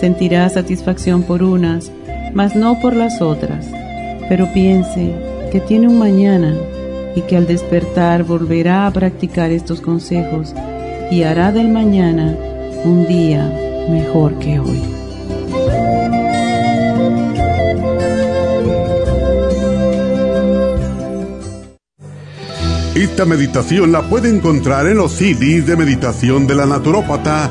sentirá satisfacción por unas, mas no por las otras. Pero piense que tiene un mañana y que al despertar volverá a practicar estos consejos y hará del mañana un día mejor que hoy. Esta meditación la puede encontrar en los CDs de meditación de la naturópata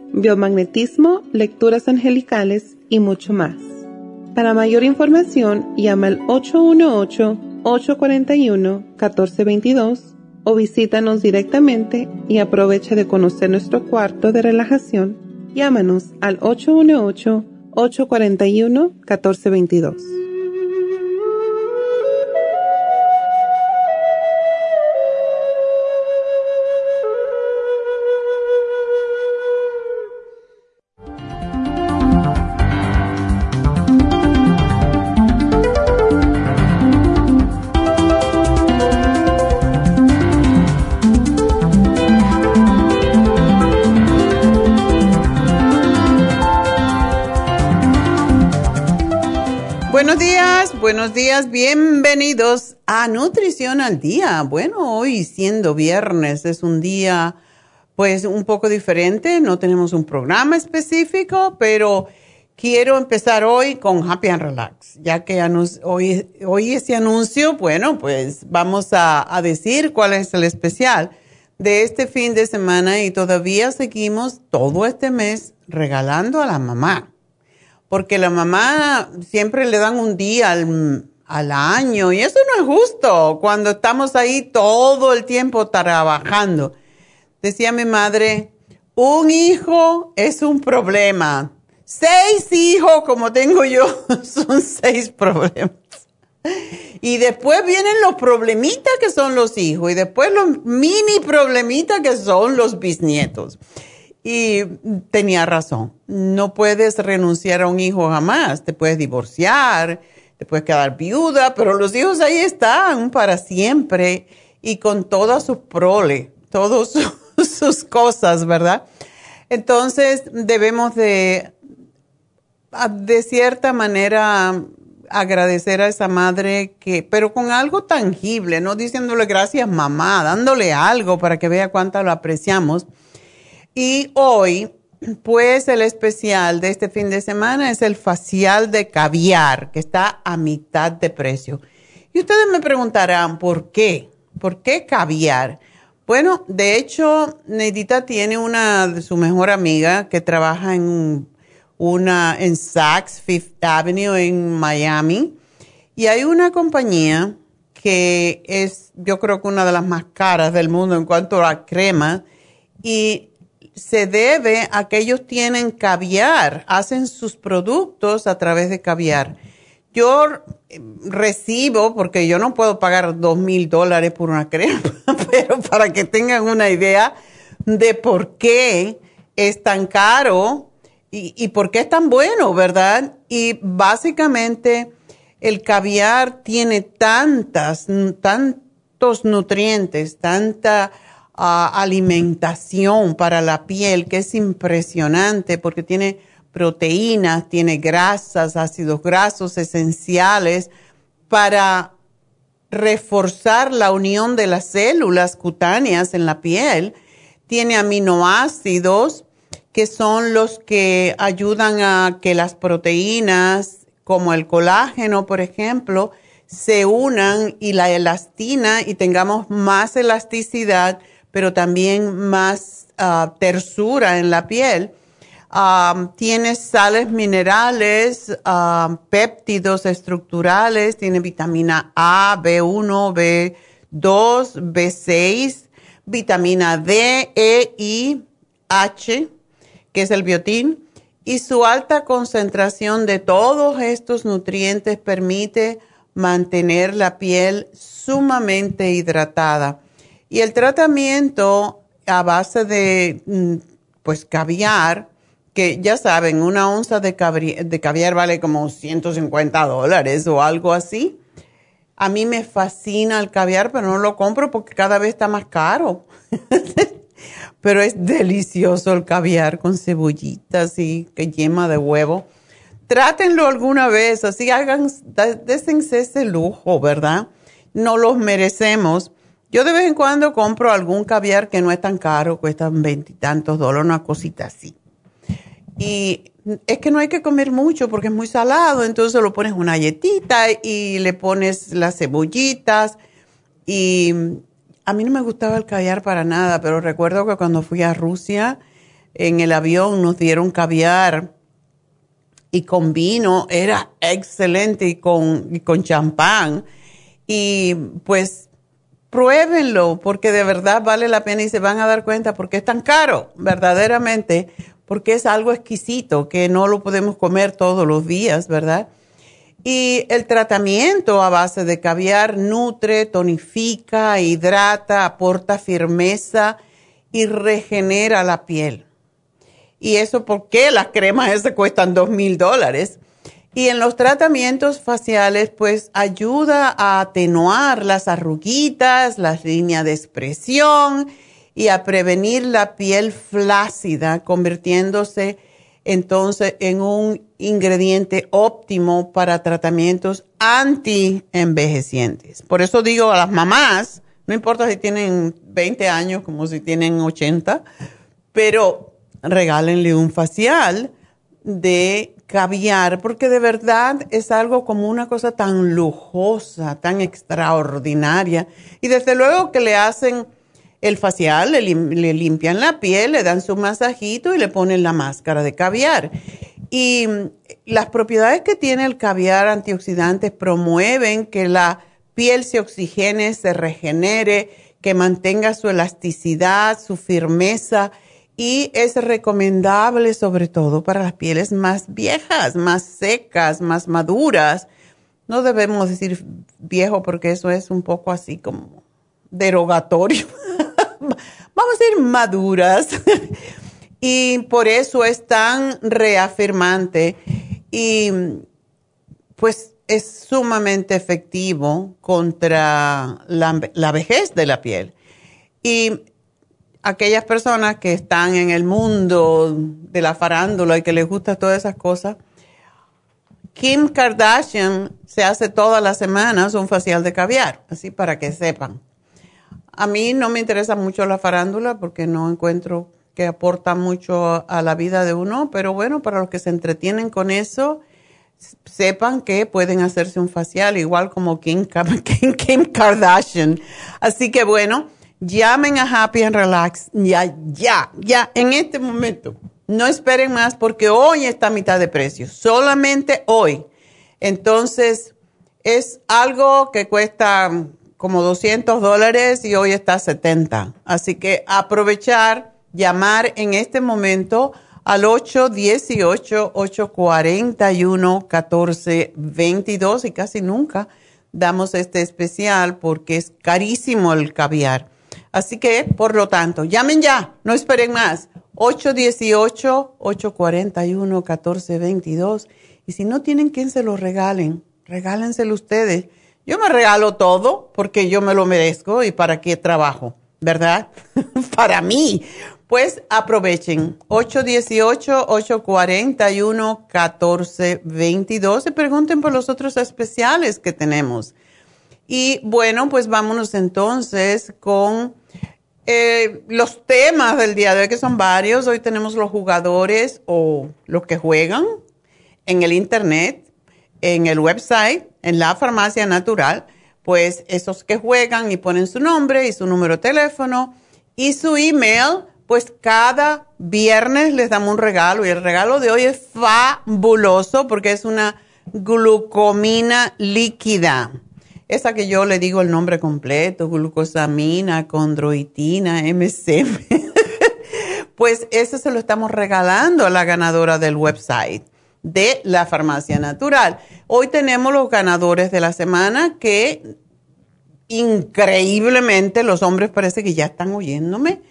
biomagnetismo, lecturas angelicales y mucho más. Para mayor información, llama al 818-841-1422 o visítanos directamente y aprovecha de conocer nuestro cuarto de relajación. Llámanos al 818-841-1422. Días, bienvenidos a Nutrición al Día. Bueno, hoy siendo viernes es un día pues un poco diferente, no tenemos un programa específico, pero quiero empezar hoy con Happy and Relax, ya que hoy, hoy ese anuncio, bueno, pues vamos a, a decir cuál es el especial de este fin de semana y todavía seguimos todo este mes regalando a la mamá porque la mamá siempre le dan un día al, al año y eso no es justo cuando estamos ahí todo el tiempo trabajando. Decía mi madre, un hijo es un problema. Seis hijos como tengo yo son seis problemas. Y después vienen los problemitas que son los hijos y después los mini problemitas que son los bisnietos. Y tenía razón, no puedes renunciar a un hijo jamás, te puedes divorciar, te puedes quedar viuda, pero los hijos ahí están para siempre y con todas sus proles, todas sus cosas, ¿verdad? Entonces debemos de, de cierta manera, agradecer a esa madre que, pero con algo tangible, no diciéndole gracias mamá, dándole algo para que vea cuánto lo apreciamos. Y hoy, pues el especial de este fin de semana es el facial de caviar, que está a mitad de precio. Y ustedes me preguntarán, ¿por qué? ¿Por qué caviar? Bueno, de hecho, Neidita tiene una de su mejor amiga que trabaja en un una en Saks Fifth Avenue en Miami. Y hay una compañía que es, yo creo que una de las más caras del mundo en cuanto a crema. Y se debe a que ellos tienen caviar, hacen sus productos a través de caviar. Yo recibo, porque yo no puedo pagar dos mil dólares por una crema, pero para que tengan una idea de por qué es tan caro y, y por qué es tan bueno, ¿verdad? Y básicamente el caviar tiene tantas, tantos nutrientes, tanta alimentación para la piel que es impresionante porque tiene proteínas, tiene grasas, ácidos grasos esenciales para reforzar la unión de las células cutáneas en la piel. Tiene aminoácidos que son los que ayudan a que las proteínas, como el colágeno, por ejemplo, se unan y la elastina y tengamos más elasticidad, pero también más ah, tersura en la piel. Ah, tiene sales minerales, uh, péptidos estructurales, tiene vitamina A, B1, B2, B6, vitamina D, E y H que es el biotín, y su alta concentración de todos estos nutrientes permite mantener la piel sumamente hidratada. Y el tratamiento a base de mm, pues caviar, que ya saben, una onza de, caviar vale como 150 dólares o algo así. A mí me fascina el caviar, pero no lo compro porque cada vez está más caro. pero es delicioso el caviar con cebollitas y que yema de huevo. Trátenlo alguna vez, así hagan, désense ese lujo, ¿verdad? No los merecemos. Yo de vez en cuando compro algún caviar que no es tan caro, cuestan veintitantos dólares, una cosita así. Y es que no hay que comer mucho porque es muy salado, entonces lo pones una galletita y le pones las cebollitas y a mí no me gustaba el caviar para nada, pero recuerdo que cuando fui a Rusia, en el avión nos dieron caviar y con vino, era excelente y con, con champán. Y pues pruébenlo porque de verdad vale la pena y se van a dar cuenta porque es tan caro, verdaderamente, porque es algo exquisito que no lo podemos comer todos los días, ¿verdad? Y el tratamiento a base de caviar nutre, tonifica, hidrata, aporta firmeza y regenera la piel. Y eso porque las cremas esas cuestan dos mil dólares. Y en los tratamientos faciales, pues ayuda a atenuar las arruguitas, las líneas de expresión y a prevenir la piel flácida, convirtiéndose entonces en un ingrediente óptimo para tratamientos anti-envejecientes. Por eso digo a las mamás, no importa si tienen 20 años como si tienen 80, pero regálenle un facial de caviar, porque de verdad es algo como una cosa tan lujosa, tan extraordinaria. Y desde luego que le hacen el facial, le, limpian la piel, le dan su masajito y le ponen la máscara de caviar. Y las propiedades que tiene el caviar antioxidantes promueven que la piel se oxigene, se regenere, que mantenga su elasticidad, su firmeza y es recomendable sobre todo para las pieles más viejas, más secas, más maduras. No debemos decir viejo porque eso es un poco así como derogatorio. Vamos a decir maduras. y por eso es tan reafirmante y pues es sumamente efectivo contra la, la vejez de la piel. Y aquellas personas que están en el mundo de la farándula y que les gusta todas esas cosas, Kim Kardashian se hace todas las semanas un facial de caviar, así para que sepan. A mí no me interesa mucho la farándula porque no encuentro que aporta mucho a la vida de uno, pero bueno, para los que se entretienen con eso, sepan que pueden hacerse un facial igual como Kim, Kim Kardashian. Así que bueno Llamen a Happy and Relax ya, ya, ya, en este momento. No esperen más porque hoy está a mitad de precio, solamente hoy. Entonces, es algo que cuesta como 200 dólares y hoy está a 70. Así que aprovechar, llamar en este momento al 818-841-1422 y casi nunca damos este especial porque es carísimo el caviar. Así que, por lo tanto, llamen ya, no esperen más. 818-841-1422. Y si no tienen quien se lo regalen, regálenselo ustedes. Yo me regalo todo porque yo me lo merezco y para qué trabajo, ¿verdad? para mí. Pues aprovechen. 818-841-1422 y pregunten por los otros especiales que tenemos. Y bueno, pues vámonos entonces con eh, los temas del día de hoy, que son varios. Hoy tenemos los jugadores o los que juegan en el Internet, en el website, en la farmacia natural. Pues esos que juegan y ponen su nombre y su número de teléfono y su email, pues cada viernes les damos un regalo. Y el regalo de hoy es fabuloso porque es una glucomina líquida esa que yo le digo el nombre completo, glucosamina, condroitina, MCM. pues eso se lo estamos regalando a la ganadora del website de la farmacia natural. Hoy tenemos los ganadores de la semana que increíblemente los hombres parece que ya están oyéndome.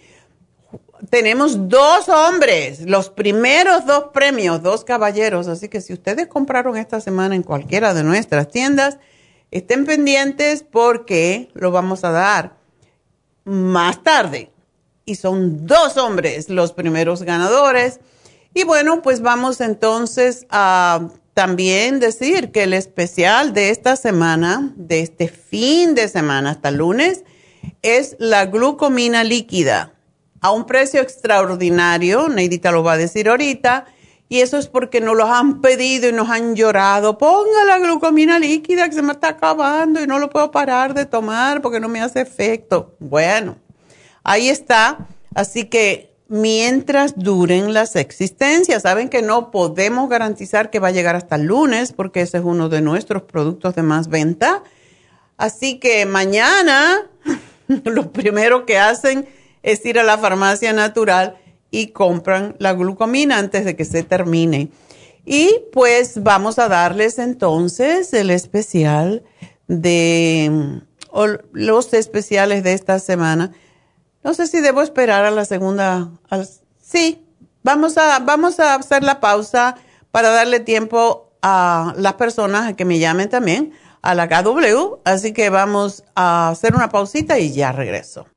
Tenemos dos hombres, los primeros dos premios, dos caballeros. Así que si ustedes compraron esta semana en cualquiera de nuestras tiendas, Estén pendientes porque lo vamos a dar más tarde. Y son dos hombres los primeros ganadores. Y bueno, pues vamos entonces a también decir que el especial de esta semana, de este fin de semana hasta lunes, es la glucomina líquida a un precio extraordinario. Neidita lo va a decir ahorita y eso es porque nos los han pedido y nos han llorado. Ponga la glucomina líquida que se me está acabando y no lo puedo parar de tomar porque no me hace efecto. Bueno, ahí está. Así que mientras duren las existencias, saben que no podemos garantizar que va a llegar hasta el lunes porque ese es uno de nuestros productos de más venta. Así que mañana lo primero que hacen es ir a la farmacia natural y compran la glucomina antes de que se termine. Y pues vamos a darles entonces el especial de los especiales de esta semana. No sé si debo esperar a la segunda. sí, vamos a, vamos a hacer la pausa para darle tiempo a las personas que me llamen también a la KW. Así que vamos a hacer una pausita y ya regreso.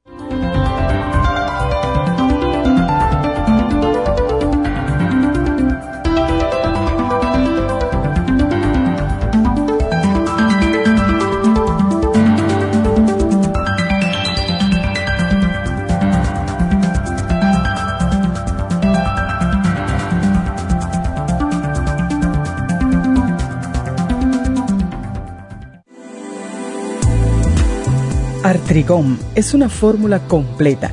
Artrigón es una fórmula completa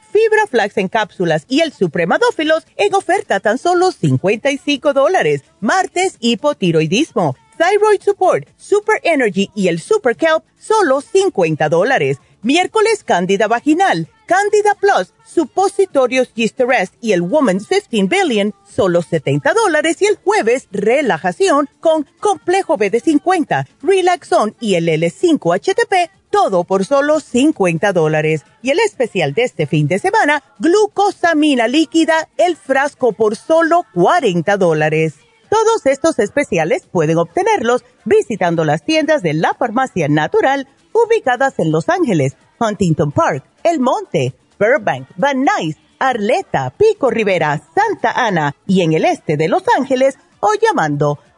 fibra flax en cápsulas y el supremadófilos en oferta tan solo 55 dólares. Martes, hipotiroidismo, thyroid support, super energy y el super kelp, solo 50 dólares. Miércoles, cándida vaginal, cándida plus, supositorios Gisterest y el woman's 15 billion, solo 70 dólares. Y el jueves, relajación con complejo B de 50, relaxón y el L5-HTP, todo por solo 50 dólares. Y el especial de este fin de semana, glucosamina líquida, el frasco por solo 40 dólares. Todos estos especiales pueden obtenerlos visitando las tiendas de la farmacia natural ubicadas en Los Ángeles, Huntington Park, El Monte, Burbank, Van Nuys, Arleta, Pico Rivera, Santa Ana y en el este de Los Ángeles o llamando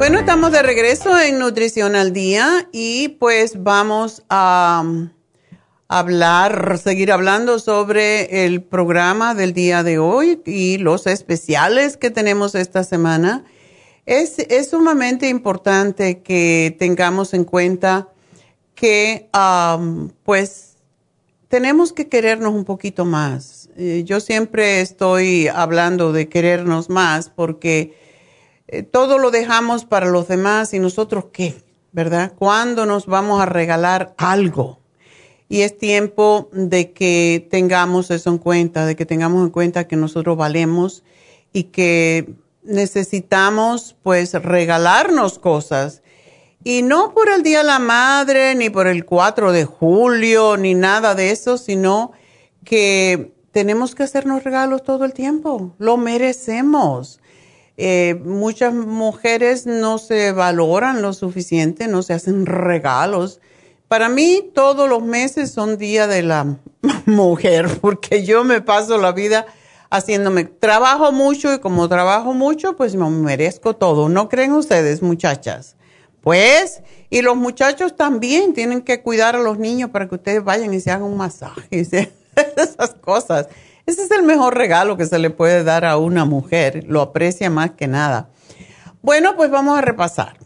Bueno, estamos de regreso en Nutrición al Día y pues vamos a um, hablar, seguir hablando sobre el programa del día de hoy y los especiales que tenemos esta semana. Es, es sumamente importante que tengamos en cuenta que um, pues tenemos que querernos un poquito más. Eh, yo siempre estoy hablando de querernos más porque eh, todo lo dejamos para los demás y nosotros qué, ¿verdad? ¿Cuándo nos vamos a regalar algo? Y es tiempo de que tengamos eso en cuenta, de que tengamos en cuenta que nosotros valemos y que necesitamos pues regalarnos cosas. Y no por el Día de la Madre, ni por el 4 de julio, ni nada de eso, sino que tenemos que hacernos regalos todo el tiempo. Lo merecemos. Eh, muchas mujeres no se valoran lo suficiente, no se hacen regalos. Para mí todos los meses son día de la mujer, porque yo me paso la vida haciéndome, trabajo mucho y como trabajo mucho, pues me merezco todo. ¿No creen ustedes, muchachas? Pues, y los muchachos también tienen que cuidar a los niños para que ustedes vayan y se hagan un masaje, esas cosas. Ese es el mejor regalo que se le puede dar a una mujer, lo aprecia más que nada. Bueno, pues vamos a repasar.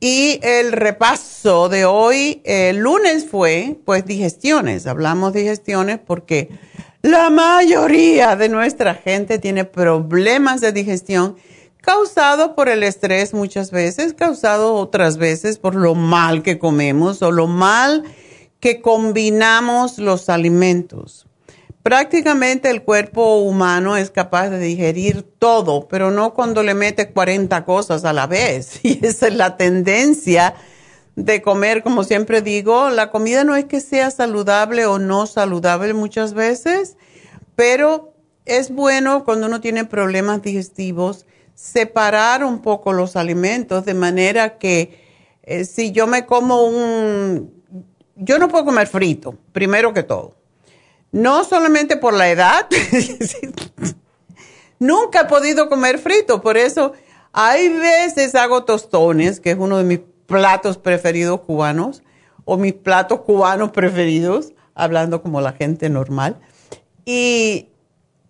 Y el repaso de hoy, el lunes fue, pues, digestiones. Hablamos de digestiones porque la mayoría de nuestra gente tiene problemas de digestión causado por el estrés muchas veces, causado otras veces por lo mal que comemos o lo mal que combinamos los alimentos. Prácticamente el cuerpo humano es capaz de digerir todo, pero no cuando le mete 40 cosas a la vez. Y esa es la tendencia de comer, como siempre digo, la comida no es que sea saludable o no saludable muchas veces, pero es bueno cuando uno tiene problemas digestivos separar un poco los alimentos de manera que eh, si yo me como un... Yo no puedo comer frito, primero que todo. No solamente por la edad, nunca he podido comer frito, por eso hay veces hago tostones, que es uno de mis platos preferidos cubanos, o mis platos cubanos preferidos, hablando como la gente normal. Y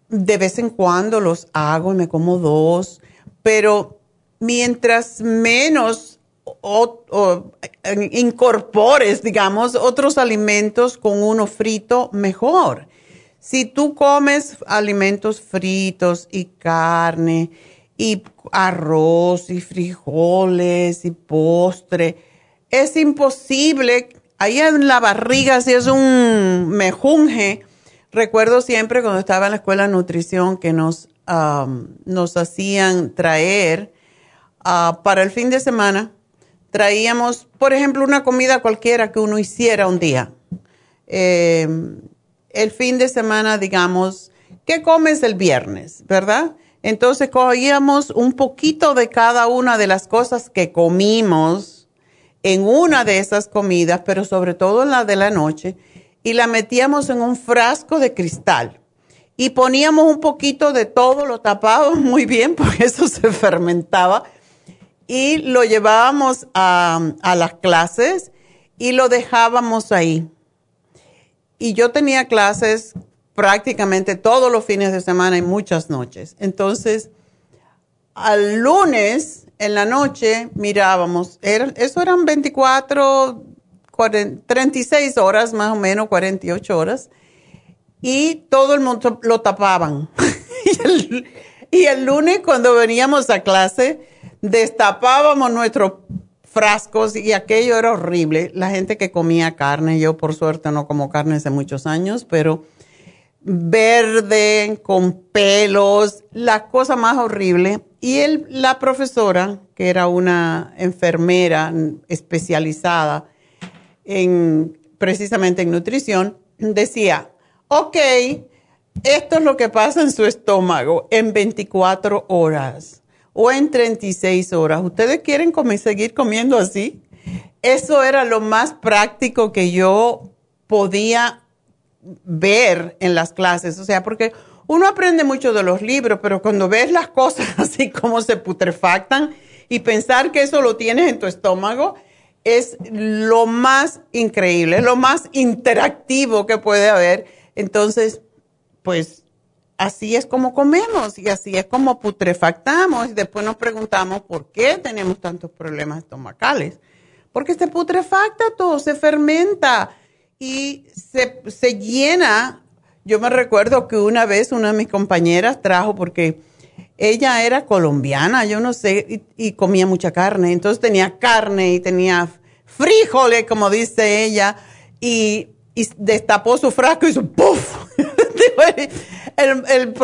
de vez en cuando los hago y me como dos, pero mientras menos incorpores, digamos, otros alimentos con uno frito, mejor. Si tú comes alimentos fritos y carne y arroz y frijoles y postre, es imposible. Ahí en la barriga, si es un mejunje, recuerdo siempre cuando estaba en la escuela de nutrición que nos, nos hacían traer ah, para el fin de semana, traíamos, por ejemplo, una comida cualquiera que uno hiciera un día. Em, el fin de semana, digamos, ¿qué comes el viernes, verdad? Entonces cogíamos un poquito de cada una de las cosas que comimos en una de esas comidas, pero sobre todo en la de la noche, y la metíamos en un frasco de cristal. Y poníamos un poquito de todo, lo tapábamos muy bien porque eso se fermentaba. Y lo llevábamos a, las clases y lo dejábamos ahí. Y yo tenía clases prácticamente todos los fines de semana y muchas noches. Entonces, al lunes en la noche mirábamos, eso eran 24, 36 horas más o menos, 48 horas, y todo el mundo lo tapaban. y, el, lunes cuando veníamos a clase, destapábamos nuestros frascos y aquello era horrible. La gente que comía carne, yo por suerte no como carne hace muchos años, pero verde, con pelos, la cosa más horrible. Y él, la profesora, que era una enfermera especializada en, precisamente en nutrición, decía, ok, esto es lo que pasa en su estómago en 24 horas o en 36 horas. ¿Ustedes quieren seguir comiendo así? Eso era lo más práctico que yo podía ver en las clases, o sea, porque uno aprende mucho de los libros, pero cuando ves las cosas así como se putrefactan y pensar que eso lo tienes en tu estómago es lo más increíble, lo más interactivo que puede haber. Entonces, pues así es como comemos y así es como putrefactamos y después nos preguntamos por qué tenemos tantos problemas estomacales. Porque se putrefacta todo, se fermenta y se, llena. Yo me recuerdo que una vez una de mis compañeras trajo, porque ella era colombiana, yo no sé, y, comía mucha carne. Entonces tenía carne y tenía frijoles, como dice ella, y, destapó su frasco y hizo ¡puf! el,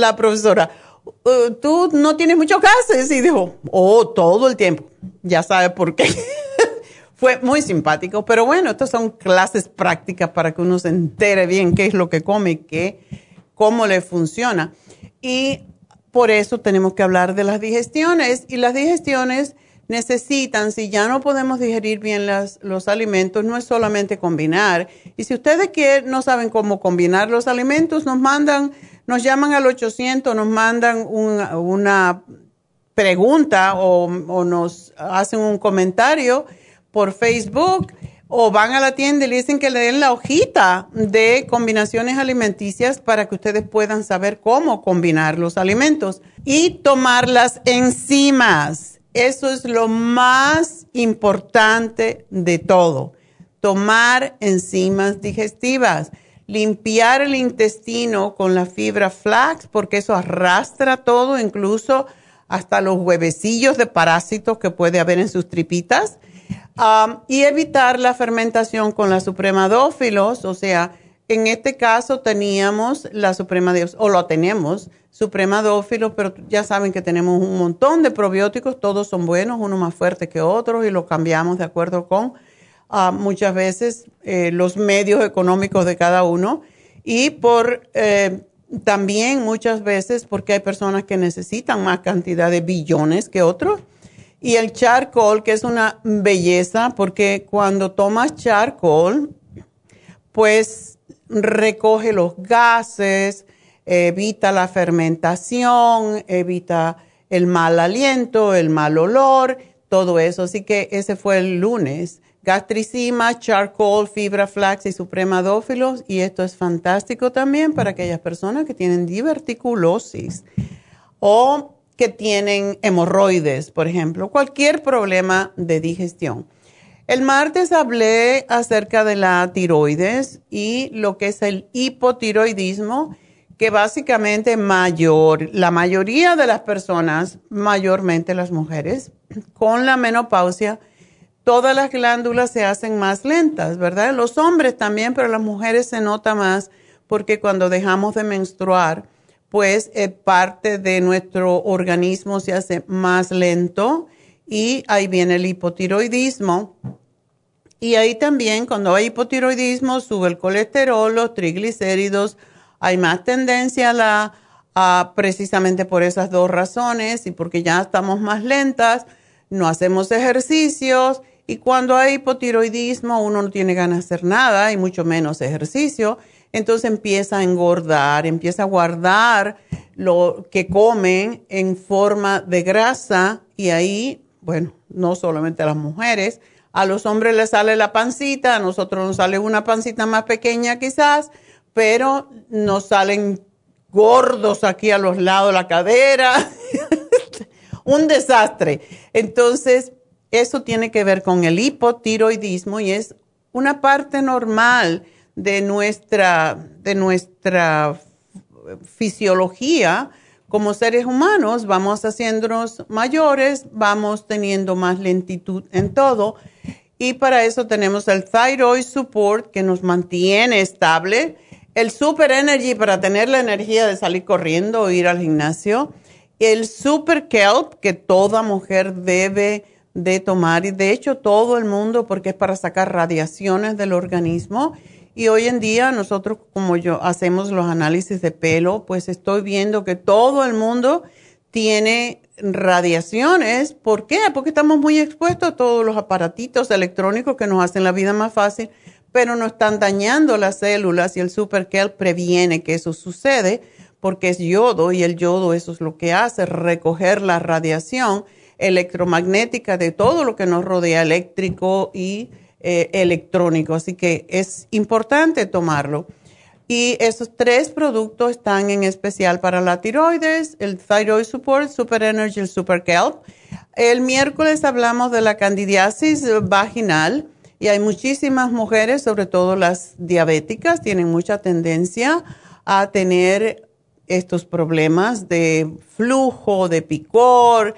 la profesora, uh, tú no tienes muchos gases. Y dijo, oh, todo el tiempo. Ya sabe por qué. Fue muy simpático, pero bueno, estas son clases prácticas para que uno se entere bien qué es lo que come qué, cómo le funciona. Y por eso tenemos que hablar de las digestiones. Y las digestiones necesitan, si ya no podemos digerir bien las, los alimentos, no es solamente combinar. Y si ustedes quieren, no saben cómo combinar los alimentos, nos mandan, nos llaman al 800, nos mandan una pregunta o, o nos hacen un comentario por Facebook o van a la tienda y le dicen que le den la hojita de combinaciones alimenticias para que ustedes puedan saber cómo combinar los alimentos y tomar las enzimas. Eso es lo más importante de todo. Tomar enzimas digestivas, limpiar el intestino con la fibra flax porque eso arrastra todo, incluso hasta los huevecillos de parásitos que puede haber en sus tripitas y evitar la fermentación con la supremadófilos, o sea, en este caso teníamos la supremadófilos, o lo tenemos, supremadófilos, pero ya saben que tenemos un montón de probióticos, todos son buenos, uno más fuerte que otros, y lo cambiamos de acuerdo con muchas veces eh, los medios económicos de cada uno. Y por eh, también muchas veces porque hay personas que necesitan más cantidad de billones que otros Y el charcoal, que es una belleza, porque cuando tomas charcoal, pues recoge los gases, evita la fermentación, evita el mal aliento, el mal olor, todo eso. Así que ese fue el lunes. Gastricima, charcoal, fibra flax y supremadófilos. Y esto es fantástico también para aquellas personas que tienen diverticulosis o que tienen hemorroides, por ejemplo, cualquier problema de digestión. El martes hablé acerca de la tiroides y lo que es el hipotiroidismo, que básicamente mayor, la mayoría de las personas, mayormente las mujeres, con la menopausia, todas las glándulas se hacen más lentas, ¿verdad? Los hombres también, pero las mujeres se nota más porque cuando dejamos de menstruar, pues eh, parte de nuestro organismo se hace más lento y ahí viene el hipotiroidismo. Y ahí también cuando hay hipotiroidismo sube el colesterol, los triglicéridos, hay más tendencia a la, precisamente por esas dos razones y porque ya estamos más lentas, no hacemos ejercicios. Y cuando hay hipotiroidismo uno no tiene ganas de hacer nada y mucho menos ejercicio. Entonces empieza a engordar, empieza a guardar lo que comen en forma de grasa. Y ahí, bueno, no solamente a las mujeres, a los hombres les sale la pancita, a nosotros nos sale una pancita más pequeña quizás, pero nos salen gordos aquí a los lados de la cadera, un desastre. Entonces, eso tiene que ver con el hipotiroidismo y es una parte normal de nuestra, de nuestra fisiología como seres humanos, vamos haciéndonos mayores, vamos teniendo más lentitud en todo. Y para eso tenemos el Thyroid Support que nos mantiene estable, el Super Energy para tener la energía de salir corriendo o ir al gimnasio, el Super Kelp que toda mujer debe de tomar y de hecho todo el mundo porque es para sacar radiaciones del organismo y hoy en día nosotros, como yo hacemos los análisis de pelo, pues estoy viendo que todo el mundo tiene radiaciones. ¿Por qué? Porque estamos muy expuestos a todos los aparatitos electrónicos que nos hacen la vida más fácil, pero no están dañando las células y el Super previene que eso sucede porque es yodo y el yodo eso es lo que hace, recoger la radiación electromagnética de todo lo que nos rodea, eléctrico y eh, electrónico, así que es importante tomarlo. Y esos tres productos están en especial para la tiroides, el Thyroid Support, Super Energy, el Super Kelp. El miércoles hablamos de la candidiasis vaginal y hay muchísimas mujeres, sobre todo las diabéticas, tienen mucha tendencia a tener estos problemas de flujo, de picor,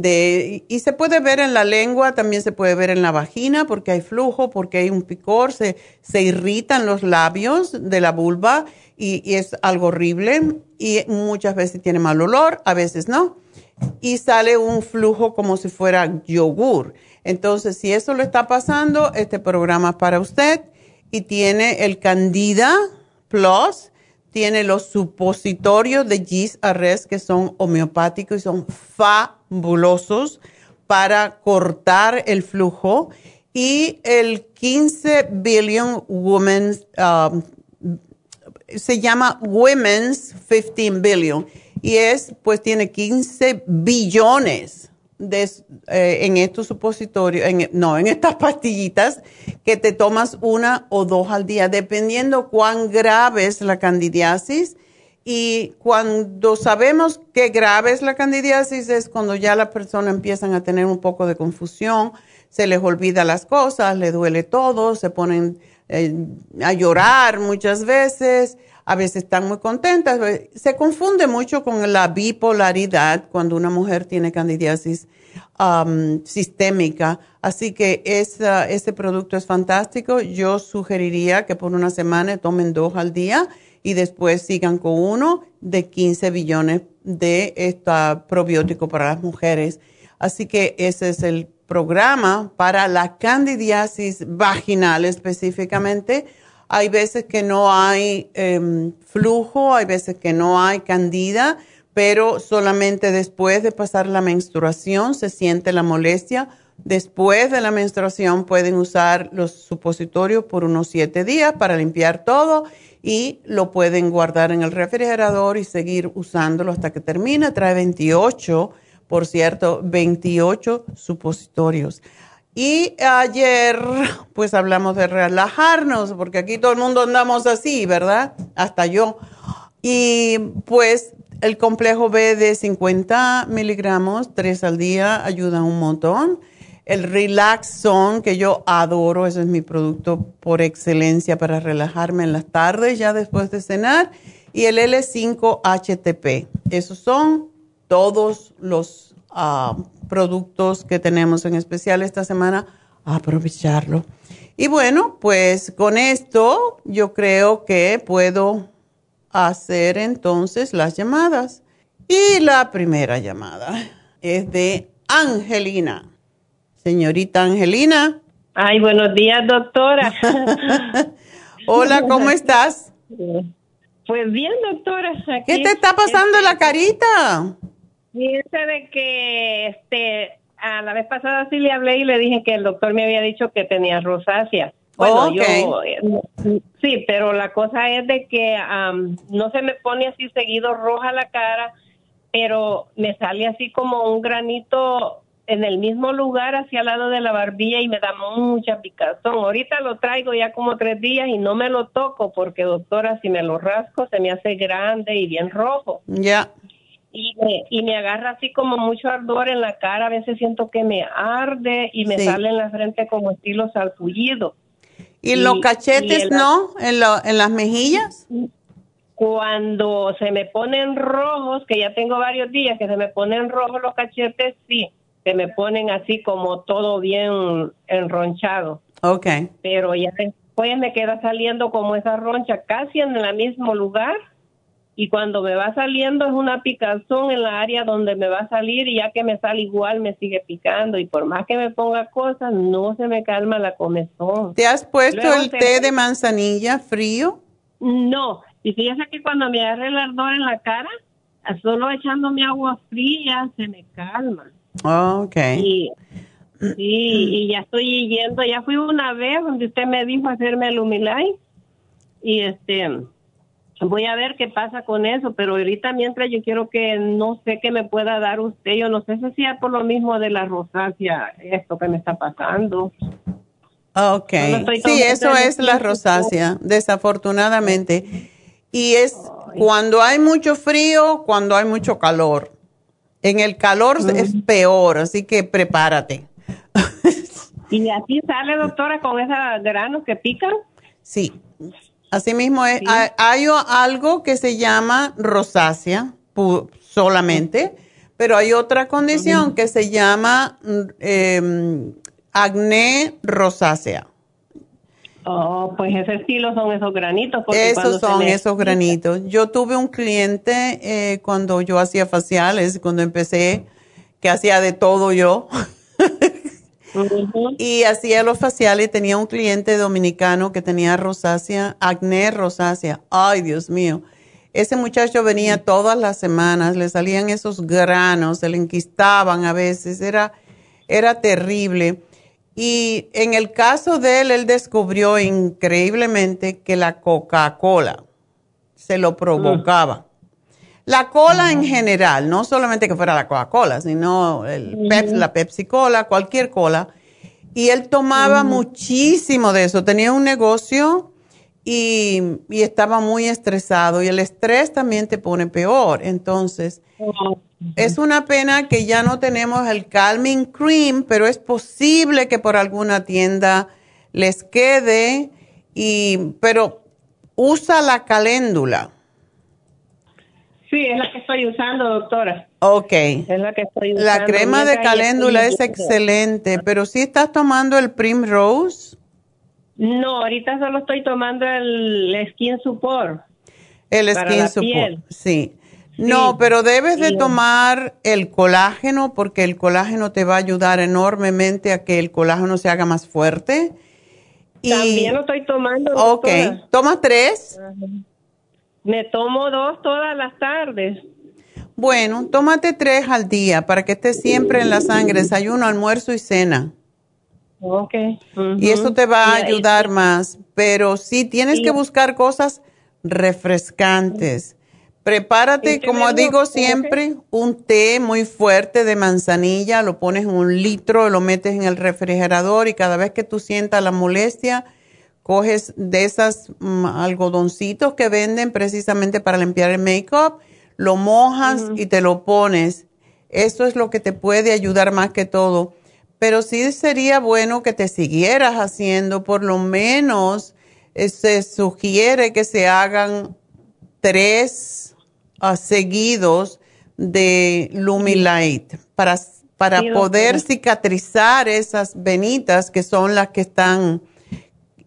de, y se puede ver en la lengua, también se puede ver en la vagina porque hay flujo, porque hay un picor, se, se irritan los labios de la vulva y, es algo horrible y muchas veces tiene mal olor, a veces no. Y sale un flujo como si fuera yogur. Entonces, si eso le está pasando, este programa es para usted y tiene el Candida Plus tiene los supositorios de Gis Arrest que son homeopáticos y son fabulosos para cortar el flujo. Y el 15 Billion Women's, um, se llama Women's 15 Billion. Y es, pues tiene 15 billones eh, en estos supositorios, no, en estas pastillitas que te tomas una o dos al día, dependiendo cuán grave es la candidiasis. Y cuando sabemos que grave es la candidiasis es cuando ya las personas empiezan a tener un poco de confusión, se les olvida las cosas, le duele todo, se ponen eh, a llorar muchas veces, a veces están muy contentas. Se confunde mucho con la bipolaridad cuando una mujer tiene candidiasis um, sistémica. Así que ese producto es fantástico. Yo sugeriría que por una semana tomen dos al día y después sigan con uno de 15 billones de este probiótico para las mujeres. Así que ese es el programa para la candidiasis vaginal específicamente hay veces que no hay em, flujo, hay veces que no hay candida, pero solamente después de pasar la menstruación se siente la molestia. Después de la menstruación pueden usar los supositorios por unos siete días para limpiar todo y lo pueden guardar en el refrigerador y seguir usándolo hasta que termine. Trae 28, por cierto, 28 supositorios. Y ayer, pues hablamos de relajarnos, porque aquí todo el mundo andamos así, ¿verdad? Hasta yo. Y pues el complejo B de 50 miligramos, tres al día, ayuda un montón. El Relax Zone, que yo adoro, ese es mi producto por excelencia para relajarme en las tardes, ya después de cenar. Y el L5-HTP. Esos son todos los ah, productos que tenemos en especial esta semana. Aprovecharlo. Y bueno, pues con esto yo creo que puedo hacer entonces las llamadas. Y la primera llamada es de Angelina. Señorita Angelina. Ay, buenos días, doctora. Hola, ¿cómo estás? Pues bien, doctora. ¿Qué te está pasando en la carita? Fíjense de que este, a la vez pasada sí le hablé y le dije que el doctor me había dicho que tenía rosácea. Bueno, yo eh, sí, pero la cosa es de que no se me pone así seguido roja la cara, pero me sale así como un granito en el mismo lugar hacia el lado de la barbilla y me da mucha picazón. Ahorita lo traigo ya como tres días y no me lo toco porque doctora, si me lo rasco se me hace grande y bien rojo. Ya. Y, me, y me agarra así como mucho ardor en la cara, a veces siento que me arde y me sale en la frente como estilo salpullido. ¿Y, los cachetes no? ¿En, ¿En las mejillas? Cuando se me ponen rojos, que ya tengo varios días que se me ponen rojos los cachetes, sí, se me ponen así como todo bien enronchado. Ok. Pero ya después me queda saliendo como esa roncha casi en el mismo lugar y cuando me va saliendo es una picazón en la área donde me va a salir y ya que me sale igual me sigue picando y por más que me ponga cosas no se me calma la comezón. ¿Te has puesto el té de manzanilla frío? No, y fíjese que cuando me agarre el ardor en la cara, solo echándome agua fría se me calma. Oh, ok. Y, y ya estoy yendo, ya fui una vez donde usted me dijo hacerme el humilay y este voy a ver qué pasa con eso, pero ahorita mientras yo quiero que no sé qué me pueda dar usted, yo no sé si es por lo mismo de la rosácea, esto que me está pasando. Ok, sí, eso es la rosácea, desafortunadamente. Y es cuando hay mucho frío, cuando hay mucho calor. En el calor es peor, así que prepárate. ¿Y así sale, doctora, con esos granos que pican? Sí, Asimismo, mismo hay, algo que se llama rosácea solamente, pero hay otra condición que se llama eh, acné rosácea. Oh, pues ese estilo son esos granitos. Esos son esos granitos. Yo tuve un cliente eh, cuando yo hacía faciales, cuando empecé, que hacía de todo yo. Y hacía los faciales, tenía un cliente dominicano que tenía rosácea, acné rosácea. Ay, Dios mío. Ese muchacho venía todas las semanas, le salían esos granos, se le enquistaban a veces, era, era terrible. Y en el caso de él, él descubrió increíblemente que la Coca-Cola se lo provocaba. La cola en general, no solamente que fuera la Coca-Cola, sino el la Pepsi-Cola, cualquier cola. Y él tomaba muchísimo de eso. Tenía un negocio y, estaba muy estresado. Y el estrés también te pone peor. Entonces, es una pena que ya no tenemos el Calming Cream, pero es posible que por alguna tienda les quede. Y, pero usa la caléndula Sí, es la que estoy usando, doctora. Ok. Es la que estoy usando. La crema de caléndula es excelente, pero si estás tomando el Primrose. No, ahorita solo estoy tomando el Skin Support. El Skin Support, sí. No, pero debes de tomar el colágeno porque el colágeno te va a ayudar enormemente a que el colágeno se haga más fuerte. Y, También lo estoy tomando. Ok, ¿tomas tres? Me tomo dos todas las tardes. Bueno, tómate tres al día para que estés siempre en la sangre, desayuno, almuerzo y cena. Ok. Y eso te va a ayudar más. Pero sí, tienes que buscar cosas refrescantes. Prepárate, como digo siempre, un té muy fuerte de manzanilla, lo pones en un litro, lo metes en el refrigerador y cada vez que tú sientas la molestia, coges de esas mm, algodoncitos que venden precisamente para limpiar el make-up, lo mojas y te lo pones. Eso es lo que te puede ayudar más que todo. Pero sí sería bueno que te siguieras haciendo, por lo menos eh, se sugiere que se hagan tres uh, seguidos de Lumilight para, para poder cicatrizar esas venitas que son las que están,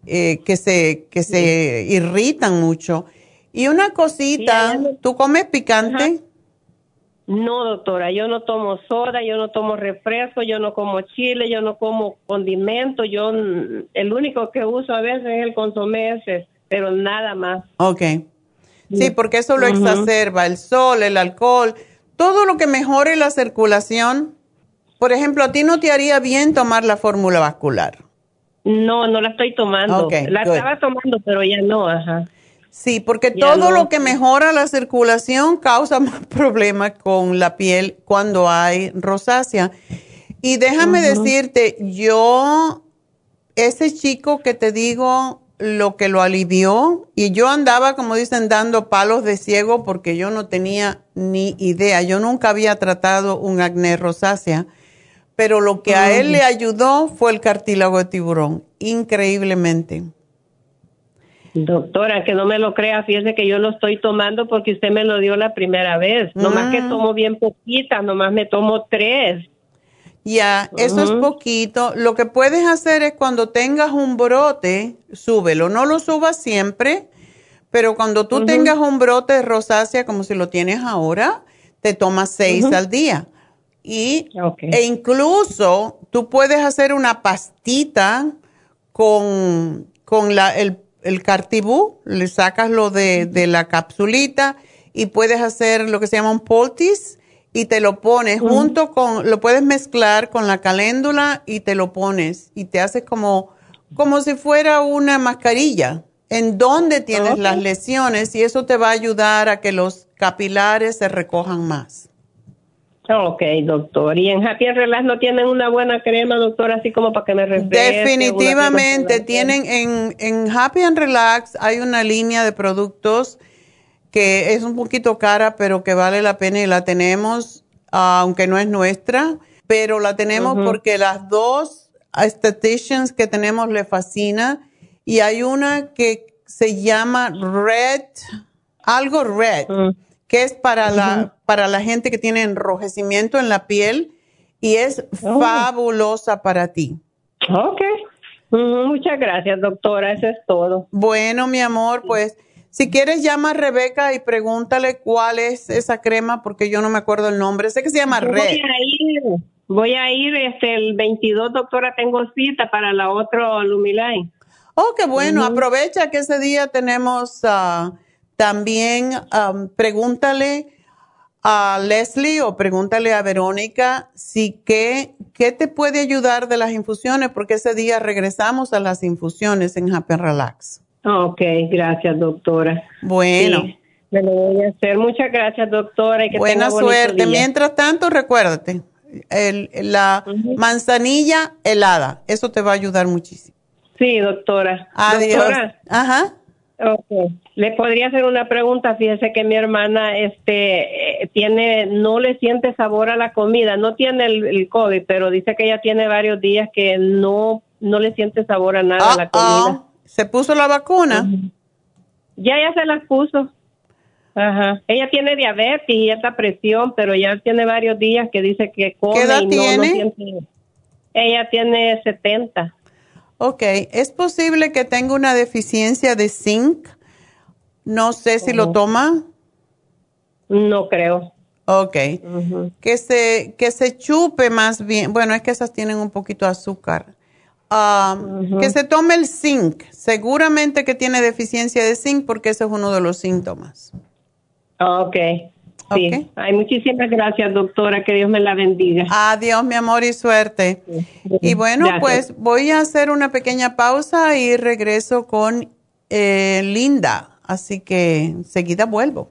eh, que, se, que se irritan mucho. Y una cosita, ¿tú comes picante? No, doctora, yo no tomo soda, yo no tomo refresco, yo no como chile, yo no como condimento, yo el único que uso a veces es el consomé ese, pero nada más. Ok. Sí, porque eso lo exacerba, el sol, el alcohol, todo lo que mejore la circulación. Por ejemplo, ¿a ti no te haría bien tomar la fórmula vascular? No, no la estoy tomando. la estaba tomando, pero ya no, ajá. Sí, porque todo lo que mejora la circulación causa más problemas con la piel cuando hay rosácea. Y déjame decirte, yo, ese chico que te digo, lo que lo alivió, y yo andaba, como dicen, dando palos de ciego porque yo no tenía ni idea. Yo nunca había tratado un acné rosácea, pero lo que a él le ayudó fue el cartílago de tiburón, increíblemente. Doctora, que no me lo crea, fíjese que yo lo estoy tomando porque usted me lo dio la primera vez. Nomás que mm. tomo bien poquita, nomás me tomo tres. Ya, eso es poquito. Lo que puedes hacer es cuando tengas un brote, súbelo. No lo subas siempre, pero cuando tú tengas un brote de rosácea como si lo tienes ahora, te tomas seis al día. Y, E incluso tú puedes hacer una pastita con, con la, el el cartibú, le sacas lo de, la capsulita y puedes hacer lo que se llama un poultice y te lo pones junto con, lo puedes mezclar con la caléndula y te lo pones y te haces como, como si fuera una mascarilla en donde tienes las lesiones y eso te va a ayudar a que los capilares se recojan más. Ok, doctor. ¿Y en Happy Relax no tienen una buena crema, doctor, así como para que me refresque? Definitivamente, tienen en, en Happy and Relax hay una línea de productos que es un poquito cara, pero que vale la pena y la tenemos, aunque no es nuestra, pero la tenemos porque las dos estheticians que tenemos le fascina y hay una que se llama Red, algo Red. Mm que es para, la, para la gente que tiene enrojecimiento en la piel y es oh. fabulosa para ti. Ok. Muchas gracias, doctora. Eso es todo. Bueno, mi amor, pues si quieres llama a Rebeca y pregúntale cuál es esa crema porque yo no me acuerdo el nombre. Sé que se llama Red. Voy a ir, voy a ir este, el 22, doctora, tengo cita para la otra Lumiline. Oh, qué bueno. Aprovecha que ese día tenemos... Uh, también pregúntale a Leslie o pregúntale a Verónica si qué, qué te puede ayudar de las infusiones, porque ese día regresamos a las infusiones en Happy Relax. Ok, gracias, doctora. Bueno. me lo voy a hacer. Muchas gracias, doctora. Y que Buena suerte. Mientras tanto, recuérdate, el, la manzanilla helada, eso te va a ayudar muchísimo. Sí, doctora. Adiós. Ajá. Okay. Le podría hacer una pregunta. Fíjese que mi hermana, este, eh, tiene, no le siente sabor a la comida. No tiene el, COVID, pero dice que ella tiene varios días que no, no le siente sabor a nada a la comida. ¿Se puso la vacuna? Ya, ya se la puso. Ajá. Ella tiene diabetes y esta presión, pero ya tiene varios días que dice que come ¿Qué edad y no, tiene? Ella tiene 70. Ok, es posible que tenga una deficiencia de zinc. No sé si lo toma. No creo. Ok. que, se, que se chupe más bien. Bueno, es que esas tienen un poquito de azúcar. Um, que se tome el zinc. Seguramente que tiene deficiencia de zinc porque ese es uno de los síntomas. Ok. Sí. Ay, muchísimas gracias, doctora. Que Dios me la bendiga. Adiós, mi amor, y suerte. Y bueno, pues voy a hacer una pequeña pausa y regreso con eh, Linda. Así que enseguida vuelvo.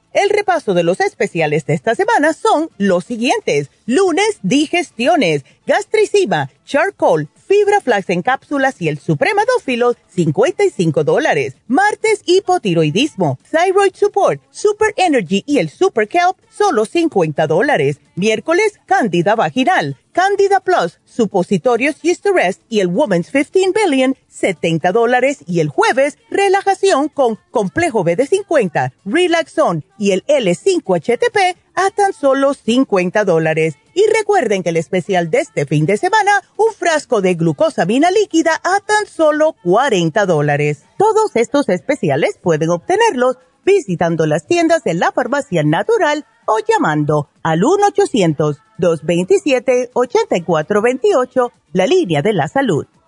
El repaso de los especiales de esta semana son los siguientes. Lunes, digestiones, gastricima, charcoal, fibra flax en cápsulas y el supremadófilo, 55 dólares. Martes, hipotiroidismo, thyroid support, super energy y el super kelp, solo 50 dólares. Miércoles, cándida vaginal, Candida Plus, supositorios Rest y el Woman's 15 Billion, 70 dólares. Y el jueves, relajación con complejo BD50, Relaxon y el L5HTP a tan solo 50 dólares. Y recuerden que el especial de este fin de semana, un frasco de glucosamina líquida a tan solo 40 dólares. Todos estos especiales pueden obtenerlos visitando las tiendas de la farmacia natural o llamando al 1-800-227-8428, la línea de la salud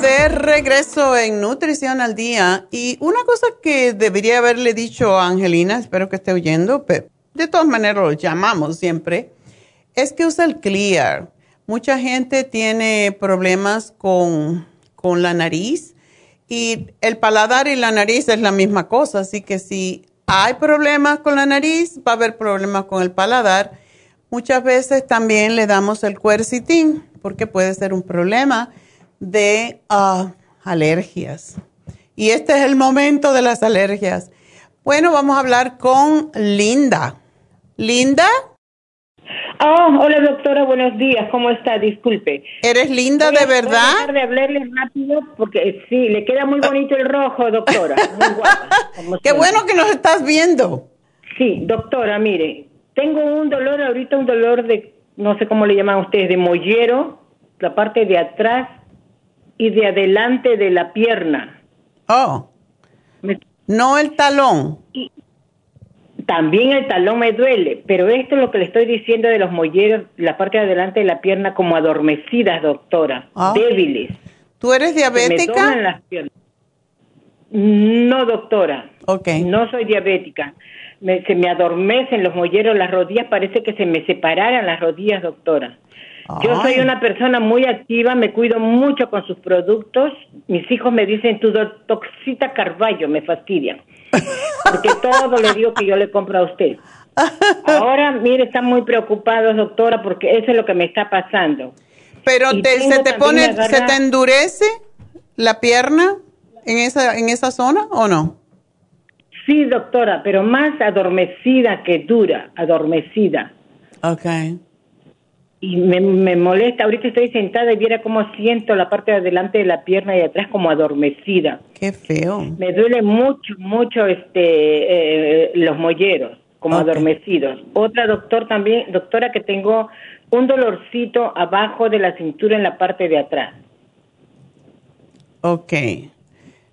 De regreso en Nutrición al Día y una cosa que debería haberle dicho a Angelina, espero que esté oyendo, pero de todas maneras lo llamamos siempre, es que usa el Clear. Mucha gente tiene problemas con, con la nariz y el paladar y la nariz es la misma cosa, así que si hay problemas con la nariz, va a haber problemas con el paladar. Muchas veces también le damos el cuercitín porque puede ser un problema de ah, alergias. Y este es el momento de las alergias. Bueno, vamos a hablar con Linda. Linda. Oh, hola doctora, buenos días, ¿cómo está? Disculpe. ¿Eres linda de verdad? Voy a de hablarle rápido porque sí, le queda muy bonito el rojo, doctora. Muy guapa, Qué bueno que nos estás viendo. Sí, doctora, mire, tengo un dolor ahorita, un dolor de, no sé cómo le llaman ustedes, de mollero, la parte de atrás y de adelante de la pierna. Oh. no el talón. también el talón me duele, pero esto es lo que le estoy diciendo de los molleros, la parte de adelante de la pierna como adormecidas, doctora, ah. débiles. ¿Tú eres diabética? Me las piernas. No, doctora. Ok. No soy diabética. se me adormecen los molleros, las rodillas, parece que se me separaran las rodillas, doctora. Yo soy una persona muy activa, me cuido mucho con sus productos. Mis hijos me dicen, tu toxita Carballo, me fastidian. Porque todo le digo que yo le compro a usted. Ahora, mire, están muy preocupados, doctora, porque eso es lo que me está pasando. Pero se te pone, se te endurece la pierna en esa, en esa zona o no? Sí, doctora, pero más adormecida que dura, adormecida. Okay y me, me, molesta. Ahorita estoy sentada y viera cómo siento la parte de adelante de la pierna y atrás como adormecida. Qué feo. Me duele mucho, mucho este eh, los molleros, como adormecidos. Otra doctor también, doctora que tengo un dolorcito abajo de la cintura en la parte de atrás. Ok.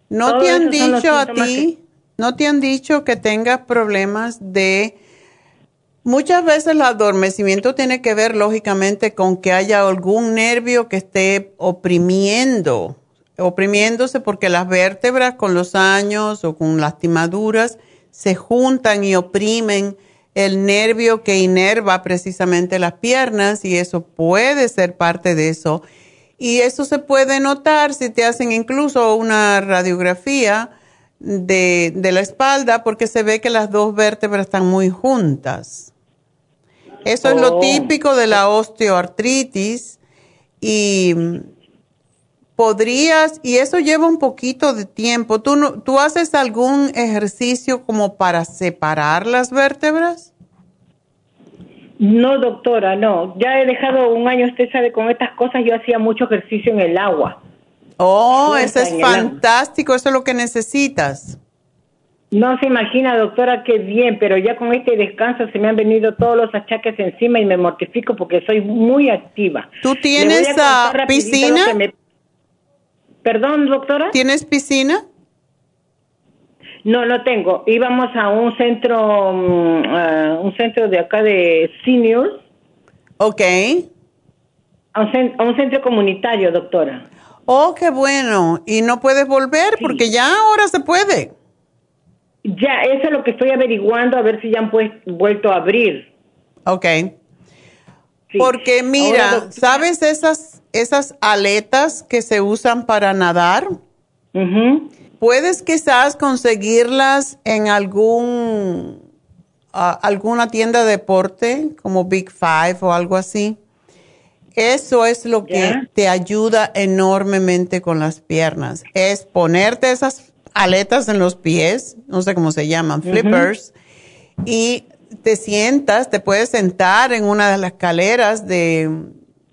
¿No te han dicho a ti, no te han dicho que tengas problemas de Muchas veces el adormecimiento tiene que ver lógicamente con que haya algún nervio que esté oprimiendo, oprimiéndose porque las vértebras con los años o con lastimaduras se juntan y oprimen el nervio que inerva precisamente las piernas y eso puede ser parte de eso. Y eso se puede notar si te hacen incluso una radiografía de, de la espalda porque se ve que las dos vértebras están muy juntas. Eso es lo oh. típico de la osteoartritis y podrías, y eso lleva un poquito de tiempo. ¿Tú, ¿Tú haces algún ejercicio como para separar las vértebras? No, doctora, no. Ya he dejado un año, usted sabe, con estas cosas yo hacía mucho ejercicio en el agua. Oh, eso es fantástico, eso es lo que necesitas. No se imagina, doctora, qué bien, pero ya con este descanso se me han venido todos los achaques encima y me mortifico porque soy muy activa. ¿Tú tienes ah, piscina? Perdón, doctora. ¿Tienes piscina? No, no tengo. Íbamos a un centro, mm, un centro de acá de seniors. Ok. A un, a un centro comunitario, doctora. Oh, qué bueno. ¿Y no puedes volver? Porque ya ahora se puede. Ya, eso es lo que estoy averiguando, a ver si ya han pues, vuelto a abrir. Ok. Porque mira, ¿sabes esas, esas aletas que se usan para nadar? Puedes quizás conseguirlas en algún alguna tienda de deporte como Big Five o algo así. Eso es lo que te ayuda enormemente con las piernas. Es ponerte esas aletas en los pies, no sé cómo se llaman, flippers, y te sientas, te puedes sentar en una de las escaleras de,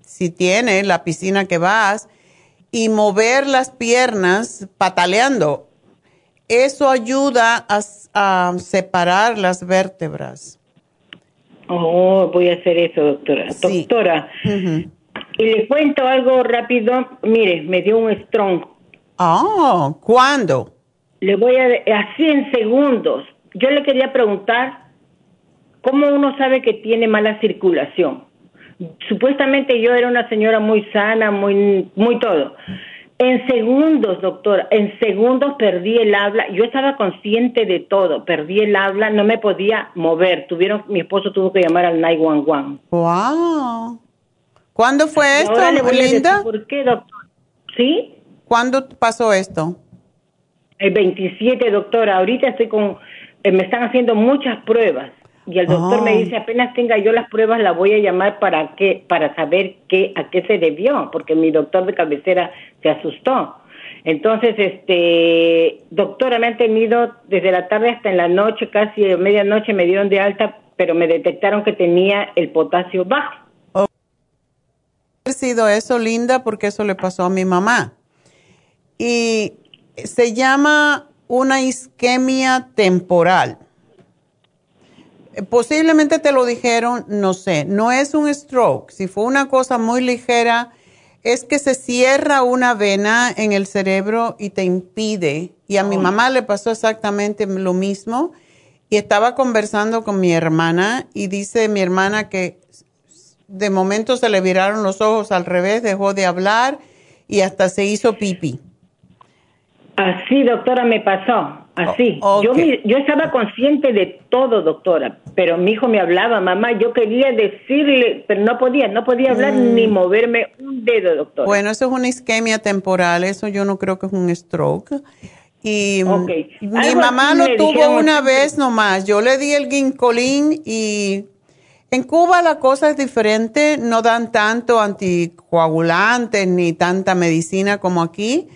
si tiene la piscina que vas, y mover las piernas pataleando. Eso ayuda a, separar las vértebras. Oh, voy a hacer eso, doctora. Doctora, y le cuento algo rápido. Mire, me dio un strong. Oh, ¿cuándo? Le voy a, así en segundos. Yo le quería preguntar, ¿cómo uno sabe que tiene mala circulación? Supuestamente yo era una señora muy sana, muy, muy todo. En segundos, doctora, en segundos perdí el habla. Yo estaba consciente de todo, perdí el habla, no me podía mover. Tuvieron, mi esposo tuvo que llamar al 911. Wow. ¿Cuándo fue esto, Linda? ¿Por qué, doctor? ¿Sí? ¿Cuándo pasó esto? El 27, doctora. Ahorita estoy con, eh, me están haciendo muchas pruebas y el doctor me ah. dice apenas tenga yo las pruebas la voy a llamar para qué, para saber qué, a qué se debió, porque mi doctor de cabecera se asustó. Entonces, este, doctora, me han tenido desde la tarde hasta en la noche, casi a medianoche me dieron de alta, pero me detectaron que tenía el potasio bajo. Ha sido eso, Linda, porque eso le pasó a mi mamá. Y se llama una isquemia temporal. Posiblemente te lo dijeron, no sé, no es un stroke. Si fue una cosa muy ligera, es que se cierra una vena en el cerebro y te impide. Y a mi mamá le pasó exactamente lo mismo. Y estaba conversando con mi hermana y dice mi hermana que de momento se le viraron los ojos al revés, dejó de hablar y hasta se hizo pipi. Así, doctora, me pasó. Así. yo, yo estaba consciente de todo, doctora, pero mi hijo me hablaba, mamá, yo quería decirle, pero no podía, no podía hablar mm. ni moverme un dedo, doctora. Bueno, eso es una isquemia temporal, eso yo no creo que es un stroke. Y mi mamá lo tuvo una vez nomás. Yo le di el ginkolín y en Cuba la cosa es diferente, no dan tanto anticoagulantes ni tanta medicina como aquí.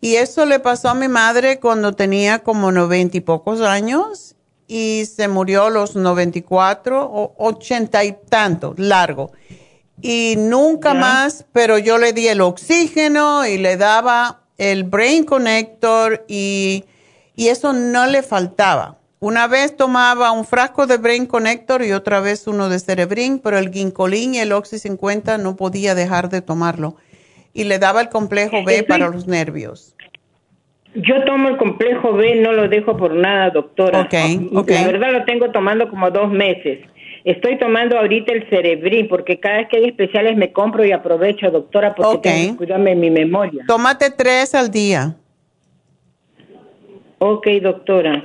Y eso le pasó a mi madre cuando tenía como noventa y pocos años y se murió a los noventa y cuatro o ochenta y tanto, largo. Y nunca más, pero yo le di el oxígeno y le daba el Brain Connector y, y eso no le faltaba. Una vez tomaba un frasco de Brain Connector y otra vez uno de Cerebrin, pero el Ginkolin y el Oxy 50 no podía dejar de tomarlo y le daba el complejo B para los nervios. Yo tomo el complejo B, no lo dejo por nada, doctora. Okay, La verdad lo tengo tomando como dos meses. Estoy tomando ahorita el Cerebrin porque cada vez que hay especiales me compro y aprovecho, doctora, porque tengo que cuidarme mi memoria. Tómate tres al día. Ok, doctora.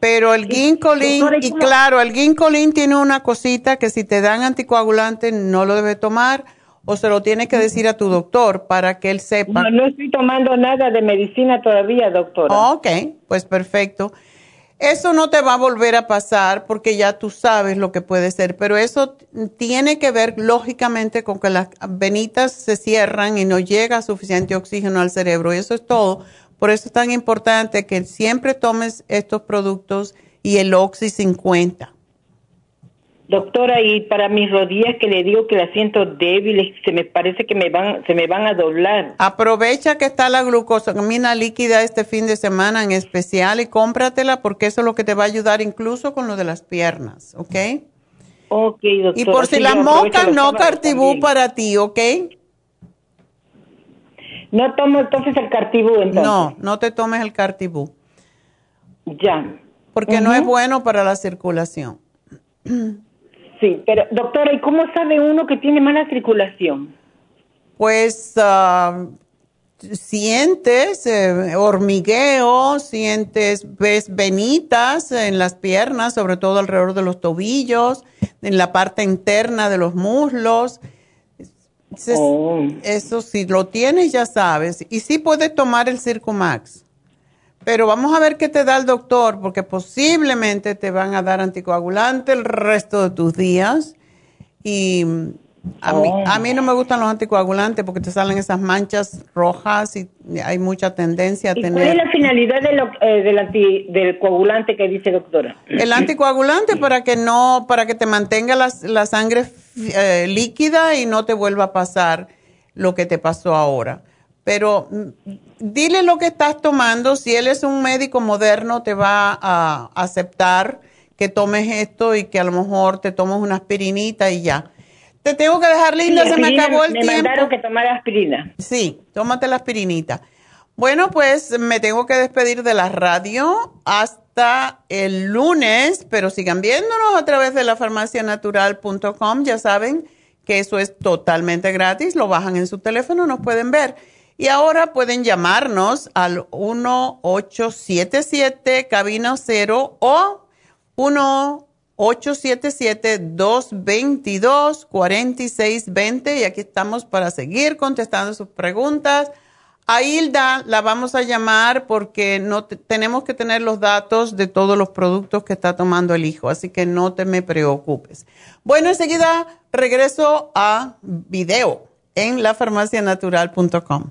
Pero el ginkolin, y claro, el ginkolin tiene una cosita que si te dan anticoagulante no lo debe tomar o se lo tienes que decir a tu doctor para que él sepa. No, no estoy tomando nada de medicina todavía, doctora. ok, pues perfecto. Eso no te va a volver a pasar porque ya tú sabes lo que puede ser, pero eso tiene que ver lógicamente con que las venitas se cierran y no llega suficiente oxígeno al cerebro y eso es todo. Por eso es tan importante que siempre tomes estos productos y el Oxy 50. Doctora, y para mis rodillas que le digo que las siento débiles, se me parece que me van, se me van a doblar. Aprovecha que está la glucosamina líquida este fin de semana en especial y cómpratela porque eso es lo que te va a ayudar incluso con lo de las piernas, ¿ok? Ok, doctora. Y por si las moscas, no cartibú para ti, ¿ok? No tomo entonces el cartibú, entonces. No, no te tomes el cartibú. Ya. Porque no es bueno para la circulación. Sí, pero doctora, ¿y cómo sabe uno que tiene mala circulación? Pues ah, sientes eh, hormigueo, sientes, ves venitas en las piernas, sobre todo alrededor de los tobillos, en la parte interna de los muslos. Oh. Eso si lo tienes ya sabes. Y sí puedes tomar el Circumax. Pero vamos a ver qué te da el doctor, porque posiblemente te van a dar anticoagulante el resto de tus días. Y a, mí, a mí no me gustan los anticoagulantes porque te salen esas manchas rojas y hay mucha tendencia a tener. ¿Cuál es la finalidad eh, del, del coagulante que dice doctora? El anticoagulante para que no, para que te mantenga la, la sangre eh, líquida y no te vuelva a pasar lo que te pasó ahora. Pero mm, dile lo que estás tomando. Si él es un médico moderno, te va a aceptar que tomes esto y que a lo mejor te tomes una aspirinita y ya. Te tengo que dejar linda, se me acabó el tiempo. Me mandaron que tomara aspirina. Sí, tómate la aspirinita. Bueno, pues me tengo que despedir de la radio hasta el lunes, pero sigan viéndonos a través de la farmacianatural.com. Ya saben que eso es totalmente gratis, lo bajan en su teléfono, nos pueden ver. Y ahora pueden llamarnos al 1877 cabina 0 o 1-877-222-4620 y aquí estamos para seguir contestando sus preguntas. A Hilda la vamos a llamar porque no tenemos que tener los datos de todos los productos que está tomando el hijo, así que no te me preocupes. Bueno, enseguida regreso a video en lafarmacianatural.com.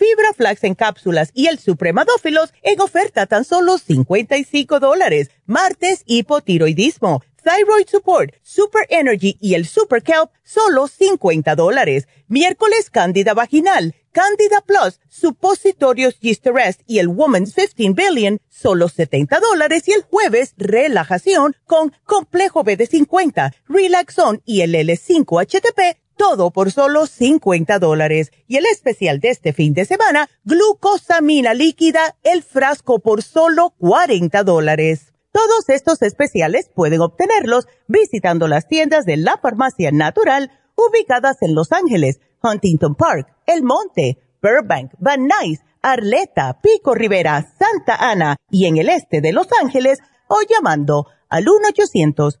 fibra flax en cápsulas y el supremadófilos en oferta tan solo 55 dólares. Martes, hipotiroidismo, thyroid support, super energy y el super kelp, solo 50 dólares. Miércoles, cándida vaginal, cándida plus, supositorios Gisterest y el woman's 15 billion, solo 70 dólares. Y el jueves, relajación con complejo B de 50, relaxón y el L5-HTP, todo por solo 50 dólares. Y el especial de este fin de semana, glucosamina líquida, el frasco por solo 40 dólares. Todos estos especiales pueden obtenerlos visitando las tiendas de la farmacia natural ubicadas en Los Ángeles, Huntington Park, El Monte, Burbank, Van Nuys, Arleta, Pico Rivera, Santa Ana y en el este de Los Ángeles o llamando al 1 800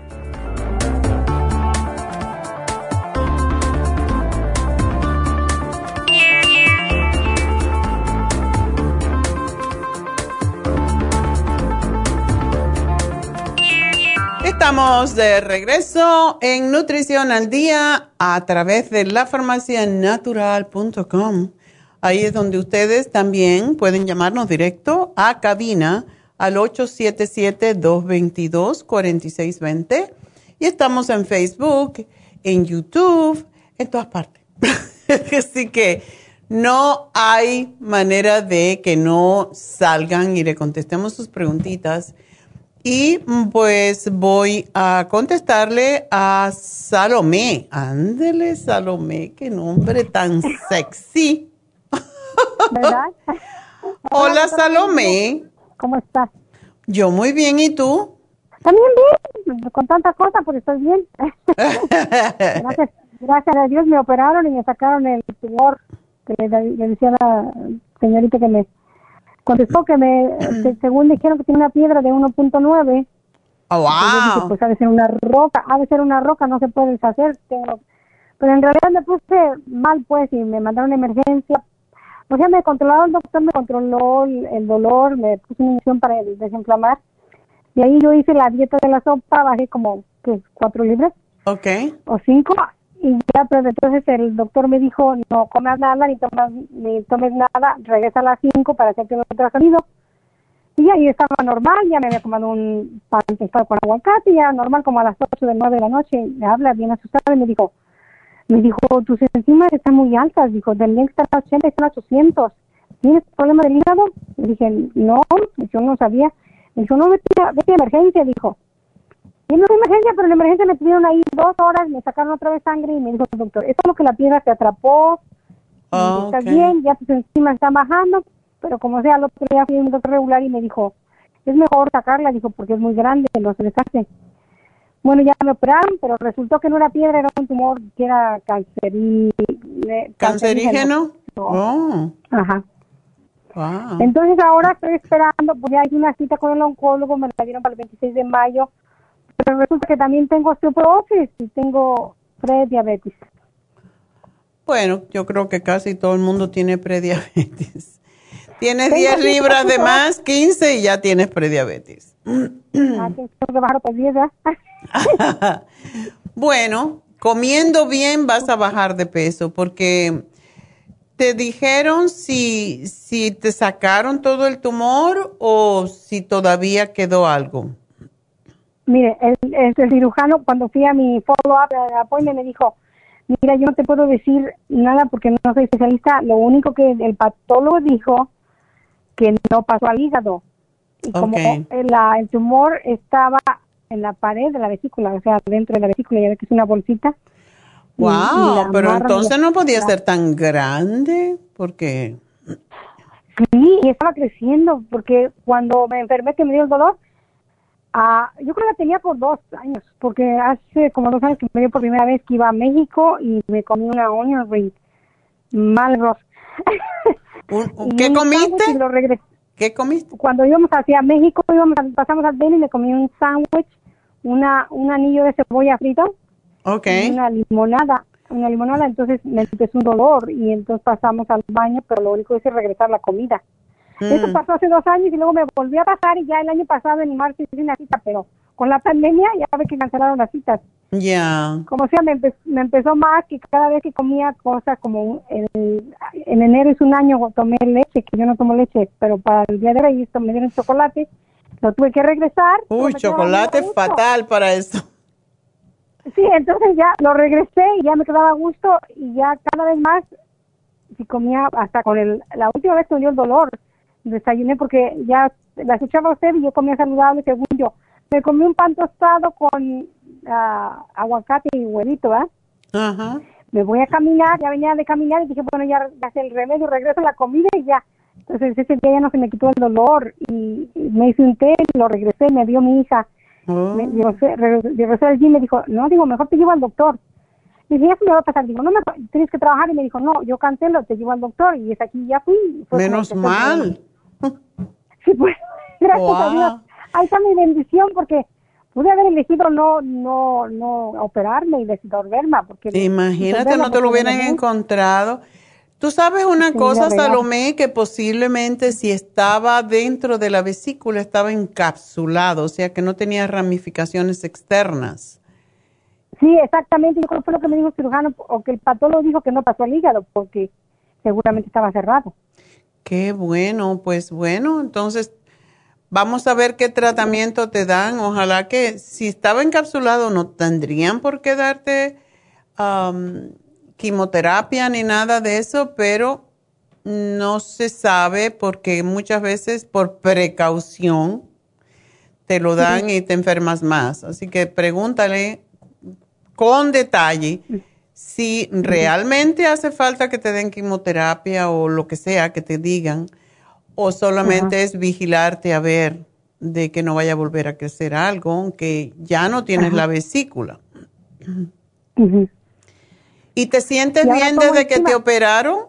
Estamos de regreso en Nutrición al Día a través de la lafarmacianatural.com. Ahí es donde ustedes también pueden llamarnos directo a cabina al 877-222-4620. Y estamos en Facebook, en YouTube, en todas partes. Así que no hay manera de que no salgan y le contestemos sus preguntitas y pues voy a contestarle a Salomé. Ándele, Salomé, qué nombre tan sexy. ¿Verdad? Hola, Salomé. ¿Cómo estás? Yo muy bien, ¿y tú? También bien, con tanta cosa, pues estoy bien. gracias, gracias a Dios me operaron y me sacaron el tumor que le, le decía la señorita que me contestó que me, según dijeron que tiene una piedra de 1.9. Oh, wow. pues ha de ser una roca, ha de ser una roca, no se puede deshacer. Tengo, pero en realidad me puse mal, pues, y me mandaron emergencia. O sea, me controló el doctor, me controló el, dolor, me puso una inyección para desinflamar. Y ahí yo hice la dieta de la sopa, bajé como, ¿qué? ¿Cuatro libras? Ok. O cinco. Y ya, pero entonces el doctor me dijo, no comas nada, ni tomas, ni tomes nada, regresa a las 5 para hacerte un ultrasonido. Y ahí estaba normal, ya me había tomado un pan con aguacate, ya normal, como a las 8 de 9 de la noche, me habla bien asustada y me dijo, me dijo, tus enzimas están muy altas, dijo, tendrían que estar a 80 y están a 800. ¿Tienes problema del hígado? Le dije, no, yo no sabía. Me dijo, no, vete a, vete a emergencia, dijo. Y no emergencia, pero en emergencia me tuvieron ahí dos horas, me sacaron otra vez sangre y me dijo el doctor, es lo que la piedra se atrapó, oh, está bien, ya tus enzimas están bajando, pero como sea, el otro día fui a un doctor regular y me dijo, es mejor sacarla, dijo, porque es muy grande, no se les hace. Bueno, ya me operaron, pero resultó que no era piedra, era un tumor que era cancerí, cancerígeno. Oh. Ajá. Wow. Entonces ahora estoy esperando, pues ya hay una cita con el oncólogo, me la dieron para el 26 de mayo, pero resulta que también tengo osteoporosis y tengo prediabetes. Bueno, yo creo que casi todo el mundo tiene prediabetes. Tienes 10 libras de más, 15 y ya tienes prediabetes. Ah, tengo que bajar por 10, bueno, comiendo bien vas a bajar de peso porque ¿te dijeron si, si te sacaron todo el tumor o si todavía quedó algo? Mire, el, el, cirujano cuando fui a mi follow-up appointment me dijo, mira, yo no te puedo decir nada porque no soy especialista, lo único que el patólogo dijo que no pasó al hígado. Y como el tumor estaba en la pared de la vesícula, o sea, dentro de la vesícula, ya ves que es una bolsita. Wow, pero entonces no podía ser tan grande, porque... Sí, y estaba creciendo, porque cuando me enfermé que me dio el dolor, Ah, yo creo que la tenía por dos años, porque hace como dos años que me dio por primera vez que iba a México y me comí una onion ring mal ¿Qué comiste? ¿Qué comiste? Cuando íbamos hacia México, íbamos pasamos al Beni y me comí un sándwich, una, un anillo de cebolla frito okay. y una limonada. Una limonada, entonces me empezó un dolor y entonces pasamos al baño, pero lo único es regresar la comida. Eso mm. pasó hace dos años y luego me volvió a pasar y ya el año pasado en marzo hice una cita, pero con la pandemia ya ve que cancelaron las citas. Ya. Como sea, me, me, empezó más que cada vez que comía cosas como en enero es un año tomé leche, que yo no tomo leche, pero para el día de hoy me dieron chocolate, lo tuve que regresar. Uy, chocolate fatal para eso. Sí, entonces ya lo regresé y ya me quedaba a gusto y ya cada vez más si comía hasta con el la última vez que me dio el dolor desayuné porque ya la escuchaba usted y yo comía saludable según yo. Me comí un pan tostado con uh, aguacate y huevito, ¿ah? Ajá. Me voy a caminar, ya venía de caminar y dije, bueno, ya hace el remedio, regreso la comida y ya. Entonces ese día ya no se me quitó el dolor y, me hice un té, lo regresé, me dio mi hija. Oh. Me, regresé, allí y me dijo, no, digo, mejor te llevo al doctor. Y dije, ya se me va a pasar. Digo, no, me, tienes que trabajar. Y me dijo, no, yo cancelo, te llevo al doctor. Y es aquí, ya fui. Menos mal. Sí, pues, gracias a Dios. Ahí está mi bendición porque pude haber elegido no no no operarme y desintorverme porque imagínate no te lo hubieran encontrado. Tú sabes una cosa Salomé que posiblemente si estaba dentro de la vesícula estaba encapsulado o sea que no tenía ramificaciones externas. Sí exactamente. Yo creo que fue lo que me dijo el cirujano o que el patólogo dijo que no pasó al hígado porque seguramente estaba cerrado Qué bueno, pues bueno, entonces vamos a ver qué tratamiento te dan. Ojalá que si estaba encapsulado no tendrían por qué darte quimioterapia ni nada de eso, pero no se sabe porque muchas veces por precaución te lo dan y te enfermas más. Así que pregúntale con detalle si realmente hace falta que te den quimioterapia o lo que sea que te digan, o solamente es vigilarte a ver de que no vaya a volver a crecer algo, aunque ya no tienes la vesícula. ¿Y te sientes bien desde que te operaron?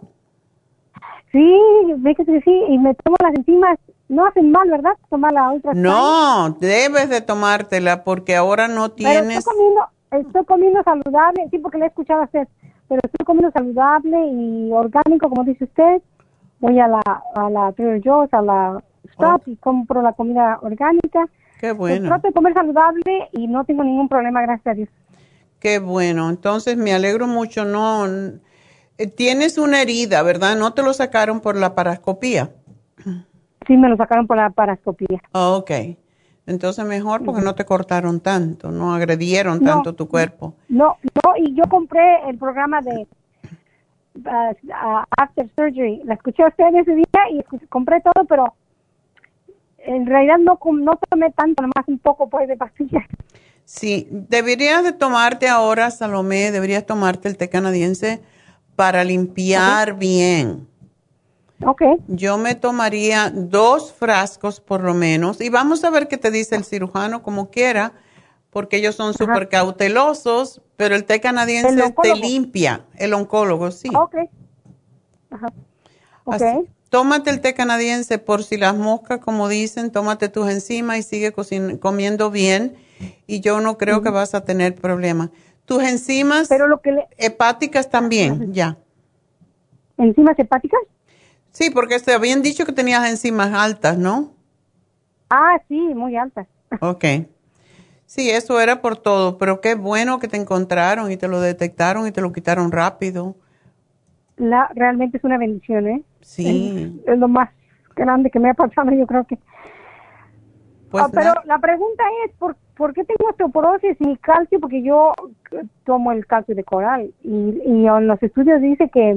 Sí, ve que sí, y me tomo las enzimas. No hacen mal, ¿verdad? Tomar la otra. No, debes de tomártela porque ahora no tienes estoy comiendo saludable, sí, porque le he escuchado usted, pero estoy comiendo saludable y orgánico, como dice usted. Voy a la, a la Trader Joe's, a la Stop y compro la comida orgánica. Qué bueno. trato de comer saludable y no tengo ningún problema, gracias a Dios. Qué bueno. Entonces me alegro mucho. No, eh, tienes una herida, ¿verdad? No te lo sacaron por la parascopía. Sí, me lo sacaron por la parascopía. Oh, ok. Entonces mejor porque no te cortaron tanto, no agredieron tanto tu cuerpo. No, no, y yo compré el programa de uh, After Surgery. La escuché a usted ese día y compré todo, pero en realidad no, no tomé tanto, nomás un poco pues de pastillas. Sí, deberías de tomarte ahora, Salomé, deberías tomarte el té canadiense para limpiar bien yo me tomaría dos frascos por lo menos y vamos a ver qué te dice el cirujano como quiera, porque ellos son súper cautelosos, pero el té canadiense te limpia, el oncólogo, sí. Ok. Ajá. tómate el té canadiense por si las moscas, como dicen, tómate tus enzimas y sigue comiendo bien y yo no creo que vas a tener problema. Tus enzimas pero lo que hepáticas también, ya. ¿Enzimas hepáticas? Sí, porque te habían dicho que tenías enzimas altas, ¿no? Ah, sí, muy altas. Ok. Sí, eso era por todo, pero qué bueno que te encontraron y te lo detectaron y te lo quitaron rápido. la, realmente es una bendición, ¿eh? Sí. Es, lo más grande que me ha pasado, yo creo que. Pues ah, pero la pregunta es, ¿por, ¿por qué tengo osteoporosis y calcio? Porque yo tomo el calcio de coral y, y en los estudios dice que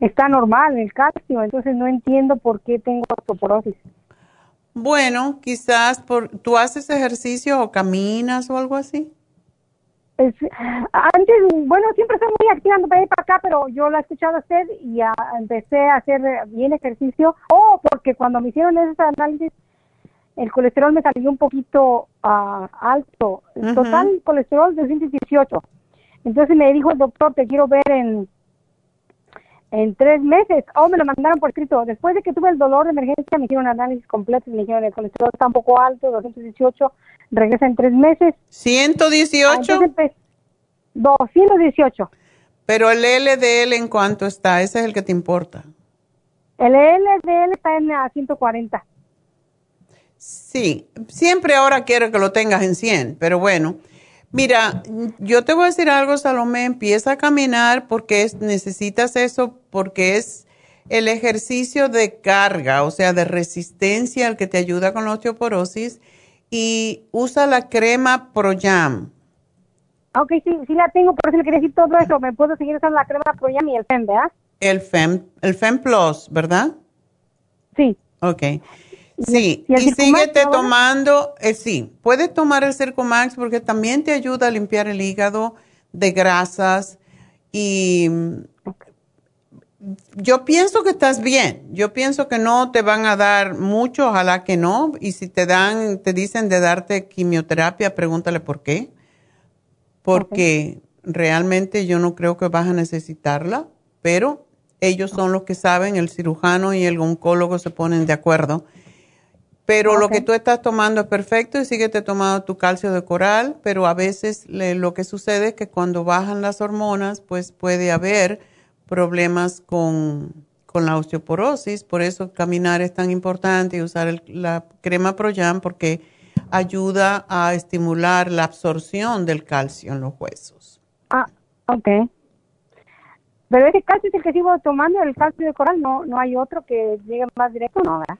está normal el calcio, entonces no entiendo por qué tengo osteoporosis. Bueno, quizás por, tú haces ejercicio o caminas o algo así. antes, bueno, siempre estoy muy activa para ir para acá, pero yo la he escuchado usted y empecé a hacer bien ejercicio. Oh, porque cuando me hicieron ese análisis, el colesterol me salió un poquito uh, alto. El total colesterol de 118. Entonces me dijo el doctor, te quiero ver en en tres meses. Oh, me lo mandaron por escrito. Después de que tuve el dolor de emergencia, me hicieron análisis completo y me dijeron el colesterol está un poco alto, 218, regresa en tres meses. ¿118? 218. Pero el LDL en cuánto está, ese es el que te importa. El LDL está en a 140. Sí, siempre ahora quiero que lo tengas en 100, pero bueno. Mira, yo te voy a decir algo, Salomé, empieza a caminar porque necesitas eso, porque es el ejercicio de carga, o sea, de resistencia, el que te ayuda con la osteoporosis, y usa la crema ProYam. Ok, sí, sí la tengo, por eso le quería decir todo eso. Me puedo seguir usando la crema ProYam y el FEM, ¿verdad? El FEM, el FEM Plus, ¿verdad? Sí. Ok. Sí, y, síguete tomando, eh, sí, puedes tomar el Circumax porque también te ayuda a limpiar el hígado de grasas y yo pienso que estás bien. Yo pienso que no te van a dar mucho, ojalá que no. Y si te dan, te dicen de darte quimioterapia, pregúntale por qué. Porque realmente yo no creo que vas a necesitarla, pero ellos son los que saben, el cirujano y el oncólogo se ponen de acuerdo pero lo que tú estás tomando es perfecto y síguete tomando tu calcio de coral, pero a veces lo que sucede es que cuando bajan las hormonas, pues puede haber problemas con, la osteoporosis, por eso caminar es tan importante y usar la crema Proyam porque ayuda a estimular la absorción del calcio en los huesos. Ah, ok. Pero ese calcio es el que sigo tomando, el calcio de coral, no, no hay otro que llegue más directo, ¿no? ¿verdad?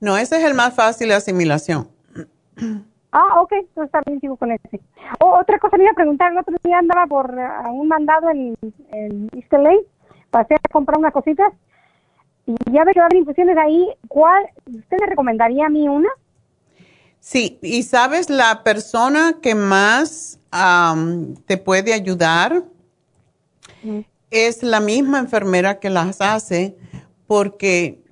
No, ese es el más fácil de asimilación. Ah, ok, entonces también sigo con ese. otra cosa me iba a preguntar, el otro día andaba por uh, un mandado en, en East LA, pasé a comprar unas cositas y ya ve que va a haber infusiones ahí. ¿Cuál, usted le recomendaría a mí una? Sí, y sabes, la persona que más te puede ayudar es la misma enfermera que las hace, porque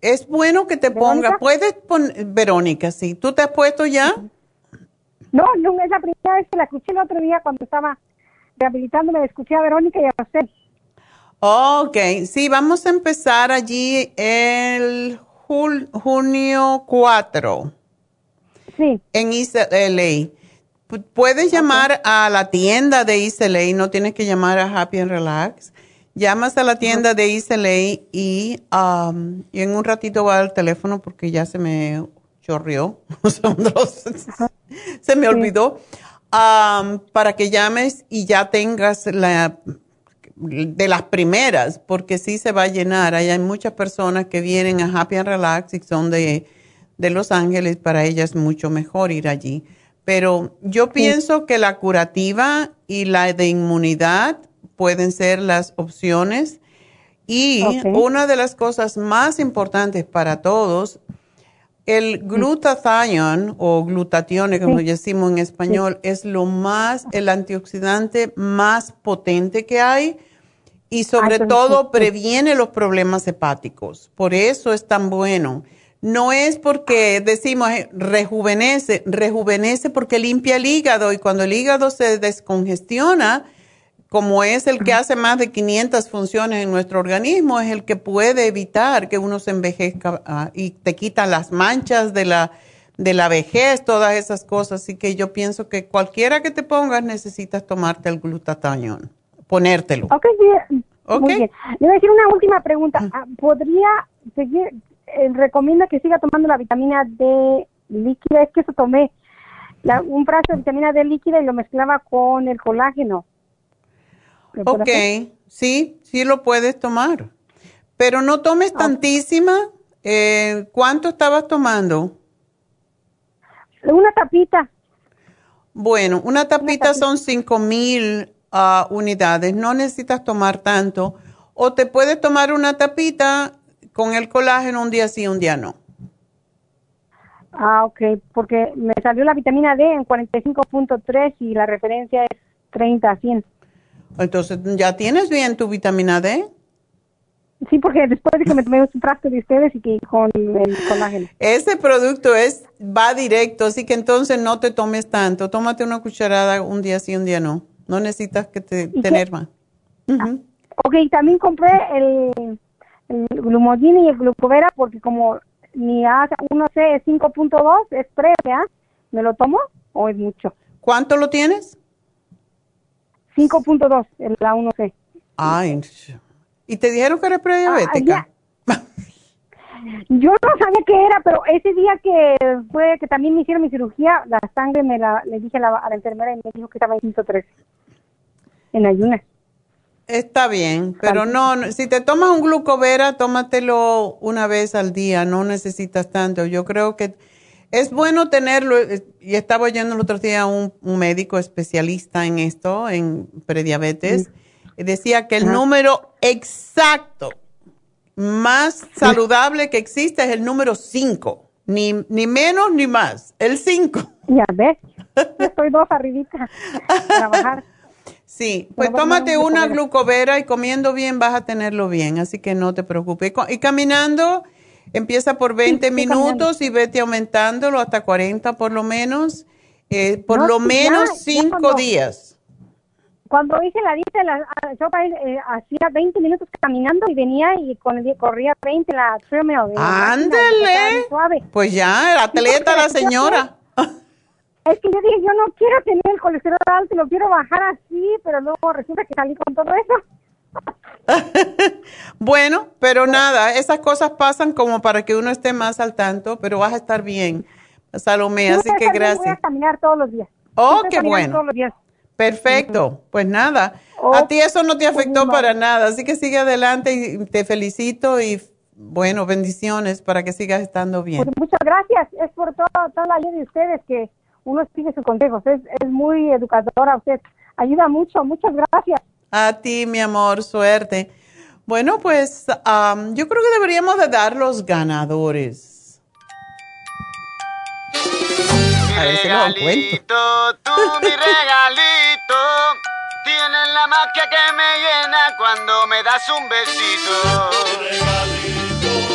es bueno que te ponga, puedes poner, Verónica, sí, ¿tú te has puesto ya? No, no, es la primera vez que la escuché el otro día cuando estaba rehabilitándome, escuché a Verónica y a José. Ok, sí, vamos a empezar allí el junio 4. Sí. En ISLA. Puedes llamar a la tienda de ISLA, no tienes que llamar a Happy and Relax llamas a la tienda de ISLA y, um, y en un ratito va al teléfono porque ya se me chorrió, se me olvidó, um, para que llames y ya tengas la de las primeras, porque sí se va a llenar. hay muchas personas que vienen a Happy and Relax y son de, de Los Ángeles, para ellas es mucho mejor ir allí. Pero yo pienso que la curativa y la de inmunidad pueden ser las opciones. Y una de las cosas más importantes para todos, el glutathione o glutatión, como decimos en español, es lo más, el antioxidante más potente que hay y sobre todo previene los problemas hepáticos. Por eso es tan bueno. No es porque decimos eh, rejuvenece, rejuvenece porque limpia el hígado y cuando el hígado se descongestiona, como es el que hace más de 500 funciones en nuestro organismo, es el que puede evitar que uno se envejezca ah, y te quita las manchas de la, de la vejez, todas esas cosas. Así que yo pienso que cualquiera que te pongas necesitas tomarte el glutatión, ponértelo. Ok, bien. Muy bien. Le voy a decir una última pregunta. Ah, ¿Podría seguir, eh, recomienda que siga tomando la vitamina D líquida? Es que eso tomé un frasco de vitamina D líquida y lo mezclaba con el colágeno. Ok, sí, sí lo puedes tomar. Pero no tomes tantísima. Eh, ¿Cuánto estabas tomando? Una tapita. Bueno, una tapita, son 5 mil ah, unidades. No necesitas tomar tanto. O te puedes tomar una tapita con el colágeno un día sí, un día no. Ah, ok, porque me salió la vitamina D en 45.3 y la referencia es 30 a 100. Entonces, ¿ya tienes bien tu vitamina D? Sí, porque después de que me tomé un frasco de ustedes y que con el colágeno. Ese producto es va directo, así que entonces no te tomes tanto. Tómate una cucharada un día sí, un día no. No necesitas que te, tener más. Ah, ok, también compré el, el y el glucovera porque como ni A, uno c es 5.2, es pre, ¿Me lo tomo o es mucho? ¿Cuánto lo tienes? 5.2, la 1C. Ay, ¿y te dijeron que eres prediabética? Ah, Yo no sabía qué era, pero ese día que fue que también me hicieron mi cirugía, la sangre me la le dije a la, enfermera y me dijo que estaba en 103 en ayunas. Está bien, pero no, si te tomas un glucovera, tómatelo una vez al día, no necesitas tanto. Yo creo que es bueno tenerlo, eh, y estaba oyendo el otro día un, un médico especialista en esto, en prediabetes, y decía que el número exacto más saludable que existe es el número 5, ni, ni menos ni más, el 5. Ya ves, estoy dos arribita trabajar. Sí, pues tómate una glucovera y comiendo bien vas a tenerlo bien, así que no te preocupes. Y caminando, empieza por 20 minutos y vete aumentándolo hasta 40 por lo menos, eh, por lo menos 5 días. Cuando hice la dieta, la, ah, yo eh, hacía 20 minutos caminando y venía y con, corría 20 la treadmill. ¡Ándale! Pues ya, atleta la señora. Es que yo dije, yo no quiero tener el colesterol alto, lo quiero bajar así, pero luego resulta que salí con todo eso. bueno, pero nada, esas cosas pasan como para que uno esté más al tanto, pero vas a estar bien, Salomé, así que gracias. Voy a caminar todos los días. Oh, qué bueno. Perfecto, pues nada, a ti eso no te afectó para nada, así que sigue adelante y te felicito y bueno, bendiciones para que sigas estando bien. Pues muchas gracias, es por todo, toda la ayuda de ustedes que uno sigue sus consejos. Es, es muy educadora usted. Ayuda mucho. Muchas gracias. A ti, mi amor. Suerte. Bueno, pues yo creo que deberíamos de dar los ganadores. A ver encuentro. Tú, mi regalito. Tienes la magia que me llena cuando me das un besito.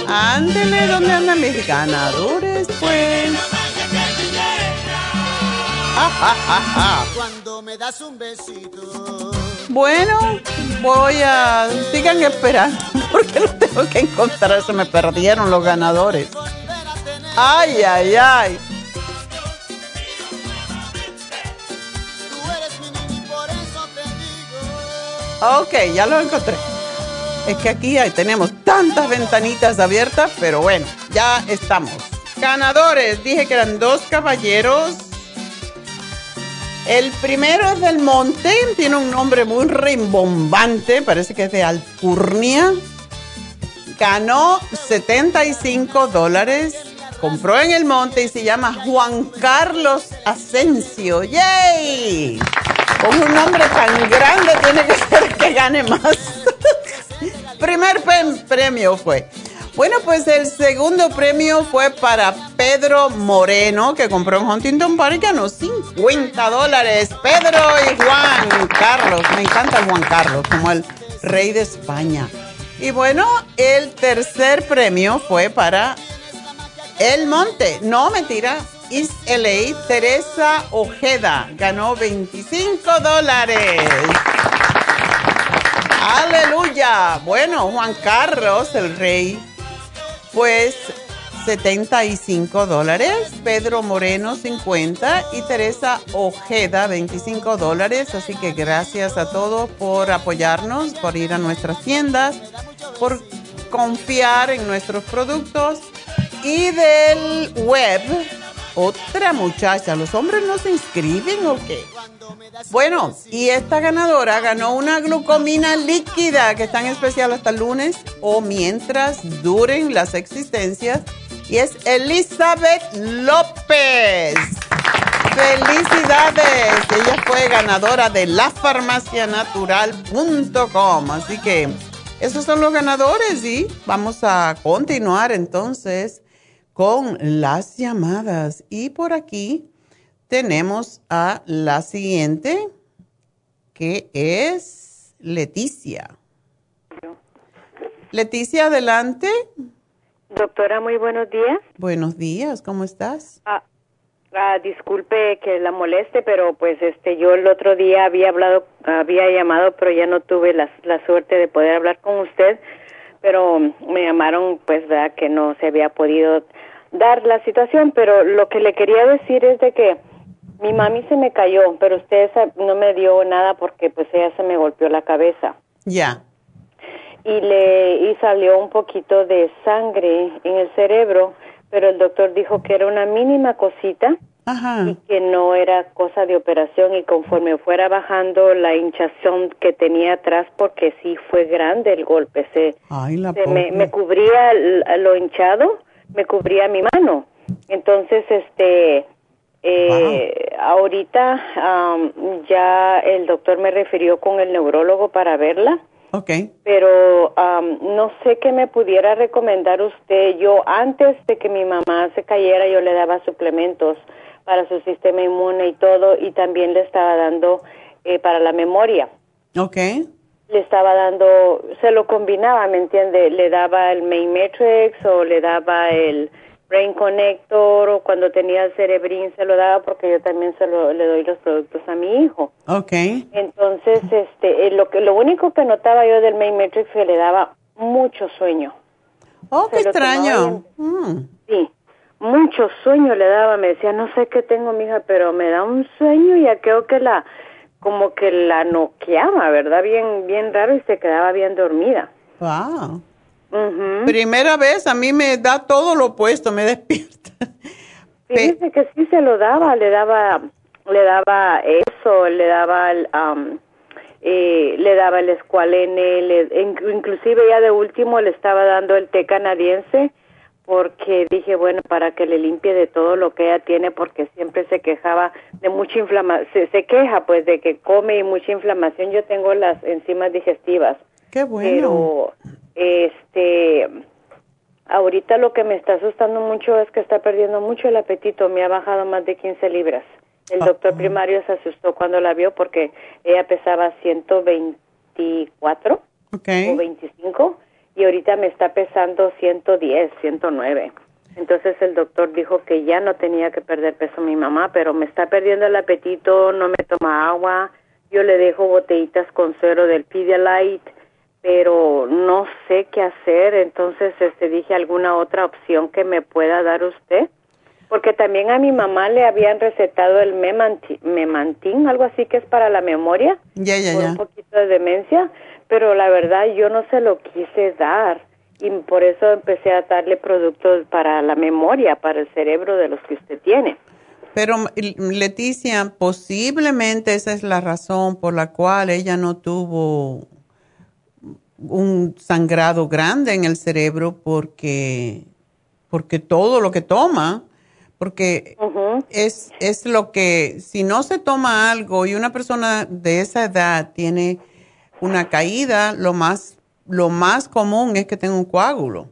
Ándele, ¿dónde andan mis ganadores? Pues. Cuando me das un besito. Bueno, voy a. Sigan esperando, porque lo tengo que encontrar. Se me perdieron los ganadores. Ay, ay, ay. Ok, ya lo encontré. Es que aquí tenemos tantas ventanitas abiertas, pero bueno, ya estamos. Ganadores, dije que eran dos caballeros el primero es del monte, tiene un nombre muy rimbombante, parece que es de Alcurnia. Ganó 75 dólares, compró en el monte y se llama Juan Carlos Asensio. ¡Yay! Con un nombre tan grande tiene que ser que gane más. Primer premio fue. Bueno, pues el segundo premio fue para Pedro Moreno, que compró en Huntington Park y ganó 50 dólares. Pedro y Juan Carlos, me encanta Juan Carlos, como el rey de España. Y bueno, el tercer premio fue para El Monte, no mentira, East LA, Teresa Ojeda, ganó 25 dólares. Aleluya. Bueno, Juan Carlos, el rey pues 75 dólares, Pedro Moreno 50 y Teresa Ojeda 25 dólares. Así que gracias a todos por apoyarnos, por ir a nuestras tiendas, por confiar en nuestros productos y del web otra muchacha. ¿Los hombres no se inscriben o qué? Bueno, y esta ganadora ganó una glucomina líquida que está en especial hasta lunes o mientras duren las existencias. Y es Elizabeth López. ¡Felicidades! Ella fue ganadora de lafarmacianatural.com. Así que esos son los ganadores y vamos a continuar entonces con las llamadas. Y por aquí tenemos a la siguiente, que es Leticia. Leticia, adelante. Doctora, muy buenos días. Buenos días, ¿cómo estás? Ah, Ah, disculpe que la moleste, pero pues este yo el otro día había hablado, había llamado, pero ya no tuve la, la suerte de poder hablar con usted, pero me llamaron pues ¿verdad? que no se había podido dar la situación, pero lo que le quería decir es de que mi mami se me cayó, pero usted no me dio nada porque pues ella se me golpeó la cabeza. Ya. Y le y salió un poquito de sangre en el cerebro pero el doctor dijo que era una mínima cosita y que no era cosa de operación y conforme fuera bajando la hinchazón que tenía atrás porque sí fue grande el golpe se, me, cubría lo hinchado me cubría mi mano entonces este eh, ahorita ya el doctor me refirió con el neurólogo para verla Okay. Pero no sé qué me pudiera recomendar usted. Yo antes de que mi mamá se cayera, yo le daba suplementos para su sistema inmune y todo, y también le estaba dando eh, para la memoria. Okay. Le estaba dando, se lo combinaba, ¿me entiende? Le daba el Main Matrix o le daba el Brain Connector o cuando tenía el Cerebrin se lo daba porque yo también se lo, le doy los productos a mi hijo. Okay. Entonces, este, eh, lo que lo único que notaba yo del Main Matrix que le daba mucho sueño. Oh, qué extraño. Mm. Sí, mucho sueño le daba. Me decía, no sé qué tengo, mija, pero me da un sueño y ya creo que la, como que la noqueaba, ¿verdad? Bien, bien raro y se quedaba bien dormida. Wow. Primera vez a mí me da todo lo opuesto, me despierta. Dice que sí se lo daba, le daba, le daba eso, le daba el, eh, le daba el escualene, le, inclusive ya de último le estaba dando el té canadiense porque dije, bueno, para que le limpie de todo lo que ella tiene, porque siempre se quejaba de mucha inflamación, se, se, queja pues de que come y mucha inflamación. Yo tengo las enzimas digestivas. Qué bueno. Pero este, ahorita lo que me está asustando mucho es que está perdiendo mucho el apetito. Me ha bajado más de 15 libras. El ah, doctor primario se asustó cuando la vio porque ella pesaba 124 okay. o 25 y ahorita me está pesando 110, 109. Entonces el doctor dijo que ya no tenía que perder peso mi mamá, pero me está perdiendo el apetito, no me toma agua. Yo le dejo botellitas con suero del Pedialyte pero no sé qué hacer, entonces este dije alguna otra opción que me pueda dar usted, porque también a mi mamá le habían recetado el memantin, algo así que es para la memoria, ya, ya, por un poquito de demencia, pero la verdad yo no se lo quise dar y por eso empecé a darle productos para la memoria, para el cerebro de los que usted tiene. Pero Leticia, posiblemente esa es la razón por la cual ella no tuvo un sangrado grande en el cerebro porque, porque todo lo que toma, porque es, es lo que, si no se toma algo y una persona de esa edad tiene una caída, lo más, lo más común es que tenga un coágulo.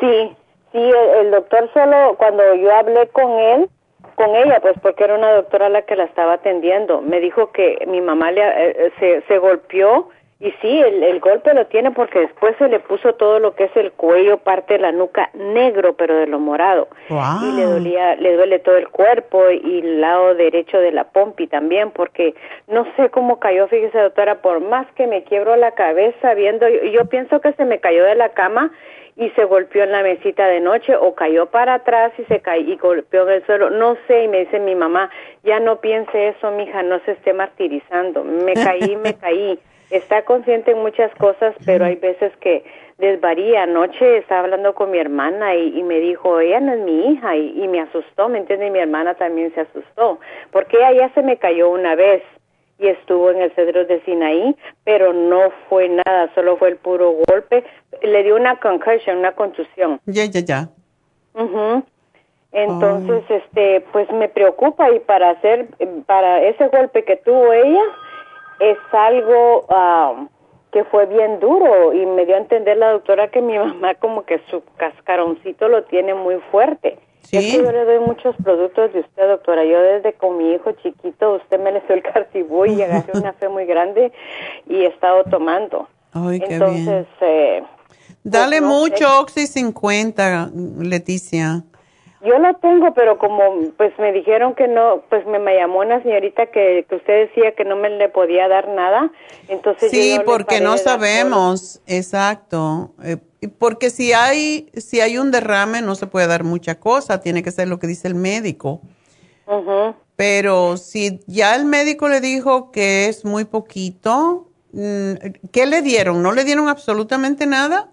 Sí, sí, el, doctor solo, cuando yo hablé con él, con ella, pues porque era una doctora la que la estaba atendiendo, me dijo que mi mamá le, eh, se, se golpeó y sí, el, golpe lo tiene porque después se le puso todo lo que es el cuello, parte de la nuca negro, pero de lo morado. Y le dolía, le duele todo el cuerpo y el lado derecho de la pompi también, porque no sé cómo cayó, fíjese doctora, por más que me quiebro la cabeza viendo, yo, yo pienso que se me cayó de la cama y se golpeó en la mesita de noche o cayó para atrás y se cayó y golpeó en el suelo, no sé, y me dice mi mamá, ya no piense eso, mija, no se esté martirizando, me caí, me caí está consciente en muchas cosas, pero hay veces que desvaría. Anoche estaba hablando con mi hermana y, me dijo, ella no es mi hija y, me asustó, ¿me entiende? Mi hermana también se asustó, porque ella ya se me cayó una vez y estuvo en el Cedro de Sinaí, pero no fue nada, solo fue el puro golpe. Le dio una concussion, una contusión. Ya, ya, ya. Entonces, este, pues me preocupa y para hacer, para ese golpe que tuvo ella, es algo ah, que fue bien duro y me dio a entender la doctora que mi mamá como que su cascaroncito lo tiene muy fuerte. Sí. yo le doy muchos productos de usted, doctora. Yo desde con mi hijo chiquito, usted me le dio el cartibú y agarré una fe muy grande y he estado tomando. Ay, qué Entonces, Eh, Dale pues, mucho Oxy 50, Leticia. Yo lo tengo, pero como pues me dijeron que no, pues me, llamó una señorita que, que, usted decía que no me le podía dar nada, entonces sí, porque no sabemos, exacto, eh, porque si hay si hay un derrame no se puede dar mucha cosa, tiene que ser lo que dice el médico. Pero si ya el médico le dijo que es muy poquito, mm, ¿qué le dieron? ¿No le dieron absolutamente nada?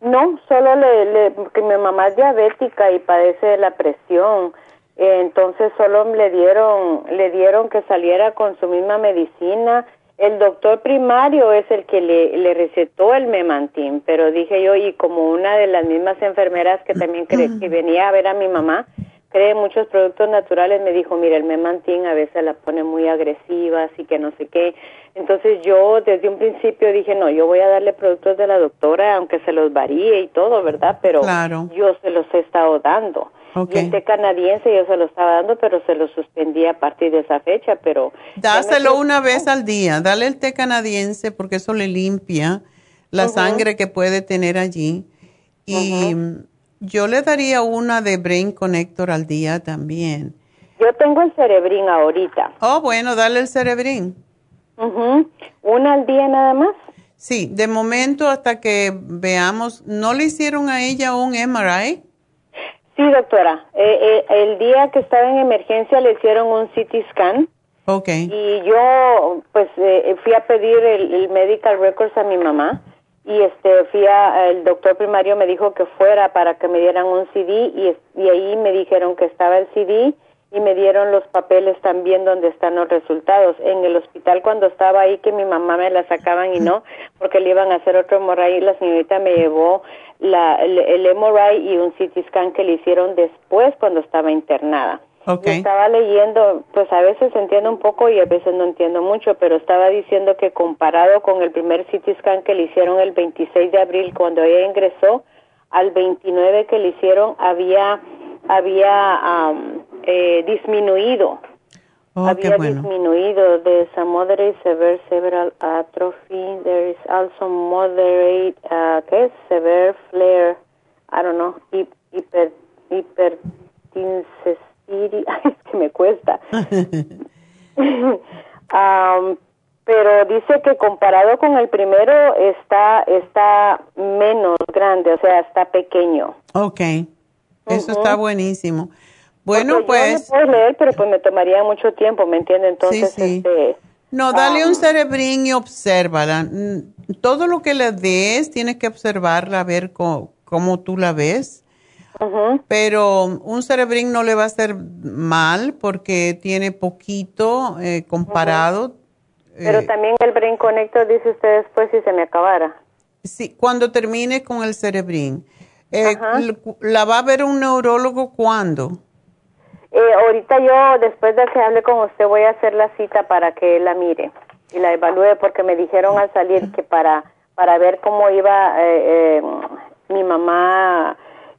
No, solo le, le, porque mi mamá es diabética y padece de la presión, eh, entonces solo le dieron, le dieron que saliera con su misma medicina. El doctor primario es el que le, le recetó el memantín, pero dije yo, y como una de las mismas enfermeras que también que venía a ver a mi mamá, cree muchos productos naturales, me dijo, mira, el memantín a veces la pone muy agresiva, así que no sé qué. Entonces yo desde un principio dije, no, yo voy a darle productos de la doctora, aunque se los varíe y todo, ¿verdad? Pero yo se los he estado dando. Y el té canadiense yo se lo estaba dando, pero se lo suspendí a partir de esa fecha, pero... Dáselo una vez al día, dale el té canadiense porque eso le limpia la sangre que puede tener allí. Y yo le daría una de Brain Connector al día también. Yo tengo el cerebrín ahorita. Oh, bueno, dale el cerebrín. ¿Una al día nada más? Sí, de momento hasta que veamos, ¿no le hicieron a ella un MRI? Sí, doctora. Eh, eh, el día que estaba en emergencia le hicieron un CT scan. Ok. Y yo, pues, eh, fui a pedir el, el, medical records a mi mamá y este fui a, el doctor primario me dijo que fuera para que me dieran un CD y, y ahí me dijeron que estaba el CD y me dieron los papeles también donde están los resultados. En el hospital cuando estaba ahí que mi mamá me la sacaban y no, porque le iban a hacer otro MRI, la señorita me llevó la, el, el MRI y un CT scan que le hicieron después cuando estaba internada. Estaba leyendo, pues a veces entiendo un poco y a veces no entiendo mucho, pero estaba diciendo que comparado con el primer CT scan que le hicieron el 26 de abril cuando ella ingresó, al 29 que le hicieron había había eh, disminuido. Oh, había disminuido. There's a moderate severe cerebral atrophy. There is also moderate, uh, ¿qué es? Severe flare. I don't know. Hiper, hiper, es que me cuesta. um, pero dice que comparado con el primero está está menos grande, o sea, está pequeño. Okay. Eso está buenísimo. Bueno, pues... Yo puedo leer, pero pues me tomaría mucho tiempo, ¿me entiende? Entonces, este... No, dale un cerebrín y obsérvala. Mm, todo lo que le des, tienes que observarla, a ver cómo, tú la ves. Pero un cerebrín no le va a hacer mal porque tiene poquito eh, comparado. Pero eh, también el Brain Connector, dice usted después, si se me acabara. Sí, cuando termine con el cerebrín. Eh, ¿La va a ver un neurólogo cuándo? Eh, ahorita yo, después de que hable con usted, voy a hacer la cita para que la mire y la evalúe, porque me dijeron al salir que para, para ver cómo iba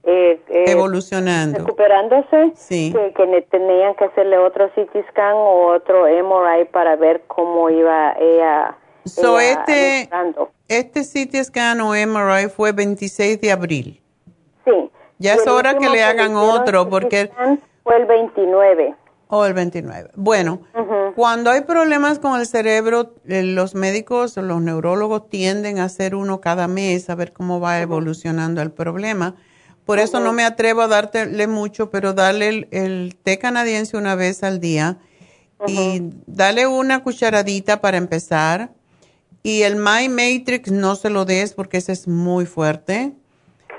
eh, eh evolucionando, recuperándose, sí. que, que, tenían que hacerle otro CT scan o otro MRI para ver cómo iba ella. So este, este CT scan o MRI fue 26 de abril. Sí. Ya es hora que le hagan otro porque... Fue el 29. O el 29. Bueno, cuando hay problemas con el cerebro, eh, los médicos, los neurólogos tienden a hacer uno cada mes a ver cómo va evolucionando el problema. Por eso no me atrevo a dártele mucho, pero dale el, té canadiense una vez al día y dale una cucharadita para empezar Y el My Matrix no se lo des porque ese es muy fuerte.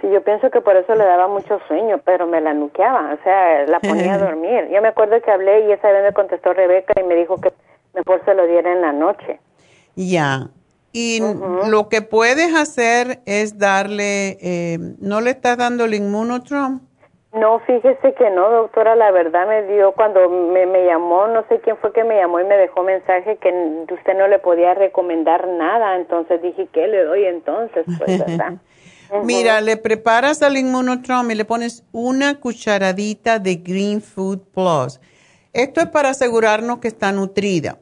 Sí, yo pienso que por eso le daba mucho sueño, pero me la nuqueaba, o sea, la ponía a dormir. Yo me acuerdo que hablé y esa vez me contestó Rebeca y me dijo que mejor se lo diera en la noche. Ya. Y lo que puedes hacer es darle, eh, ¿no le estás dando el inmunotrom? No, fíjese que no, doctora, la verdad me dio cuando me, me llamó, no sé quién fue que me llamó y me dejó mensaje que usted no le podía recomendar nada, entonces dije, ¿qué le doy entonces? Pues, ¿verdad? Mira, le preparas al inmunotrom y le pones una cucharadita de Green Food Plus. Esto es para asegurarnos que está nutrida.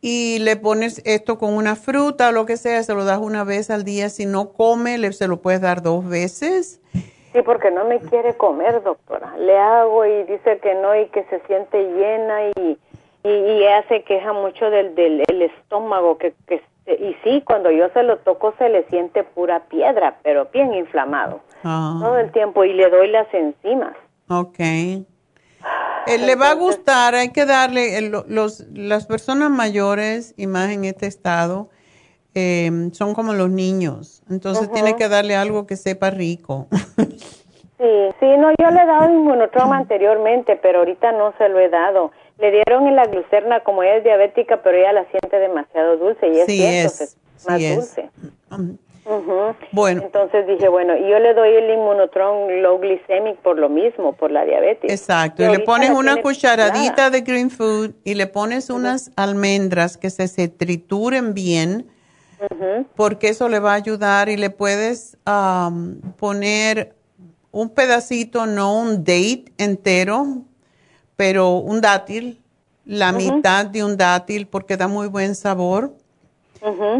Y le pones esto con una fruta o lo que sea, se lo das una vez al día. Si no come, le, se lo puedes dar dos veces. Sí, porque no me quiere comer, doctora. Le hago y dice que no y que se siente llena y, y, y ella se queja mucho del, del estómago, que, que y sí, cuando yo se lo toco se le siente pura piedra, pero bien inflamado. Ah. Todo el tiempo y le doy las enzimas. Ok. Eh, le va a gustar, hay que darle, el- los, las personas mayores y más en este estado eh, son como los niños, entonces tiene que darle algo que sepa rico. Sí, sí, no, yo le he dado inmunotrauma anteriormente, pero ahorita no se lo he dado. Le dieron en la glucerna como ella es diabética, pero ella la siente demasiado dulce y es Sí cierto, es, es más sí es. Um. Bueno. Entonces dije, bueno, yo le doy el inmunotron low glycemic por lo mismo, por la diabetes. Exacto, Y y le pones una cucharadita de green food y le pones unas almendras que se, se trituren bien, porque eso le va a ayudar y le puedes am, poner un pedacito, no un date entero, pero un dátil, la mitad de un dátil, porque da muy buen sabor.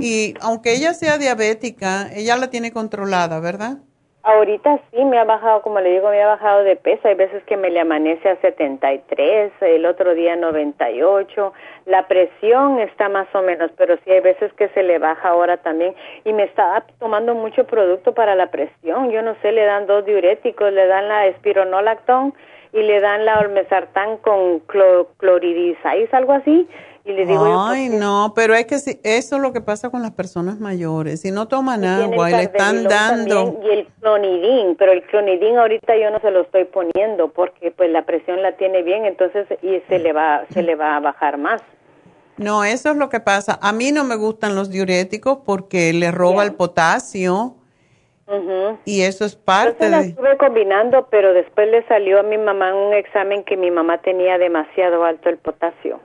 Y aunque ella sea diabética, ella la tiene controlada, ¿verdad? Ahorita sí me ha bajado, como le digo, me ha bajado de peso. Hay veces que me le amanece a 73, el otro día 98. La presión está más o menos, pero sí hay veces que se le baja ahora también. Y me estaba tomando mucho producto para la presión. Yo no sé, le dan dos diuréticos, le dan la espironolactón y le dan la olmesartán con clo cloridizais, algo así. Y le digo yo, Ay, no, pero es que si, eso es lo que pasa con las personas mayores. Si no toman agua y el le están dando... también y el clonidín, pero el clonidín ahorita yo no se lo estoy poniendo porque pues la presión la tiene bien, entonces y se le va se le va a bajar más. No, eso es lo que pasa. A mí no me gustan los diuréticos porque le roba el potasio y eso es parte la de... estuve combinando, pero después le salió a mi mamá un examen que mi mamá tenía demasiado alto el potasio.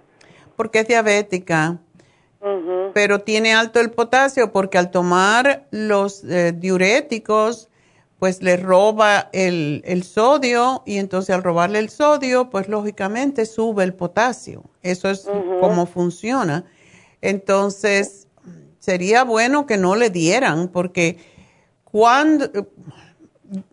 Porque es diabética, pero tiene alto el potasio porque al tomar los eh, diuréticos, pues le roba el, el sodio y entonces al robarle el sodio, pues lógicamente sube el potasio. Eso es Ujú. como funciona. Entonces, sería bueno que no le dieran porque cuando...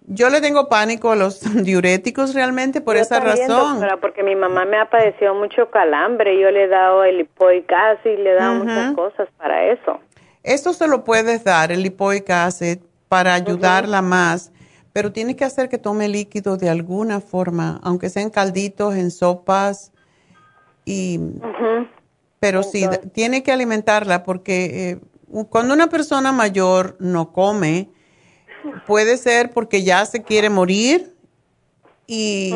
Yo le tengo pánico a los diuréticos realmente por Yo esa también, razón. doctora, porque mi mamá me ha padecido mucho calambre, yo le he dado el lipoic acid, le he dado muchas cosas para eso. Esto se lo puedes dar, el lipoic acid, para ayudarla más, pero tienes que hacer que tome líquido de alguna forma, aunque sea en calditos, en sopas, y, pero sí, tiene que alimentarla porque eh, cuando una persona mayor no come, puede ser porque ya se quiere morir y,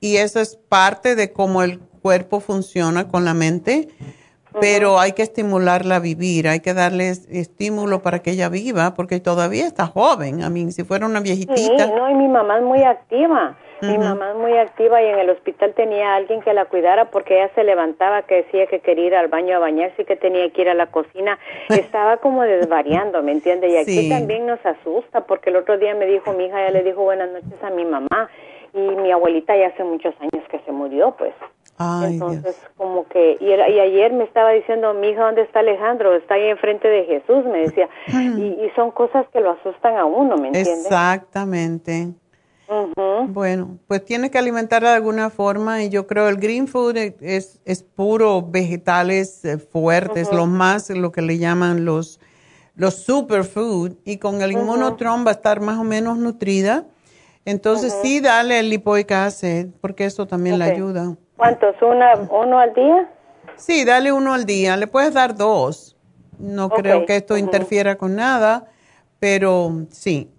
y eso es parte de cómo el cuerpo funciona con la mente, pero hay que estimularla a vivir, hay que darle es- estímulo para que ella viva, porque todavía está joven. A mí, si fuera una Sí, viejitita. no, y mi mamá es muy activa. Mi mamá es muy activa y en el hospital tenía alguien que la cuidara porque ella se levantaba, que decía que quería ir al baño a bañarse y que tenía que ir a la cocina. Estaba como desvariando, ¿me entiende? Y aquí Sí. también nos asusta porque el otro día me dijo, mi hija ya le dijo buenas noches a mi mamá y mi abuelita ya hace muchos años que se murió, pues. Ay, Entonces, como que, y, era- y ayer me estaba diciendo, mi hija, ¿dónde está Alejandro? Está ahí enfrente de Jesús, me decía. Y, y son cosas que lo asustan a uno, ¿me entiende? Exactamente. Bueno, pues tiene que alimentarla de alguna forma y yo creo el green food e- es, es puro vegetales eh, fuertes, los más, lo que le llaman los, los superfood y con el Ujú. inmunotron va a estar más o menos nutrida. Entonces sí, dale el lipoic acid porque eso también le ayuda. ¿Cuántos? ¿Una, ¿Uno al día? Sí, dale uno al día, le puedes dar dos. No creo que esto interfiera con nada, pero sí,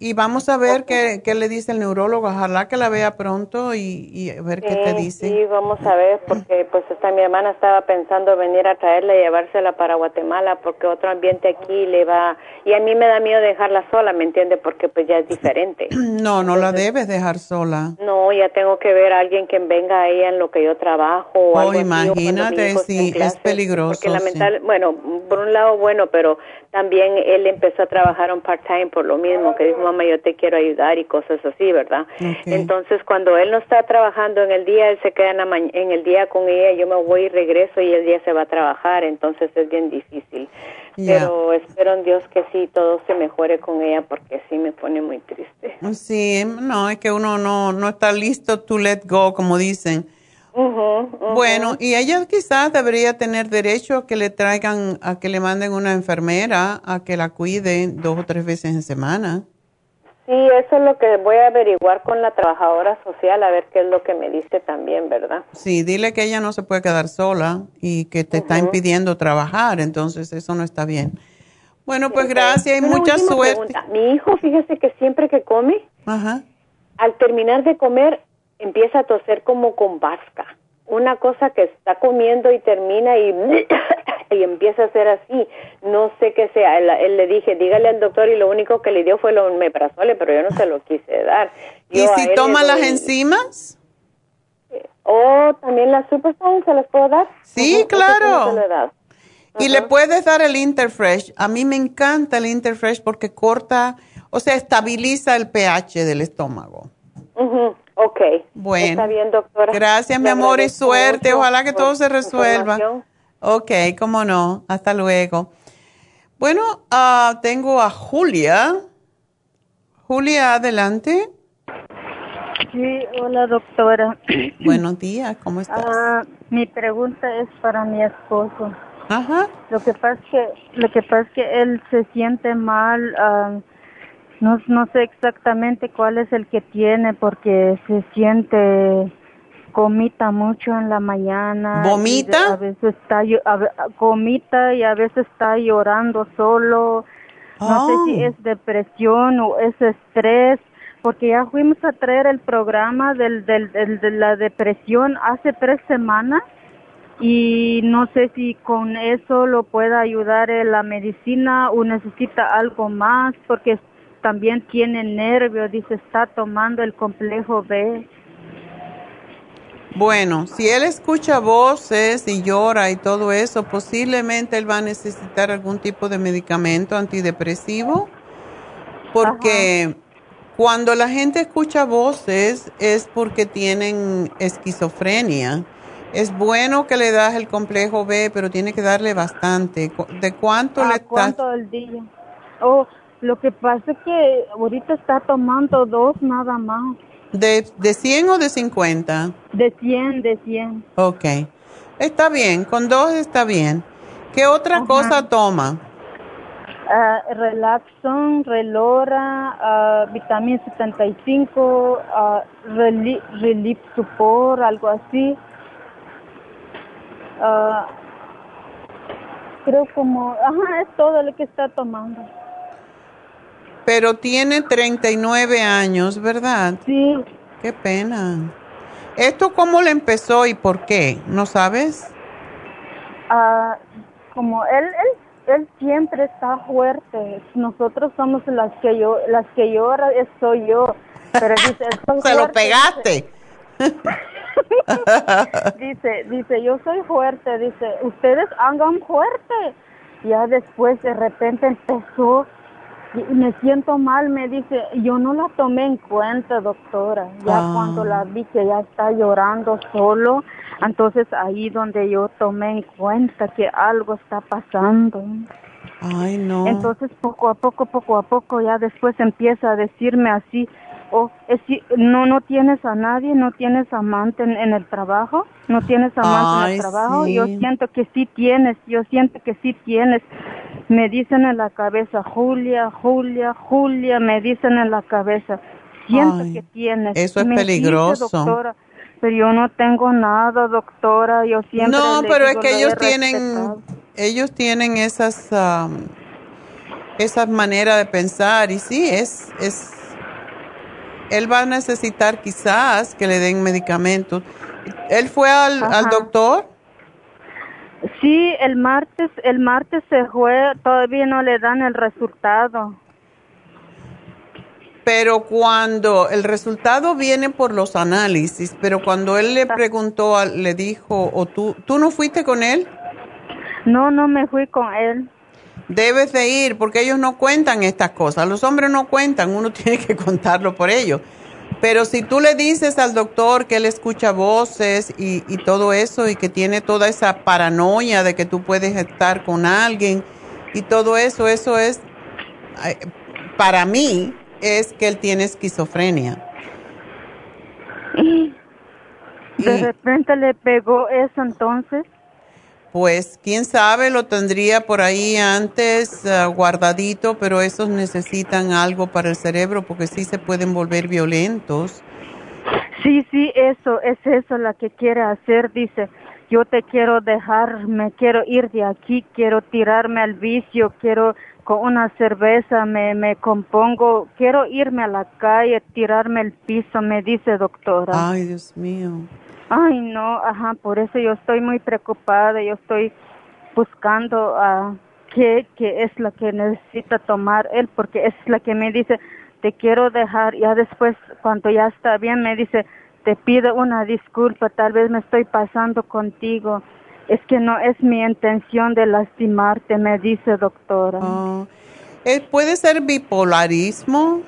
y vamos a ver qué, qué, le dice el neurólogo. Ojalá que la vea pronto y, y ver qué te dice. Sí, vamos a ver, porque pues esta mi hermana estaba pensando venir a traerla y llevársela para Guatemala, porque otro ambiente aquí le va... Y a mí me da miedo dejarla sola, ¿me entiende? Porque pues ya es diferente. No, no la debes dejar sola. No, ya tengo que ver a alguien que venga ahí en lo que yo trabajo. O oh, imagínate, sí, es peligroso. Porque lamentablemente, bueno, por un lado bueno, pero también él empezó a trabajar un part-time por lo mismo, que dijo, mamá, yo te quiero ayudar y cosas así, ¿verdad? Entonces, cuando él no está trabajando en el día, él se queda en, en, el día con ella, yo me voy y regreso y el día se va a trabajar, entonces es bien difícil. Pero espero en Dios que sí, todo se mejore con ella porque sí me pone muy triste. Sí, no, es que uno no, no está listo to let go, como dicen. Bueno, y ella quizás debería tener derecho a que le traigan, a que le manden una enfermera a que la cuide dos o tres veces en semana. Sí, eso es lo que voy a averiguar con la trabajadora social, a ver qué es lo que me dice también, ¿verdad? Sí, dile que ella no se puede quedar sola y que te está impidiendo trabajar, entonces eso no está bien. Bueno, pues gracias y mucha suerte. Mi hijo, fíjese que siempre que come, al terminar de comer, empieza a toser como con vasca. Una cosa que está comiendo y termina y, y empieza a hacer así. No sé qué sea. Él, le dije, dígale al doctor y lo único que le dio fue lo meprazole, pero yo no se lo quise dar. ¿Y si toma las enzimas? ¿O oh, también las superstars se las puedo dar? Sí, claro. Y le puedes dar el Interfresh. A mí me encanta el Interfresh porque corta, o sea, estabiliza el pH del estómago. Ok. Bueno. Está bien, doctora. Gracias, mi amor, y suerte. Ojalá que todo se resuelva. Ok, cómo no. Hasta luego. Bueno, uh, tengo a Julia. Julia, adelante. Sí, hola, doctora. Buenos días, ¿cómo estás? Uh, mi pregunta es para mi esposo. Ajá. Lo que pasa es que, lo que, pasa es que él se siente mal. Uh, no, no sé exactamente cuál es el que tiene porque se siente comita mucho en la mañana. ¿Vomita? A veces está comita y a veces está llorando solo. No sé si oh. es depresión o es estrés, porque ya fuimos a traer el programa del, del, del, de la depresión hace tres semanas y no sé si con eso lo pueda ayudar en la medicina o necesita algo más, porque también tiene nervios, dice, está tomando el complejo B. Bueno, si él escucha voces y llora y todo eso, posiblemente él va a necesitar algún tipo de medicamento antidepresivo, porque cuando la gente escucha voces es porque tienen esquizofrenia. Es bueno que le das el complejo B, pero tiene que darle bastante. ¿De cuánto le estás? ¿Cuánto al día? Oh, lo que pasa es que ahorita está tomando dos nada más. ¿De, de 100 o de 50? De 100, de 100. Ok. Está bien, con dos está bien. ¿Qué otra cosa toma? Uh, Relaxon, Relora, uh, Vitamina 75, uh, Relief, Support, algo así. Creo como, ajá, es todo lo que está tomando. Pero tiene 39 años, ¿verdad? Sí. Qué pena. ¿Esto cómo le empezó y por qué? ¿No sabes? Ah, como él, él, él siempre está fuerte. Nosotros somos las que yo, las que llora soy yo. Pero dice, Se lo pegaste. dice, dice, yo soy fuerte. Dice, ustedes hagan fuerte. Ya después de repente empezó me siento mal, me dice, yo no la tomé en cuenta, doctora. Ya ah. cuando la vi que ya está llorando solo, entonces ahí donde yo tomé en cuenta que algo está pasando. Ay, no. Entonces poco a poco, poco a poco, ya después empieza a decirme así, oh, es, no, no tienes a nadie, no tienes amante en, el trabajo, no tienes amante en el trabajo, yo siento que sí tienes, yo siento que sí tienes. Me dicen en la cabeza, Julia, Julia, Julia, me dicen en la cabeza, siento que tienes. Eso es peligroso. doctora, pero yo no tengo nada, doctora, yo siempre No, pero es que ellos tienen ellos tienen esas, um, esas maneras de pensar y sí, es, es, él va a necesitar quizás que le den medicamentos. ¿Él fue al, al doctor? Sí, el martes, el martes se fue, todavía no le dan el resultado. Pero cuando el resultado viene por los análisis, pero cuando él le preguntó, le dijo, o tú, ¿tú no fuiste con él? No, no me fui con él. Debes de ir, porque ellos no cuentan estas cosas. Los hombres no cuentan, uno tiene que contarlo por ellos. Pero si tú le dices al doctor que él escucha voces y, y todo eso y que tiene toda esa paranoia de que tú puedes estar con alguien y todo eso, eso es, para mí, es que él tiene esquizofrenia. de repente le pegó eso entonces. Pues quién sabe, lo tendría por ahí antes ah, guardadito, pero esos necesitan algo para el cerebro porque sí se pueden volver violentos. Sí, sí, eso, es eso la que quiere hacer, dice, yo te quiero dejar, me quiero ir de aquí, quiero tirarme al vicio, quiero con una cerveza me, me compongo, quiero irme a la calle, tirarme el piso, me dice doctora. Ay, Dios mío. Ay, no, ajá, por eso yo estoy muy preocupada, yo estoy buscando a qué, qué es lo que necesita tomar él, porque es la que me dice, te quiero dejar, ya después, cuando ya está bien, me dice, te pido una disculpa, tal vez me estoy pasando contigo es que no es mi intención de lastimarte, me dice doctora. Oh. puede ser bipolarismo,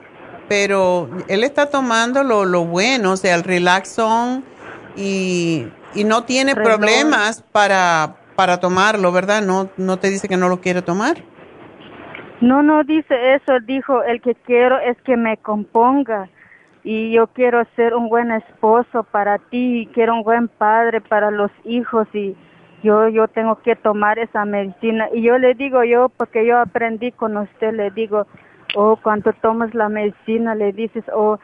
pero él está tomando lo, lo bueno, o sea, el relaxón y, y no tiene problemas para, para tomarlo, ¿verdad? No, no te dice que no lo quiere tomar. No, no dice eso, dijo, el que quiero es que me componga. Y yo quiero ser un buen esposo para ti, y quiero un buen padre para los hijos. Y yo yo tengo que tomar esa medicina y yo le digo yo porque yo aprendí con usted le digo oh cuando tomas la medicina le dices oh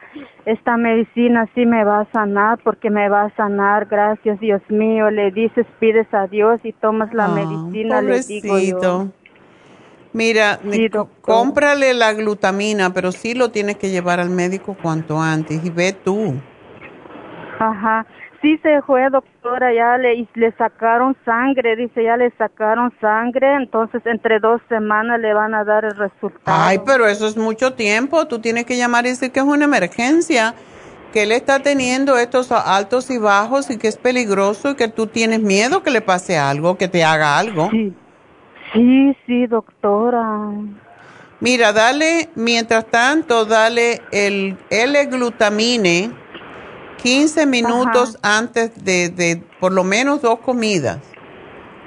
esta medicina sí me va a sanar porque me va a sanar gracias Dios mío le dices pides a Dios y tomas la ah, medicina le digo yo Mira, cómprale la glutamina, pero sí lo tienes que llevar al médico cuanto antes y ve tú. Ajá. Sí se fue, doctora, ya le, le sacaron sangre, dice, ya le sacaron sangre, entonces entre dos semanas le van a dar el resultado. Ay, pero eso es mucho tiempo, tú tienes que llamar y decir que es una emergencia, que él está teniendo estos altos y bajos y que es peligroso y que tú tienes miedo que le pase algo, que te haga algo. Sí, sí, sí doctora. Mira, dale, mientras tanto, dale el L-glutamine 15 minutos antes de, de por lo menos dos comidas.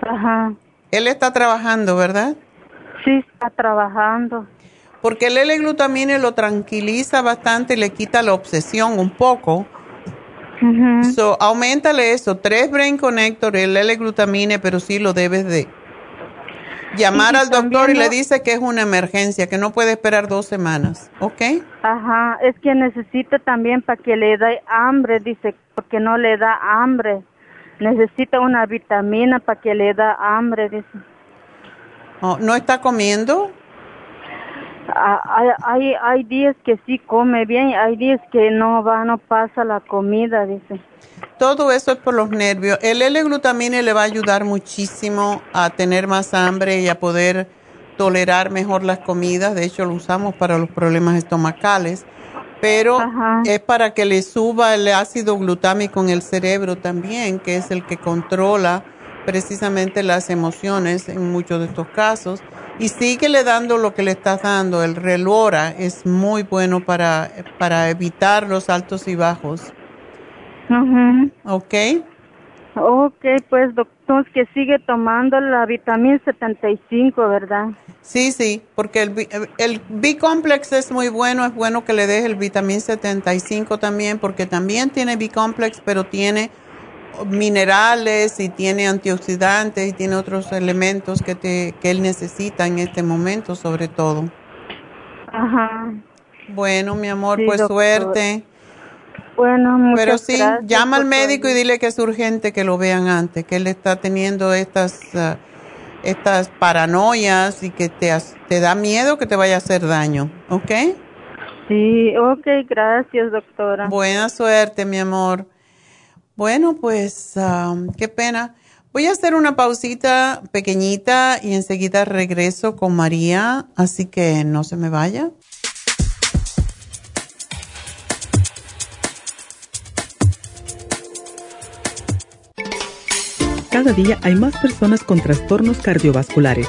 Ajá. Él está trabajando, ¿verdad? Sí, está trabajando. Porque el L-glutamine lo tranquiliza bastante y le quita la obsesión un poco. Uh so, aumentale eso, tres Brain Connector, el L-glutamine, pero sí lo debes de, llamar al doctor y le dice que es una emergencia, que no puede esperar dos semanas, ¿ok? Ajá, es que necesita también para que le dé hambre, dice, porque no le da hambre. Necesita una vitamina para que le da hambre, dice. Oh, ¿No está comiendo? Hay, hay, hay días que sí come bien, hay días que no va, no pasa la comida, dice. Todo eso es por los nervios. El L-glutamine le va a ayudar muchísimo a tener más hambre y a poder tolerar mejor las comidas. De hecho, lo usamos para los problemas estomacales. Pero es para que le suba el ácido glutámico en el cerebro también, que es el que controla precisamente las emociones en muchos de estos casos. Y síguele dando lo que le estás dando. El relora es muy bueno para, para evitar los altos y bajos. Ok. Ok, pues doctor, que sigue tomando la vitamina 75, ¿verdad? Sí, sí, porque el, el B-complex es muy bueno, es bueno que le deje el vitamina 75 también, porque también tiene B-complex, pero tiene minerales y tiene antioxidantes y tiene otros elementos que, te, que él necesita en este momento, sobre todo. Ajá. Bueno, mi amor, pues suerte. Bueno, muchas Pero sí, llama al médico y dile que es urgente que lo vean antes, que él está teniendo estas, ah, estas paranoias y que te, te da miedo que te vaya a hacer daño, ¿ok? Sí, ok, gracias doctora. Buena suerte, mi amor. Bueno, pues qué pena. Voy a hacer una pausita pequeñita y enseguida regreso con María, así que no se me vaya. Cada día hay más personas con trastornos cardiovasculares.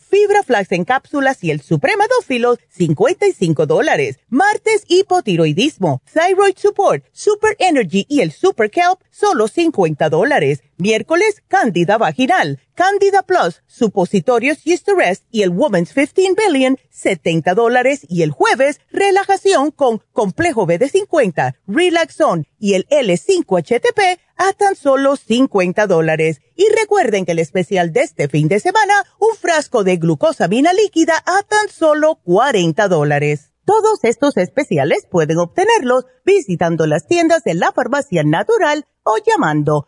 fibra flax en cápsulas y el supremadófilo, 55 dólares. Martes, hipotiroidismo, thyroid support, super energy y el super kelp, solo 50 dólares. Miércoles, cándida vaginal, Candida Plus, supositorios Rest y el Woman's 15 Billion, 70 dólares. Y el jueves, relajación con complejo BD50, Relaxon y el L5HTP a tan solo 50 dólares. Y recuerden que el especial de este fin de semana, un frasco de glucosamina líquida a tan solo 40 dólares. Todos estos especiales pueden obtenerlos visitando las tiendas de la farmacia natural o llamando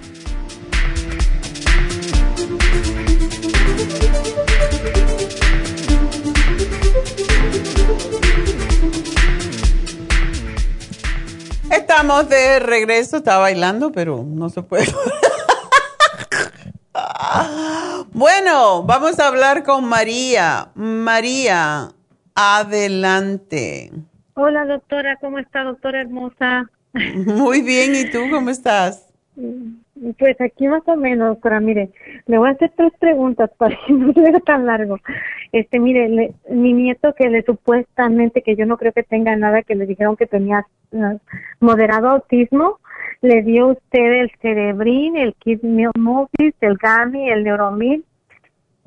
Estamos de regreso, estaba bailando, pero no se puede. bueno, vamos a hablar con María. María, adelante. Hola doctora, ¿cómo está doctora hermosa? Muy bien, ¿y tú cómo estás? Pues aquí más o menos, doctora, mire, le voy a hacer tres preguntas para que no sea tan largo. Este, mire, mi nieto que le supuestamente, que yo no creo que tenga nada, que le dijeron que tenía uh, moderado autismo, le dio usted el cerebrin, el Kidmilmovis, el Gami, el Neuromil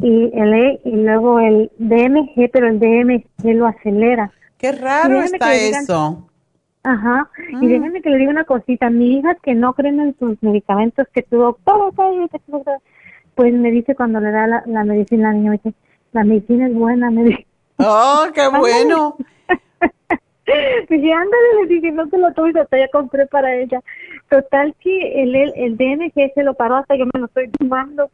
y el e, y luego el DMG, pero el DMG lo acelera. Qué raro está eso. Ajá. Y mm. déjenme que le diga una cosita. Mi hija que no creen en sus medicamentos, que tu doctor, pues me dice cuando le da la, medicina, la niña me dice, la medicina es buena, me dice. ¡Oh, qué bueno! dije, ándale, le dije, no se lo tomes, hasta ya compré para ella. Total que el, el, el, DMG se lo paró hasta yo me lo estoy tomando.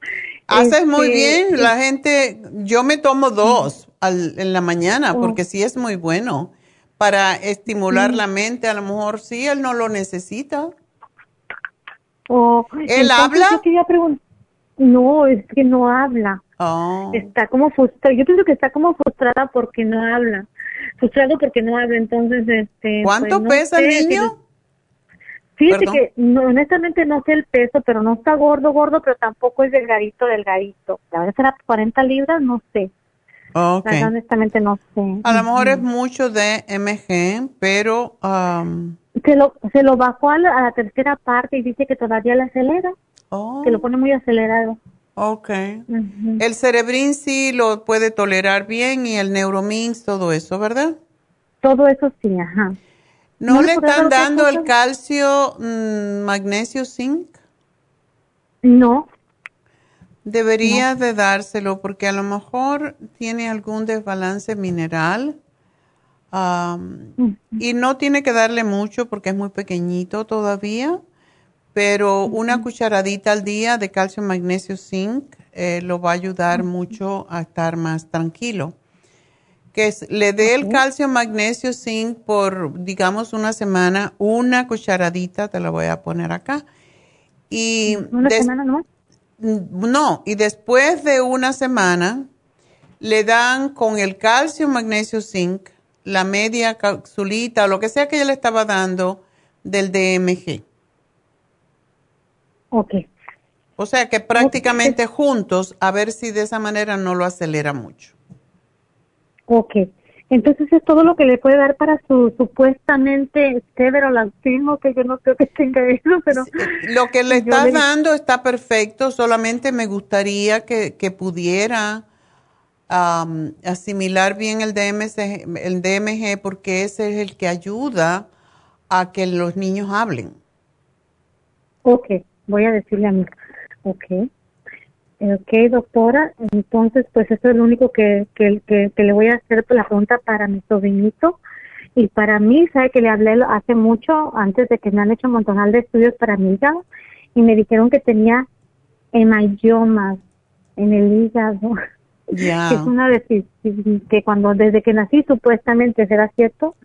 Haces muy este, bien, la gente, yo me tomo dos al, en la mañana oh. porque sí es muy bueno para estimular la mente, a lo mejor sí, él no lo necesita. Oh, ¿Él habla? No, es que no habla. Oh. Está como frustrado. Yo pienso que está como frustrada porque no habla. Frustrado porque no habla. Entonces, este. ¿Cuánto pues, pesa el niño? Fíjate que honestamente no sé el peso, pero no está gordo, gordo, pero tampoco es delgadito, delgadito. La verdad será 40 libras, no sé. Okay. honestamente no sé. A lo mejor es mucho de MG, pero... Um... Se, lo, se lo bajó a la, tercera parte y dice que todavía le acelera. Oh. Que lo pone muy acelerado. Ok. El cerebrin sí lo puede tolerar bien y el neuromins, todo eso, ¿verdad? Todo eso sí, ajá. ¿No, le están dando el calcio, mm, magnesio, zinc? No. Debería de dárselo porque a lo mejor tiene algún desbalance mineral y no tiene que darle mucho porque es muy pequeñito todavía, pero una cucharadita al día de calcio, magnesio, zinc eh, lo va a ayudar mucho a estar más tranquilo. Que le dé el calcio, magnesio, zinc por, digamos, una semana, una cucharadita, te la voy a poner acá. Y ¿Una semana no? No, y después de una semana le dan con el calcio, magnesio, zinc, la media capsulita o lo que sea que ella le estaba dando del DMG. Ok. O sea que prácticamente juntos, a ver si de esa manera no lo acelera mucho. Ok. Entonces es todo lo que le puede dar para su supuestamente lastima, que yo no creo que tenga eso, pero... lo que le estás dando está perfecto, solamente me gustaría que, que pudiera asimilar bien el, DMC, el DMG porque ese es el que ayuda a que los niños hablen. Ok, voy a decirle a mi... Ok. Ok, doctora, entonces pues eso es lo único que, que, que, le voy a hacer la pregunta para mi sobrinito. Y para mí, sabe que le hablé hace mucho, antes de que me han hecho un montón de estudios para mi hígado, y me dijeron que tenía hemayomas en el hígado. Ya. Es una de que cuando desde que nací supuestamente será cierto.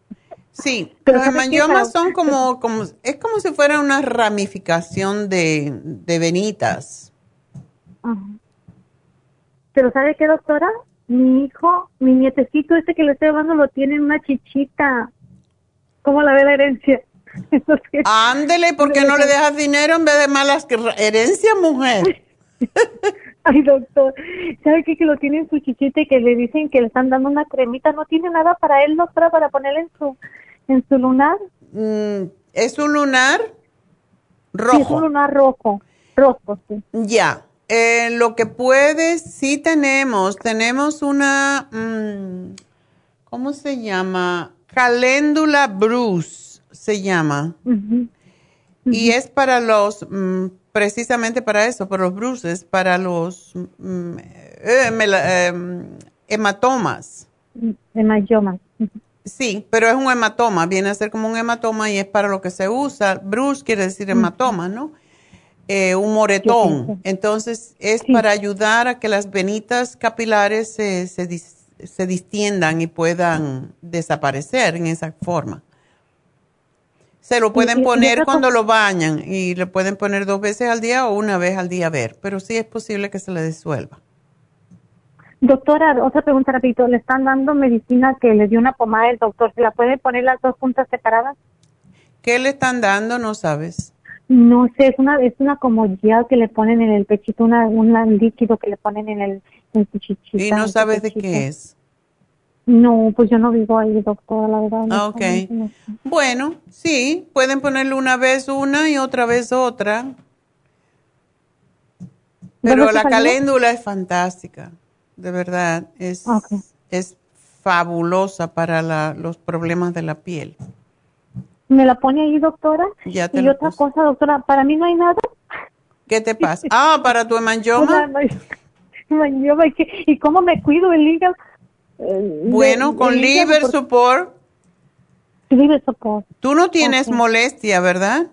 Sí, pero los son como, como, es como si fuera una ramificación de, de venitas. Pero ¿sabe qué, doctora? Mi hijo, mi nietecito este que le estoy hablando lo tiene en una chichita. ¿Cómo la ve la herencia? Ándele, ¿por qué no le dejas dinero en vez de malas herencia, mujer? Ay, doctor, ¿sabe qué? Que lo tiene en su chichita y que le dicen que le están dando una cremita. ¿No tiene nada para él, doctora, para ponerle en su, en su lunar? Mm, ¿Es un lunar rojo? es un lunar rojo, rojo, sí. Ya, eh, lo que puedes, sí tenemos, tenemos una, mm, ¿cómo se llama? Caléndula Bruce, se llama. Y es para los... Mm, precisamente para eso, para los bruces, para los mm, eh, em, hematomas. Hematomas. Sí, pero es un hematoma, viene a ser como un hematoma y es para lo que se usa. Bruce quiere decir hematoma, ¿no? Eh, un moretón. Entonces es para ayudar a que las venitas capilares se, se, se distiendan y puedan desaparecer en esa forma. Se lo pueden poner cuando lo bañan y le pueden poner dos veces al día o una vez al día a ver, pero sí es posible que se le disuelva. Doctora, otra pregunta rapidito. ¿Le están dando medicina que le dio una pomada el doctor? ¿Se la puede poner las dos juntas separadas? ¿Qué le están dando? No sabes. No sé, es una es una como ya que le ponen en el pechito, una, un líquido que le ponen en el en chichita. ¿Y no sabes de qué es? No, pues yo no vivo ahí, doctora, la verdad. Ah, ok. Bueno, sí, pueden ponerle una vez una y otra vez otra. Pero la caléndula es fantástica, de verdad. Es, es fabulosa para la, los problemas de la piel. ¿Me la pone ahí, doctora? Ya y otra cosa, doctora, ¿para mí no hay nada? ¿Qué te pasa? Ah, ¿para tu hemangioma? ¿Y cómo me cuido el hígado? Eh, bueno, con liver support. Liver support. Tú no tienes molestia, ¿verdad?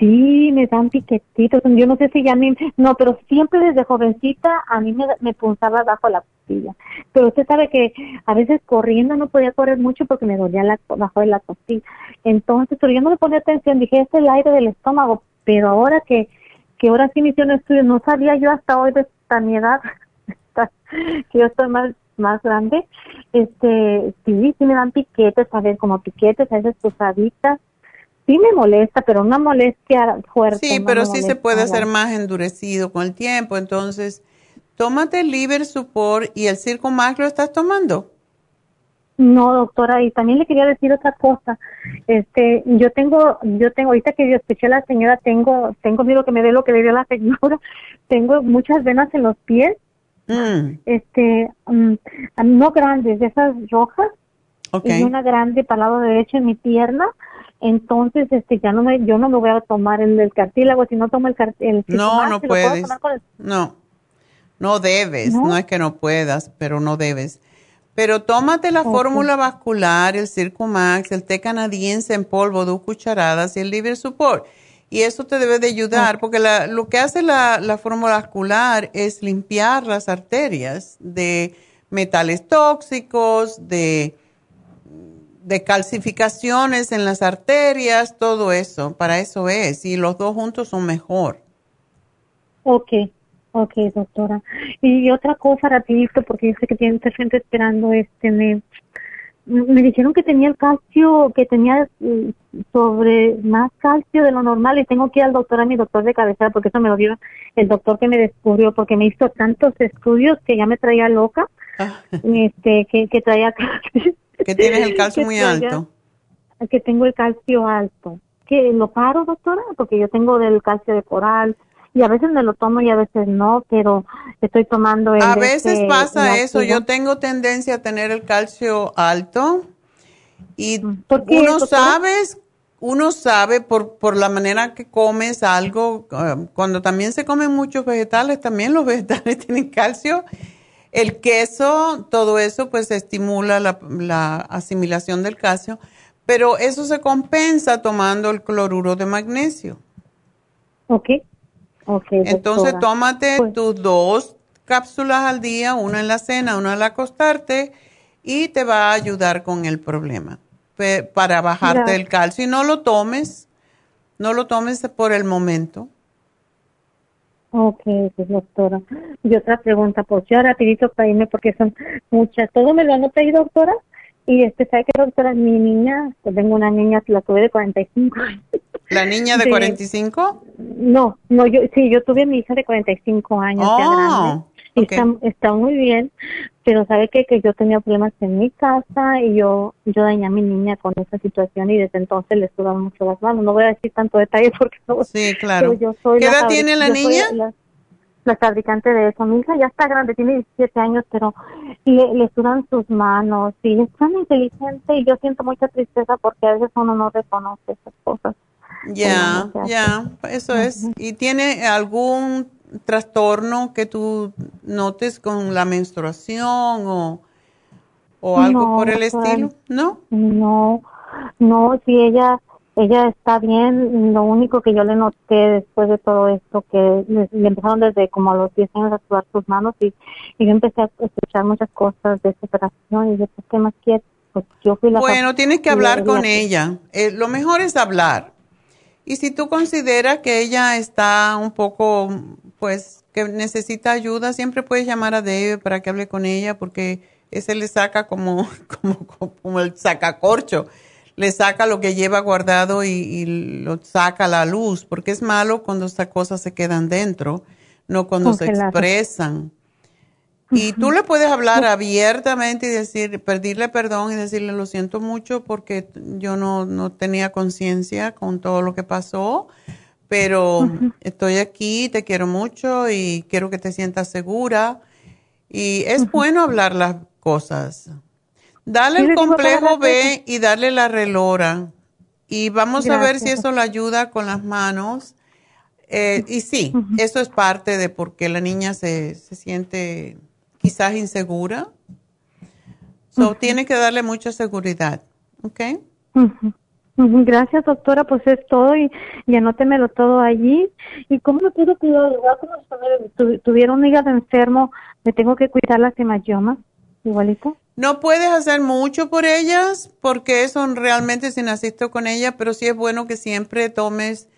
Sí, me dan piquetitos. Yo no sé si ya me... No, pero siempre desde jovencita a mí me, me punzaba bajo la costilla. Pero usted sabe que a veces corriendo no podía correr mucho porque me dolía la, bajo de la costilla. Entonces, pero yo no le ponía atención. Dije, es el aire del estómago. Pero ahora que, que ahora sí me hicieron estudio, no sabía yo hasta hoy de esta mi edad que yo estoy más más grande, este, sí, sí me dan piquetes, a ver, como piquetes, a veces pusaditas. Sí me molesta, pero una molestia fuerte. Sí, pero sí se puede hacer más endurecido con el tiempo. Entonces, tómate el Liver Support y el Circo Max lo estás tomando. No, doctora, y también le quería decir otra cosa. Este, yo tengo, yo tengo, ahorita que yo escuché a la señora, tengo, tengo miedo que me dé lo que le dio la señora. Tengo muchas venas en los pies Mm. Este, mm, no grandes, de esas rojas. Y una grande para el lado derecho en mi pierna. Entonces este ya no me yo no me voy a tomar el del cartílago. Si no tomo el cartílago no no puedes. no. No debes. ¿No? es que no puedas pero no debes. Pero tómate la fórmula vascular el Circumax el té canadiense en polvo dos cucharadas y el liver support. Y eso te debe de ayudar porque la, lo que hace la, la fórmula vascular es limpiar las arterias de metales tóxicos de de calcificaciones en las arterias, todo eso, para eso es, y los dos juntos son mejor. Ok, ok, doctora. Y otra cosa rapidito, porque yo sé que tiene mucha gente esperando, este, me, me dijeron que tenía el calcio, que tenía mm, sobre más calcio de lo normal y tengo que ir al doctor, a mi doctor de cabecera, porque eso me lo dio el doctor que me descubrió, porque me hizo tantos estudios que ya me traía loca, ah. este, que, que traía Que tienes el calcio muy alto. Que tengo el calcio alto. ¿Que lo paro, doctora? Porque yo tengo del calcio de coral y a veces me lo tomo y a veces no, pero estoy tomando el A veces este, pasa eso, yo tengo tendencia a tener el calcio alto y uno sabe, uno sabe por, por la manera que comes algo, eh, cuando también se comen muchos vegetales, también los vegetales tienen calcio el queso, todo eso pues estimula la, asimilación del calcio, pero eso se compensa tomando el cloruro de magnesio. Ok, ok. Entonces tómate pues tus dos cápsulas al día, una en la cena, una al acostarte, y te va a ayudar con el problema para bajarte el calcio. Y no lo tomes, no lo tomes por el momento. Ok, pues, doctora. Y otra pregunta, pues yo rapidito para irme porque son muchas. Todo me lo han pedido, doctora. Y este, ¿sabe qué, doctora? Mi niña, pues tengo una niña, la tuve de 45 años. ¿La niña de, 45? No, no, yo, sí, yo tuve mi hija de 45 años, ya oh, grande. Y está, está muy bien, pero sabe que, que yo tenía problemas en mi casa y yo yo dañé a mi niña con esa situación y desde entonces le sudan mucho las manos. No voy a decir tanto detalle porque no, Sí, claro. Yo soy ¿Qué edad tiene la niña? La, fabricante de eso. Mi hija ya está grande, tiene 17 años, pero le, le sudan sus manos y es tan inteligente y yo siento mucha tristeza porque a veces uno no reconoce esas cosas. Ya, ya, eso es. ¿Y tiene algún trastorno que tú notes con la menstruación o, o algo por el estilo? ¿No? No, no, si ella ella está bien, lo único que yo le noté después de todo esto, que le, empezaron desde como a los 10 años a sudar sus manos y, y, yo empecé a escuchar muchas cosas de esa operación y dije, pues, ¿qué más quieres? Pues yo fui la bueno, tienes que hablar con ella. Eh, lo mejor es hablar. Y si tú consideras que ella está un poco pues que necesita ayuda, siempre puedes llamar a David para que hable con ella porque ese le saca como, como, como el sacacorcho, le saca lo que lleva guardado y, lo saca a la luz, porque es malo cuando estas cosas se quedan dentro, no cuando se expresan. Y tú le puedes hablar abiertamente y decir, pedirle perdón y decirle lo siento mucho porque yo no, no tenía conciencia con todo lo que pasó pero estoy aquí, te quiero mucho y quiero que te sientas segura. Y es bueno hablar las cosas. Dale el complejo B y darle la relora. Y vamos a ver si eso le ayuda con las manos. Eh, y sí, eso es parte de por qué la niña se, se siente quizás insegura. So, tiene que darle mucha seguridad. ¿Ok? Gracias, doctora, pues es todo y, y anótemelo todo allí. ¿Y cómo me puedo cuidar? Igual como si tuviera un hígado enfermo, ¿me tengo que cuidar las hemangiomas igualito? No puedes hacer mucho por ellas porque eso realmente sin asisto con ella, pero sí es bueno que siempre tomes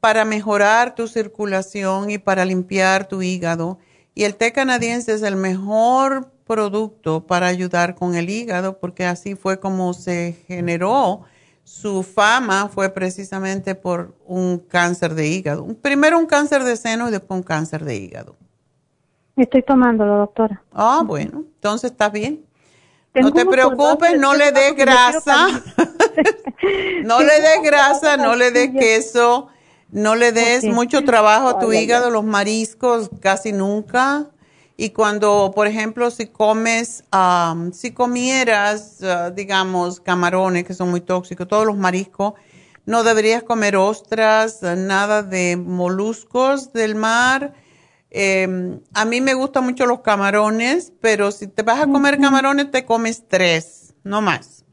para mejorar tu circulación y para limpiar tu hígado. Y el té canadiense es el mejor producto para ayudar con el hígado porque así fue como se generó su fama fue precisamente por un cáncer de hígado. Primero un cáncer de seno y después un cáncer de hígado. Estoy tomándolo, doctora. Ah, bueno, entonces está bien. No te preocupes, no le des grasa. no le des grasa, no le des queso, no le des mucho trabajo a tu hígado, los mariscos casi nunca. Y cuando, por ejemplo, si comes, si comieras, ah, digamos, camarones que son muy tóxicos, todos los mariscos, No deberías comer ostras, nada de moluscos del mar. Em, a mí me gustan mucho los camarones, pero si te vas a comer camarones, te comes tres, no más.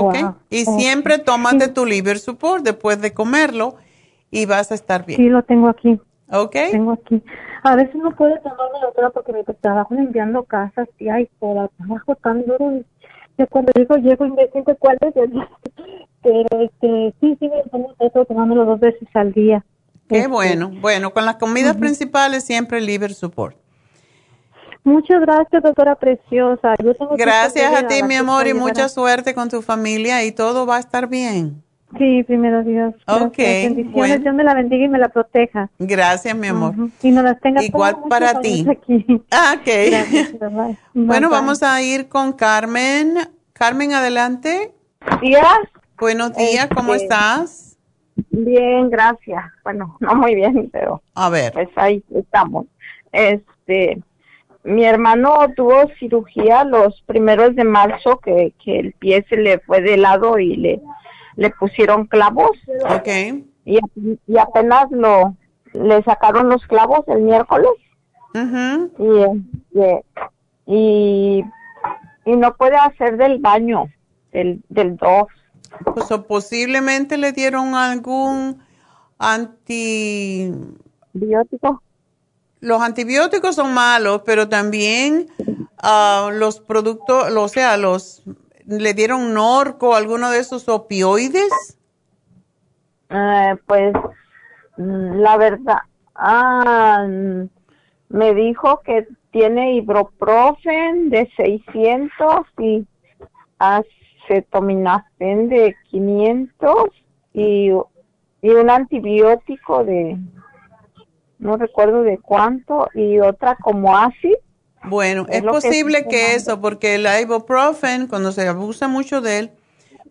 ¿Ok? Y siempre tómate tu liver support después de comerlo y vas a estar bien. Sí, lo tengo aquí. ¿Ok? Tengo aquí. A veces no puedo tomarme la otra porque me trabajo limpiando casas y hay por trabajo tan duro. Y cuando llego, llego y me siento cuál es el... Pero este, sí, sí, me tomo eso tomándolo dos veces al día. Qué este, bueno. Bueno, con las comidas principales siempre liver support. Muchas gracias, doctora preciosa. gracias a ti, mi amor, y mucha suerte con tu familia y todo va a estar bien. Sí, primero Dios. Ok. Bendiciones, Dios me la bendiga y me la proteja. Gracias, mi amor. Y nos las tenga Igual para ti. Ah, ok. bueno, vamos a ir con Carmen. Carmen, adelante. Días. Buenos días, ¿cómo este, estás? Bien, gracias. Bueno, no muy bien, pero. A ver. Pues ahí estamos. Este mi hermano tuvo cirugía los primeros de marzo que, que el pie se le fue de lado y le, le pusieron clavos. Ok. Y, y apenas lo le sacaron los clavos el miércoles. y, y, y, no puede hacer del baño, del, del dos. Pues posiblemente le dieron algún antibiótico los antibióticos son malos, pero también ah, los productos, o sea, los le dieron norco, alguno de esos opioides. Eh, pues la verdad, ah, me dijo que tiene ibuprofen de 600 y acetaminofén de 500 y, y un antibiótico de no recuerdo de cuánto, y otra como así. Bueno, es, posible que, eso, porque el ibuprofen, cuando se abusa mucho de él,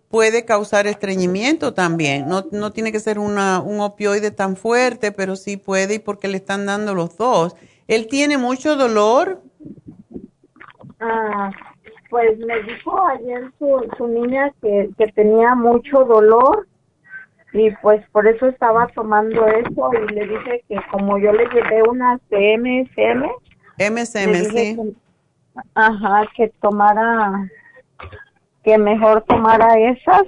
puede causar estreñimiento también. No, no tiene que ser una, un opioide tan fuerte, pero sí puede y porque le están dando los dos. ¿Él tiene mucho dolor? Ah, pues me dijo ayer su, su niña que, que tenía mucho dolor y pues por eso estaba tomando eso y le dije que como yo le llevé unas de MSM, MSM, sí. ajá, que tomara, que mejor tomara esas.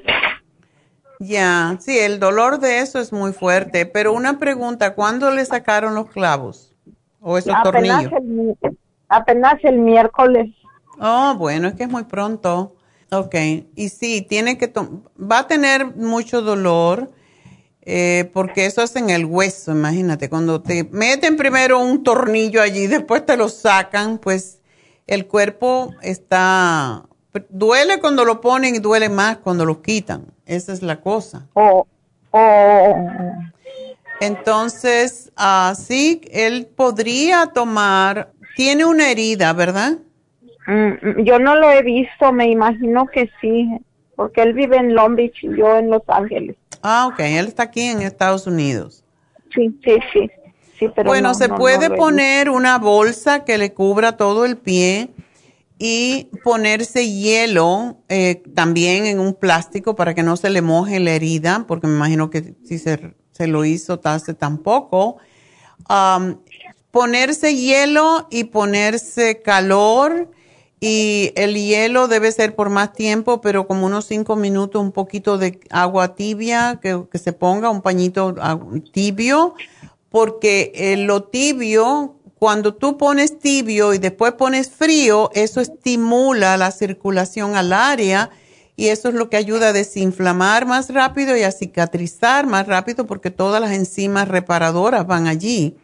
Ya, sí, el dolor de eso es muy fuerte, pero una pregunta, ¿cuándo le sacaron los clavos? ¿O esos apenas tornillos? El, apenas el miércoles. Oh, bueno, es que es muy pronto. Ok, y sí, tiene que, va a tener mucho dolor eh, porque eso es en el hueso, imagínate, cuando te meten primero un tornillo allí, después te lo sacan, pues el cuerpo está, duele cuando lo ponen y duele más cuando lo quitan, esa es la cosa. Oh, oh. Entonces, así él podría tomar, tiene una herida, ¿verdad? Mm, yo no lo he visto, me imagino que sí, porque él vive en Long Beach y yo en Los Ángeles. Ah, ok, él está aquí en Estados Unidos. Sí, sí, sí. sí pero bueno, se puede poner una bolsa que le cubra todo el pie y ponerse hielo eh, también en un plástico para que no se le moje la herida, porque me imagino que si se, lo hizo hace tampoco. ponerse hielo y ponerse calor y el hielo debe ser por más tiempo, pero como unos cinco minutos, un poquito de agua tibia, que, se ponga un pañito tibio, porque eh, lo tibio, cuando tú pones tibio y después pones frío, eso estimula la circulación al área y eso es lo que ayuda a desinflamar más rápido y a cicatrizar más rápido porque todas las enzimas reparadoras van allí.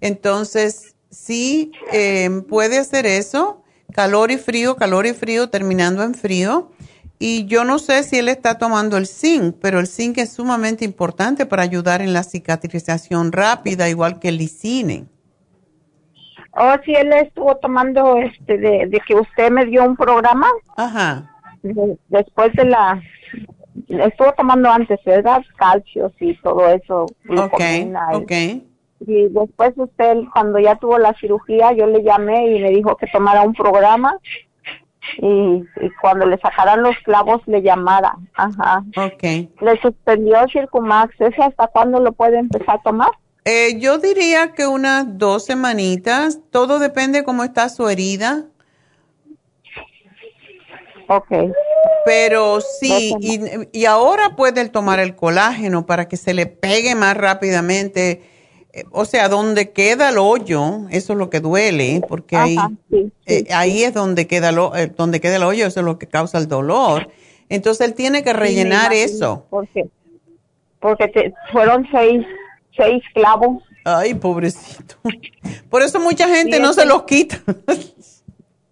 Entonces, sí, eh, puede hacer eso calor y frío, calor y frío, terminando en frío. Y yo no sé si él está tomando el zinc, pero el zinc es sumamente importante para ayudar en la cicatrización rápida, igual que el lisine. Oh, sí, él estuvo tomando este de, que usted me dio un programa. Ajá. después de la estuvo tomando antes, ¿verdad? Calcios y todo eso. Ok, ok y después usted cuando ya tuvo la cirugía yo le llamé y le dijo que tomara un programa y, cuando le sacaran los clavos le llamara. Ajá. Ok. Le suspendió el Circumax. ¿Ese hasta cuándo lo puede empezar a tomar? Eh, yo diría que unas dos semanitas. Todo depende cómo está su herida. Ok. Pero sí, y, y, ahora puede tomar el colágeno para que se le pegue más rápidamente o sea, donde queda el hoyo, eso es lo que duele, porque ahí, eh, ahí es donde queda, lo, eh, donde queda el hoyo, eso es lo que causa el dolor. Entonces él tiene que rellenar eso. ¿Por qué? Porque fueron seis, seis clavos. Ay, pobrecito. Por eso mucha gente no se los quita.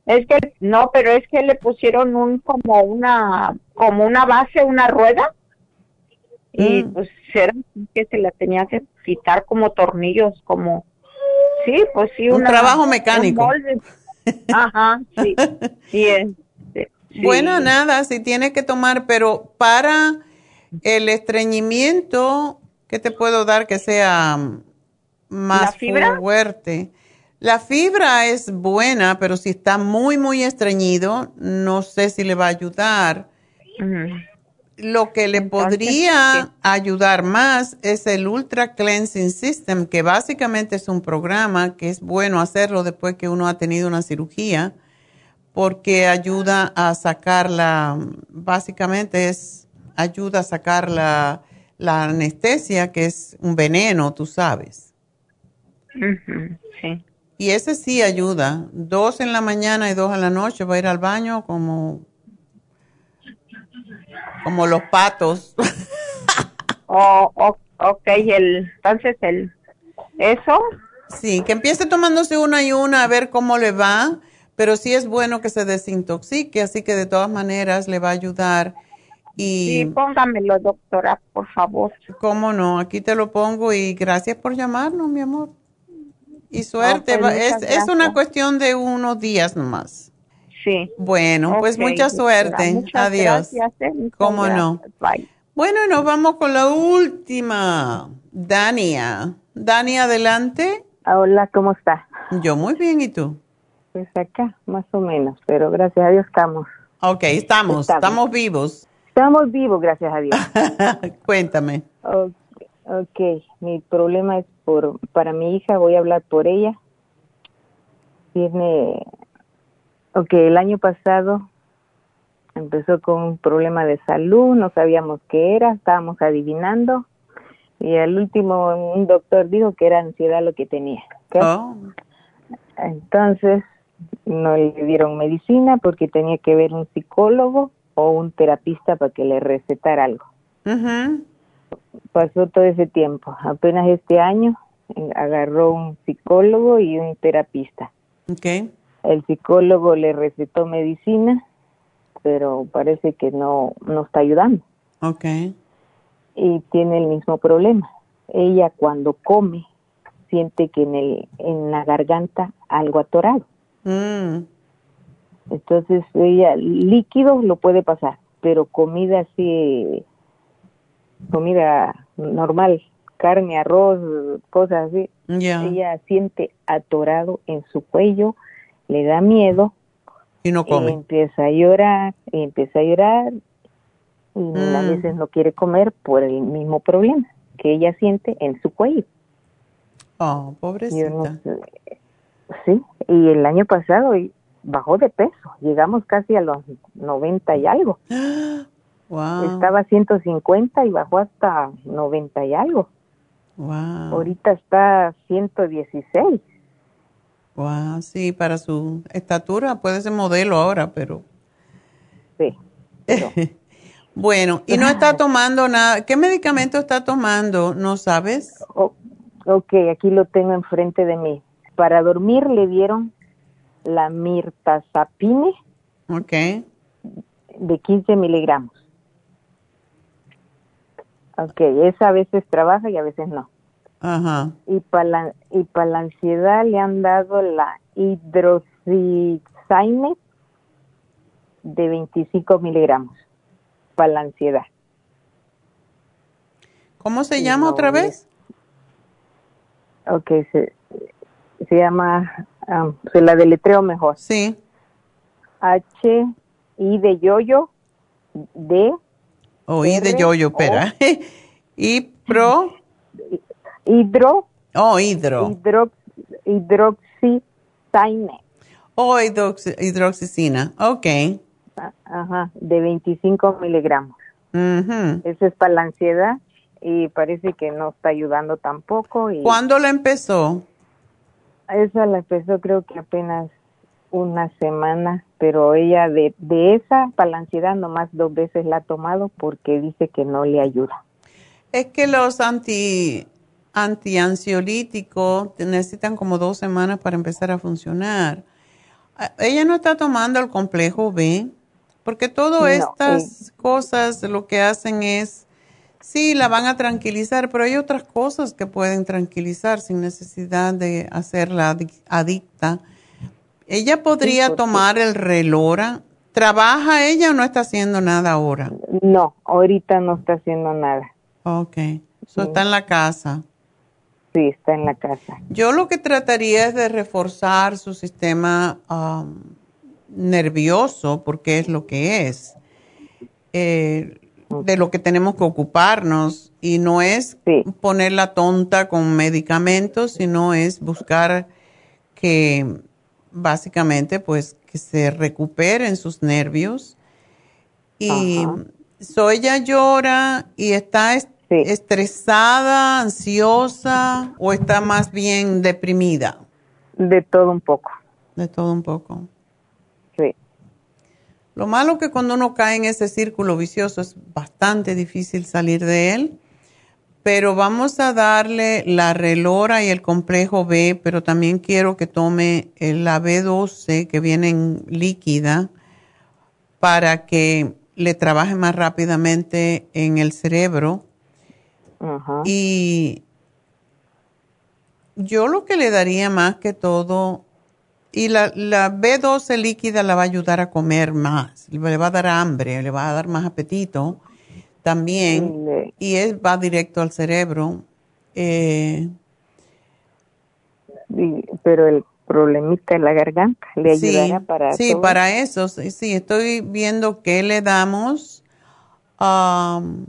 es que no, pero es que le pusieron un como una como una base, una rueda y mm. pues era que se la tenía que quitar como tornillos, como, sí, pues sí. Un trabajo mecánico. Ajá, sí. Este, sí, Bueno, nada, si tiene que tomar, pero para el estreñimiento, ¿qué te puedo dar que sea más fuerte? La fibra es buena, pero si está muy, muy estreñido, no sé si le va a ayudar. Lo que le podría ayudar más es el Ultra Cleansing System, que básicamente es un programa que es bueno hacerlo después que uno ha tenido una cirugía, porque ayuda a sacar la, básicamente es, ayuda a sacar la, anestesia, que es un veneno, tú sabes. sí. Y ese sí ayuda. Dos en la mañana y dos en la noche va a ir al baño como como los patos. oh, ok, el, entonces el, ¿eso? Sí, que empiece tomándose una y una a ver cómo le va, pero sí es bueno que se desintoxique, así que de todas maneras le va a ayudar. Y, sí, póngamelo, doctora, por favor. ¿Cómo no? Aquí te lo pongo y gracias por llamarnos, mi amor. Y suerte, es, es una cuestión de unos días nomás. Sí. Bueno, pues mucha suerte. Adiós. Gracias, ¿eh? ¿Cómo no? Bye. Bueno, nos vamos con la última. Dania. Dania, adelante. Hola, ¿cómo está? Yo muy bien, ¿y tú? Pues acá, más o menos, pero gracias a Dios estamos. Ok, estamos, estamos, vivos. Estamos vivos, gracias a Dios. Cuéntame. Okay, ok, mi problema es por, para mi hija, voy a hablar por ella. Tiene Ok, el año pasado empezó con un problema de salud, no sabíamos qué era, estábamos adivinando y al último un doctor dijo que era ansiedad lo que tenía. Oh. Entonces no le dieron medicina porque tenía que ver un psicólogo o un terapista para que le recetara algo. Pasó todo ese tiempo. Apenas este año eh, agarró un psicólogo y un terapista. Okay. El psicólogo le recetó medicina, pero parece que no, no está ayudando. Ok. Y tiene el mismo problema. Ella cuando come siente que en, el, en la garganta algo atorado. Mm. Entonces ella líquido lo puede pasar, pero comida así, comida normal, carne, arroz, cosas así, ella siente atorado en su cuello, le da miedo. Y no come. empieza a llorar, y empieza a llorar, y a Mm. veces no quiere comer por el mismo problema que ella siente en su cuello. Oh, pobrecita. Yo no sé. Sí, y el año pasado bajó de peso, llegamos casi a los 90 y algo. Wow. Estaba 150 y bajó hasta 90 y algo. Wow. Ahorita está 116. Wow, sí, para su estatura puede ser modelo ahora, pero. Sí. bueno, y no está tomando nada. ¿Qué medicamento está tomando? ¿No sabes? Oh, ok, aquí lo tengo enfrente de mí. Para dormir le dieron la mirtazapine. Ok. De 15 miligramos. Ok, esa a veces trabaja y a veces no. Ajá. Y para la, y para la ansiedad le han dado la hidroxicine de 25 miligramos para la ansiedad. ¿Cómo se llama otra vez? Ok, se, se llama, um, se la deletreo mejor. Sí. H, I de yoyo, D. Oh, I de yoyo, espera. y pro. Hidro. Oh, hidro. Hidro, hidroxicine. Oh, hidroxicina. Ok. Ajá, de 25 miligramos. Eso es para la ansiedad y parece que no está ayudando tampoco. Y ¿Cuándo la empezó? Esa la empezó creo que apenas una semana, pero ella de, de esa para la ansiedad nomás dos veces la ha tomado porque dice que no le ayuda. Es que los anti antiansiolíticos necesitan como dos semanas para empezar a funcionar. Ella no está tomando el complejo B, porque todas estas cosas lo que hacen es, sí, la van a tranquilizar, pero hay otras cosas que pueden tranquilizar sin necesidad de hacerla adicta. Ella podría tomar el relora. ¿Trabaja ella o no está haciendo nada ahora? No, ahorita no está haciendo nada. Ok, está en la casa. Sí, está en la casa. Yo lo que trataría es de reforzar su sistema um, nervioso, porque es lo que es, eh, de lo que tenemos que ocuparnos. Y no es ponerla tonta con medicamentos, sino es buscar que básicamente pues que se recuperen sus nervios. Y so ella llora y está estresada, ansiosa o está más bien deprimida. De todo un poco. De todo un poco. Lo malo que cuando uno cae en ese círculo vicioso es bastante difícil salir de él, pero vamos a darle la relora y el complejo B, pero también quiero que tome la B12 que viene en líquida para que le trabaje más rápidamente en el cerebro. Y yo lo que le daría más que todo y la, la B12 líquida la va a ayudar a comer más, le va a dar hambre, le va a dar más apetito también. Y es, va directo al cerebro. Eh, pero el problemita de la garganta le ayudará para Sí, para eso. Sí, estoy viendo qué le damos. Um,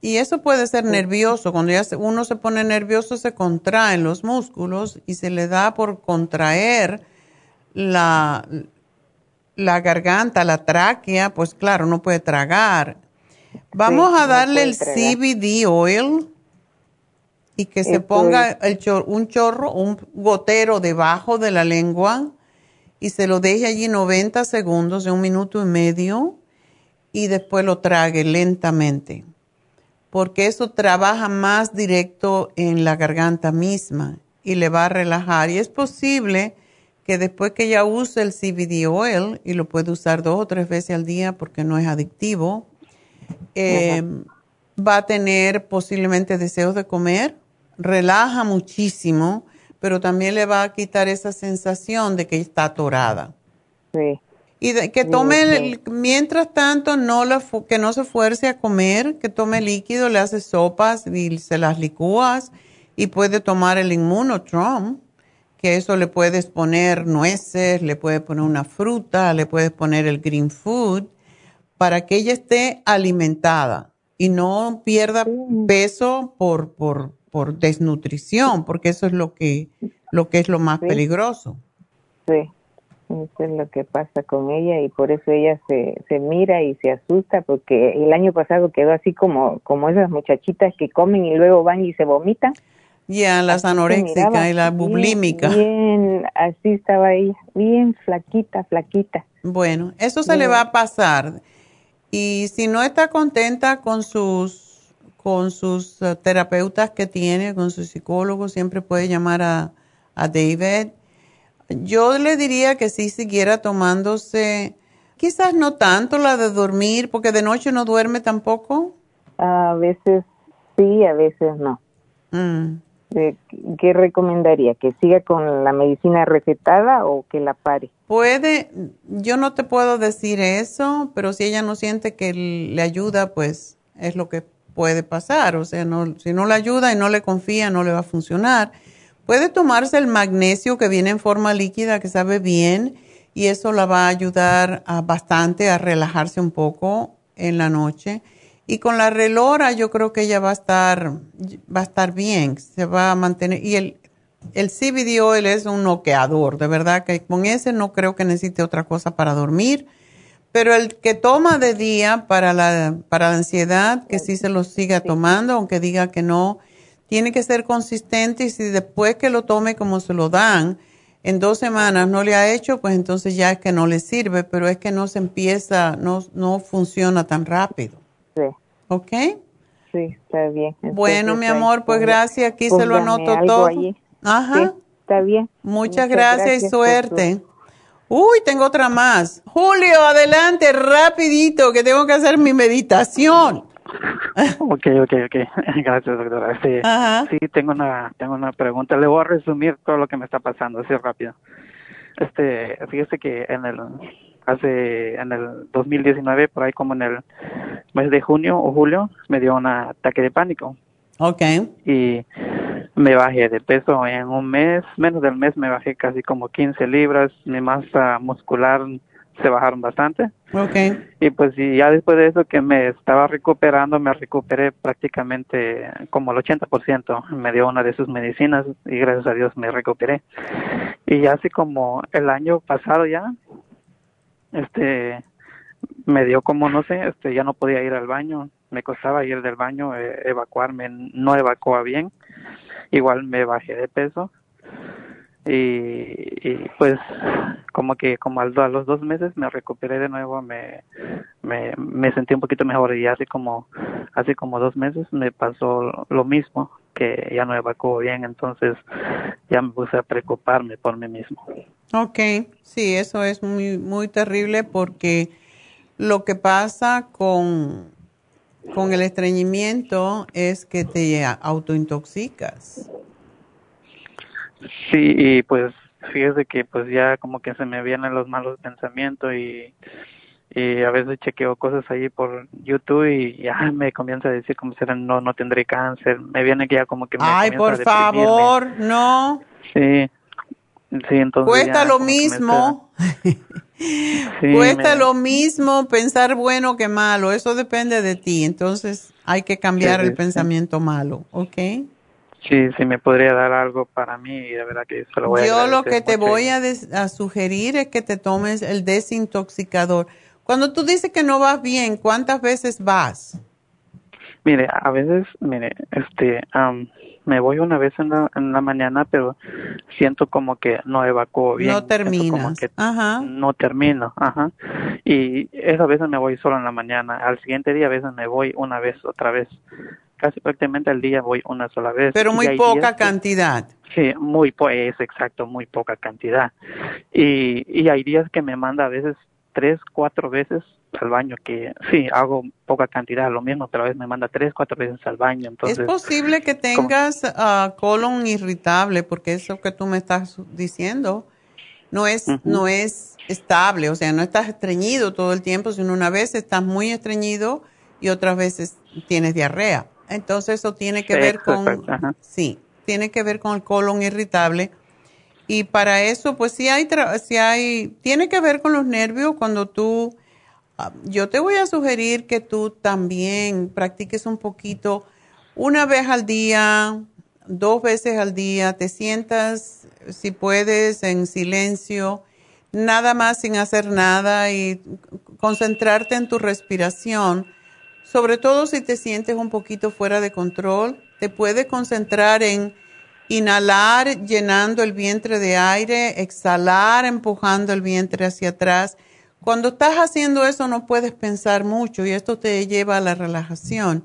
y eso puede ser nervioso. Cuando ya uno se pone nervioso, se contraen los músculos y se le da por contraer la, la garganta, la tráquea, pues claro, no puede tragar. Vamos a darle el CBD oil y que se ponga el un chorro, un gotero debajo de la lengua y se lo deje allí 90 segundos, de un minuto y medio, y después lo trague lentamente porque eso trabaja más directo en la garganta misma y le va a relajar. Y es posible que después que ella use el CBD oil, y lo puede usar dos o tres veces al día porque no es adictivo, eh, va a tener posiblemente deseos de comer, relaja muchísimo, pero también le va a quitar esa sensación de que está atorada. Sí. Y que tome, mientras tanto, no que no se fuerce a comer, que tome líquido, le hace sopas y se las licúas y puede tomar el inmunotrom, que eso le puedes poner nueces, le puedes poner una fruta, le puedes poner el green food, para que ella esté alimentada y no pierda peso por, por, por desnutrición, porque eso es lo que, lo que es lo más peligroso. Sí. Eso es lo que pasa con ella y por eso ella se, se mira y se asusta porque el año pasado quedó así como, como esas muchachitas que comen y luego van y se vomitan. Ya, las anoréxicas y la bulímica. Bien, así estaba ella, bien flaquita, flaquita. Bueno, eso se le va a pasar. Y si no está contenta con sus con sus eh, terapeutas que tiene, con sus psicólogos, siempre puede llamar a, a David yo le diría que sí siguiera tomándose, quizás no tanto la de dormir, porque de noche no duerme tampoco. A veces sí, a veces no. Mm. ¿Qué recomendaría? ¿Que siga con la medicina recetada o que la pare? Puede, yo no te puedo decir eso, pero si ella no siente que le ayuda, pues es lo que puede pasar. O sea, no, si no le ayuda y no le confía, no le va a funcionar. Puede tomarse el magnesio que viene en forma líquida, que sabe bien, y eso la va a ayudar bastante a relajarse un poco en la noche. Y con la relora yo creo que ella va a estar, va a estar bien, se va a mantener. Y el, el CBD oil es un noqueador, de verdad que con ese no creo que necesite otra cosa para dormir. Pero el que toma de día para la, para la ansiedad, que sí se lo siga tomando, aunque diga que no, tiene que ser consistente y si después que lo tome como se lo dan, en dos semanas no le ha hecho, pues entonces ya es que no le sirve, pero es que no se empieza, no, no funciona tan rápido. Sí. ¿Ok? Sí, está bien. bueno, mi amor, pues gracias. Aquí se lo anoto todo. Ajá. está bien. Muchas, gracias, y suerte. Uy, tengo otra más. Julio, adelante, rapidito, que tengo que hacer mi meditación. ok, ok, ok. Gracias, doctora. Sí, sí, tengo una, tengo una pregunta. Le voy a resumir todo lo que me está pasando, así rápido. Este, fíjese que en el, hace, en el 2019, por ahí como en el mes de junio o julio, me dio un ataque de pánico. Ok. Y me bajé de peso en un mes, menos del mes me bajé casi como 15 libras, mi masa muscular se bajaron bastante. Y pues y ya después de eso que me estaba recuperando, me recuperé prácticamente como el 80%. Me dio una de sus medicinas y gracias a Dios me recuperé. Y ya así como el año pasado ya, este, me dio como no sé, este, ya no podía ir al baño. Me costaba ir del baño, eh, evacuarme, no evacuaba bien. Igual me bajé de peso y, pues como que como a los dos meses me recuperé de nuevo me, me, me sentí un poquito mejor y así como así como dos meses me pasó lo mismo que ya no evacuó bien entonces ya me puse a preocuparme por mí mismo. Ok, sí eso es muy muy terrible porque lo que pasa con con el estreñimiento es que te autointoxicas Sí, y pues fíjese que pues ya como que se me vienen los malos pensamientos y, y a veces chequeo cosas ahí por YouTube y ya me comienza a decir como si no, no tendré cáncer. Me viene que ya como que me Ay, por favor, no. Sí, sí, entonces. Cuesta lo mismo. Cuesta lo mismo pensar bueno que malo. Eso depende de ti. Entonces hay que cambiar el pensamiento malo, ¿ok? Sí, sí me podría dar algo para mí de verdad que se lo voy a Yo lo que te voy a, sugerir es que te tomes el desintoxicador. Cuando tú dices que no vas bien, ¿cuántas veces vas? Mire, a veces, mire, este, me voy una vez en la, en la mañana, pero siento como que no evacuo bien. No terminas. ajá. No termino, ajá. Y esa veces me voy solo en la mañana. Al siguiente día a veces me voy una vez, otra vez casi prácticamente al día voy una sola vez. Pero muy poca cantidad. Sí, muy es exacto, muy poca cantidad. Y, y hay días que me manda a veces tres, cuatro veces al baño, que sí, hago poca cantidad, lo mismo, pero a veces me manda tres, cuatro veces al baño. Entonces, es posible que tengas uh, colon irritable, porque eso que tú me estás diciendo no es, no es estable, o sea, no estás estreñido todo el tiempo, sino una vez estás muy estreñido y otras veces tienes diarrea. Entonces eso tiene que ver con, sí, tiene que ver con el colon irritable. Y para eso, pues si hay, si hay, tiene que ver con los nervios cuando tú, ah, yo te voy a sugerir que tú también practiques un poquito, una vez al día, dos veces al día, te sientas, si puedes, en silencio, nada más sin hacer nada y concentrarte en tu respiración sobre todo si te sientes un poquito fuera de control, te puedes concentrar en inhalar llenando el vientre de aire, exhalar empujando el vientre hacia atrás. Cuando estás haciendo eso no puedes pensar mucho y esto te lleva a la relajación.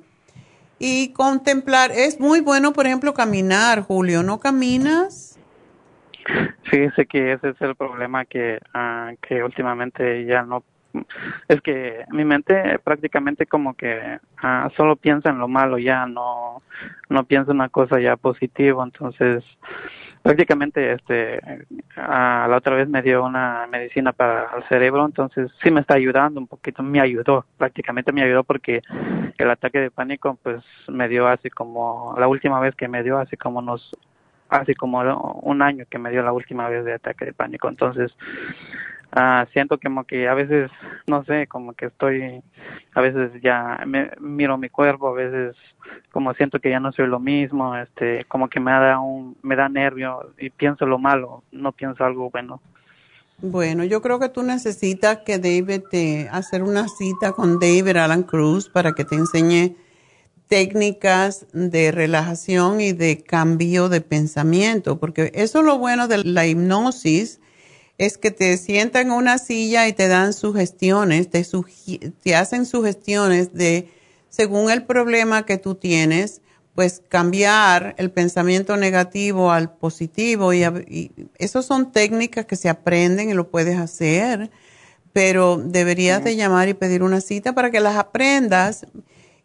Y contemplar, es muy bueno, por ejemplo, caminar, Julio, ¿no caminas? Fíjese que ese es el problema que, uh, que últimamente ya no es que mi mente prácticamente como que ah, solo piensa en lo malo ya no no piensa en una cosa ya positiva. Entonces prácticamente este ah, la otra vez me dio una medicina para el cerebro entonces sí me está ayudando un poquito me ayudó prácticamente me ayudó porque el ataque de pánico pues me dio así como la última vez que me dio así como unos así como un año que me dio la última vez de ataque de pánico. Entonces ah, siento como que a veces, no sé, como que estoy, a veces ya me, miro mi cuerpo, a veces como siento que ya no soy lo mismo, este, como que me da un, me da nervio y pienso lo malo, no pienso algo bueno. Bueno, yo creo que tú necesitas que David te hacer una cita con David Alan Cruz para que te enseñe técnicas de relajación y de cambio de pensamiento, porque eso es lo bueno de la hipnosis, es que te sientan en una silla y te dan sugestiones, te, te hacen sugestiones de, según el problema que tú tienes, pues cambiar el pensamiento negativo al positivo y, y esas son técnicas que se aprenden y lo puedes hacer, pero deberías de llamar y pedir una cita para que las aprendas.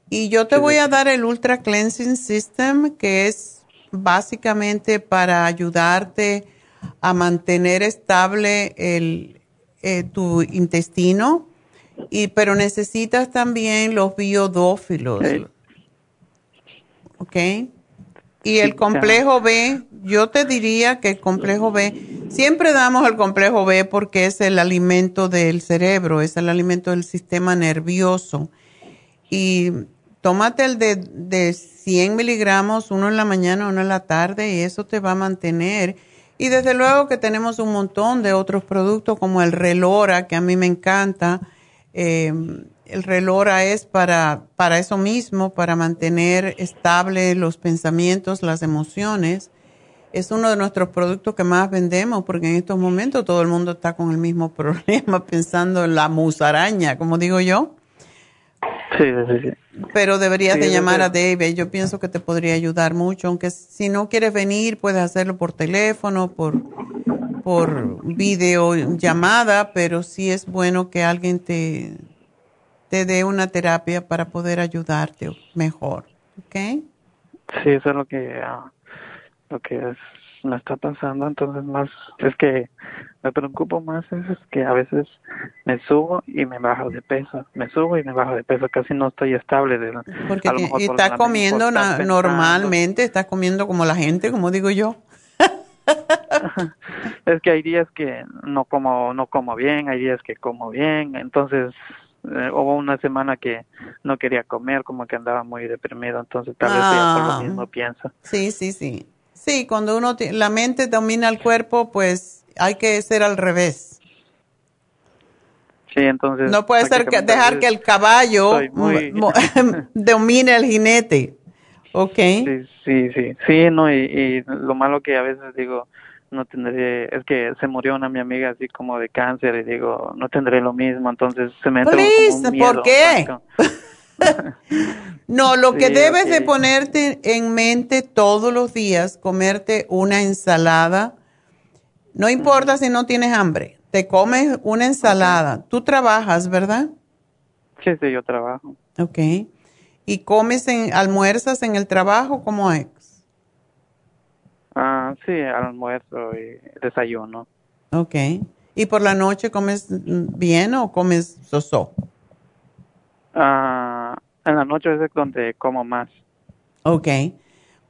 Y yo te voy a dar el Ultra Cleansing System, que es básicamente para ayudarte a mantener estable el, eh, tu intestino, y, pero necesitas también los biodófilos. ¿Ok? Y el complejo B, yo te diría que el complejo B, siempre damos el complejo B porque es el alimento del cerebro, es el alimento del sistema nervioso. Y tómate el de, de 100 miligramos, uno en la mañana, uno en la tarde, y eso te va a mantener. Y desde luego que tenemos un montón de otros productos como el Relora, que a mí me encanta. Eh, el Relora es para, para eso mismo, para mantener estable los pensamientos, las emociones. Es uno de nuestros productos que más vendemos porque en estos momentos todo el mundo está con el mismo problema pensando en la musaraña, como digo yo. Sí, sí, sí. Pero deberías de llamar a David. Yo pienso que te podría ayudar mucho, aunque si no quieres venir, puedes hacerlo por teléfono, por, por videollamada, pero sí es bueno que alguien te, te dé una terapia para poder ayudarte mejor. ¿Ok? Sí, eso es lo que, ah, lo que es me está pasando, entonces más es que me preocupo más es, que a veces me subo y me bajo de peso, me subo y me bajo de peso, casi no estoy estable. De, Porque estás comiendo normalmente, estás comiendo como la gente, como digo yo. es que hay días que no como no como bien, hay días que como bien, entonces eh, hubo una semana que no quería comer, como que andaba muy deprimido, entonces tal vez por lo ah. mismo pienso. Sí, sí, sí. Sí, cuando uno la mente domina el cuerpo, pues hay que ser al revés. Sí, entonces. No puede ser que dejar que el caballo domine el jinete. Ok. Sí, sí, sí. Sí, no, y, lo malo que a veces digo, no tendré, es que se murió una mi amiga así como de cáncer y digo, no tendré lo mismo, entonces se me entra un miedo, ¿Por qué? No, lo que debes de ponerte en mente todos los días, comerte una ensalada. No importa si no tienes hambre, te comes una ensalada. Tú trabajas, ¿verdad? Sí, sí, yo trabajo. Ok. ¿Y comes en, almuerzas en el trabajo como es? Ah, sí, almuerzo y desayuno. Ok. ¿Y por la noche comes bien o comes soso? Ah, en la noche es donde como más. Ok.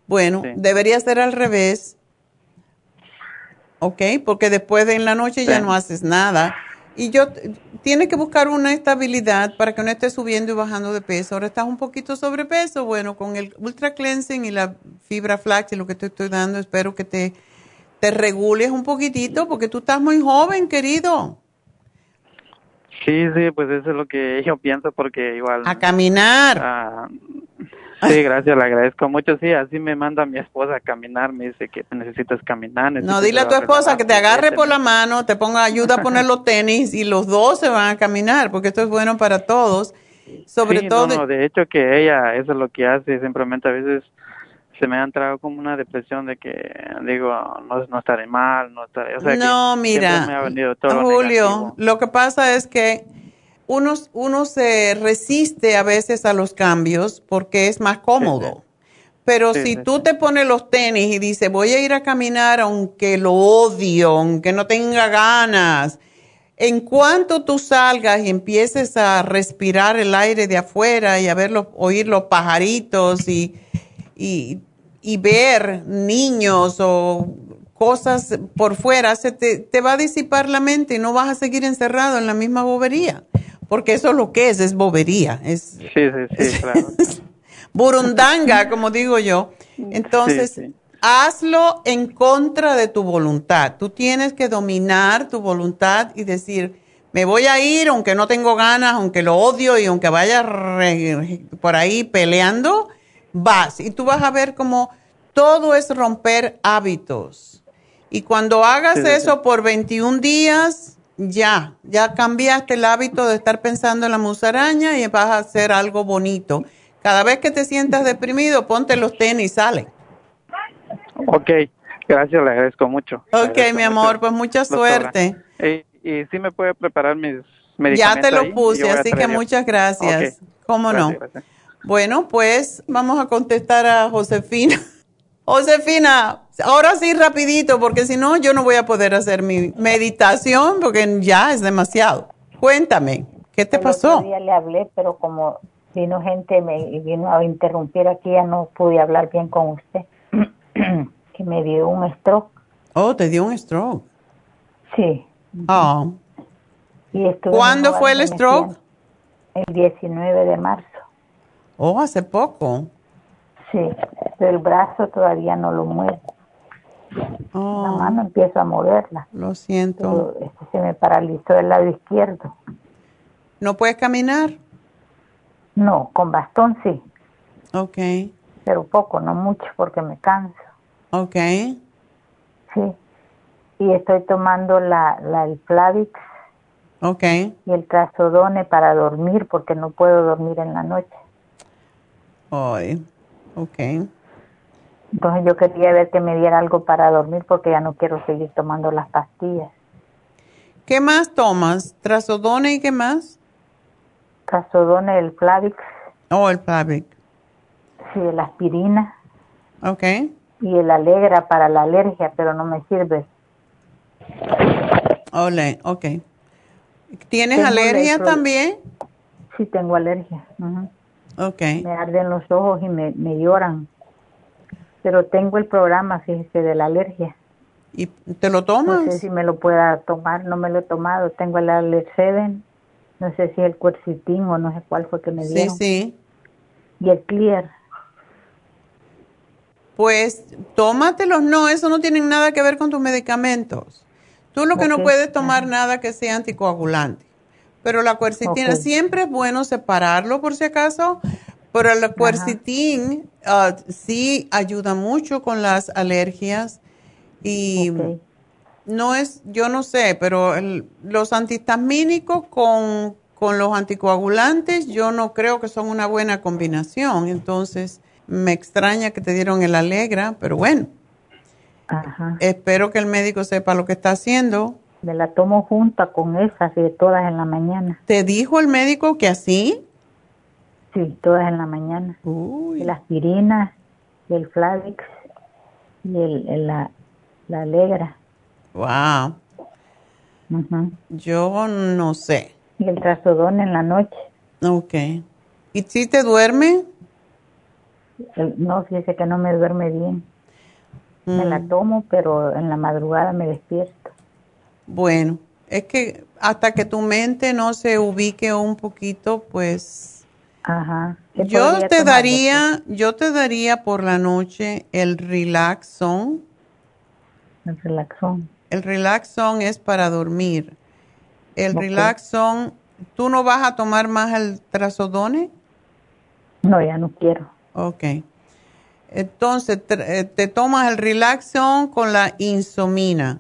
Bueno, debería ser al revés. Ok, porque después de en la noche ya no haces nada. Y yo, tiene que buscar una estabilidad para que no esté subiendo y bajando de peso. Ahora estás un poquito sobrepeso. Bueno, con el Ultra Cleansing y la fibra flax y lo que te estoy dando, espero que te, te regules un poquitito porque tú estás muy joven, querido. Sí, sí, pues eso es lo que yo pienso porque igual... A caminar. Ah, sí, gracias, le agradezco mucho. Sí, así me manda mi esposa a caminar, me dice que necesitas caminar. no, dile a tu esposa que te agarre por la mano, te ponga ayuda a poner los tenis y los dos se van a caminar porque esto es bueno para todos. Sobre todo... No, de hecho que ella, eso es lo que hace, simplemente a veces se me ha entrado como una depresión de que digo, no, no estaré mal, no estaré... O sea, no, mira, Julio, lo, que pasa es que uno, uno se resiste a veces a los cambios porque es más cómodo. Pero si tú te pones los tenis y dices, voy a ir a caminar aunque lo odio, aunque no tenga ganas, en cuanto tú salgas y empieces a respirar el aire de afuera y a ver oír los pajaritos y y, ver niños o cosas por fuera, se te, te, va a disipar la mente y no vas a seguir encerrado en la misma bobería, porque eso es lo que es, es bobería. Es, sí, sí, sí, claro. burundanga, como digo yo. Entonces, hazlo en contra de tu voluntad. Tú tienes que dominar tu voluntad y decir, me voy a ir aunque no tengo ganas, aunque lo odio y aunque vaya por ahí peleando, vas. Y tú vas a ver como todo es romper hábitos. Y cuando hagas eso por 21 días, ya, ya cambiaste el hábito de estar pensando en la musaraña y vas a hacer algo bonito. Cada vez que te sientas deprimido, ponte los tenis y sale. Ok, gracias, le agradezco mucho. Ok, mi amor, pues mucha suerte. Y, si me puede preparar mis medicamentos. Ya te lo puse, así que muchas gracias. ¿Cómo no? Bueno, pues vamos a contestar a Josefina. Josefina, ahora sí rapidito, porque si no, yo no voy a poder hacer mi meditación porque ya es demasiado. Cuéntame, ¿qué te pasó? día le hablé, pero como vino gente me vino a interrumpir aquí, ya no pude hablar bien con usted. que me dio un stroke. Oh, te dio un stroke. Sí. Oh. ¿Cuándo fue el stroke? El 19 de marzo. Oh, hace poco. Sí, el brazo todavía no lo mueve. Oh. La mano empiezo a moverla. Lo siento. Este, se me paralizó el lado izquierdo. ¿No puedes caminar? No, con bastón sí. Ok. Pero poco, no mucho, porque me canso. Ok. Sí. Y estoy tomando la, la el Flavix. Ok. Y el Trazodone para dormir, porque no puedo dormir en la noche. Ay, ok. Entonces yo quería ver que me diera algo para dormir porque ya no quiero seguir tomando las pastillas. ¿Qué más tomas? ¿Trazodone y qué más? Trazodone, el Plavix. Oh, el Plavix. Sí, la aspirina. Ok. Y el Alegra para la alergia, pero no me sirve. Ole, ok. ¿Tienes alergia también? Sí, tengo alergia. Ok. Me arden los ojos y me, me lloran. Pero tengo el programa, fíjese, de la alergia. ¿Y te lo tomas? No sé si me lo pueda tomar, no me lo he tomado. Tengo el 7, no sé si el Quercitin o no sé cuál fue que me dieron. Sí, sí. Y el Clear. Pues tómatelos, no, eso no tiene nada que ver con tus medicamentos. Tú lo que no puedes tomar nada que sea anticoagulante. Pero la cuercitina, siempre es bueno separarlo por si acaso, pero la cuercitín ah, sí ayuda mucho con las alergias y no es, yo no sé, pero los antihistamínicos con, con los anticoagulantes yo no creo que son una buena combinación. Entonces, me extraña que te dieron el Alegra, pero bueno. Espero que el médico sepa lo que está haciendo. Me la tomo junta con esas y todas en la mañana. ¿Te dijo el médico que así? Sí, todas en la mañana. Uy. La aspirina, el Flavix y el, la, la Alegra. Wow. Yo no sé. Y el trazodón en la noche. Ok. ¿Y si te duerme? No, fíjese que no me duerme bien. Me la Mm. tomo, pero en la madrugada me despierto. Bueno, es que hasta que tu mente no se ubique un poquito, pues Ajá. ¿Qué yo te daría, yo te daría por la noche el Relaxon. El Relaxon. El Relaxon es para dormir. El Ok. Relaxon, ¿tú no vas a tomar más el Trazodone? No, ya no quiero. Ok. Entonces, eh, te tomas el Relaxon con la insomina.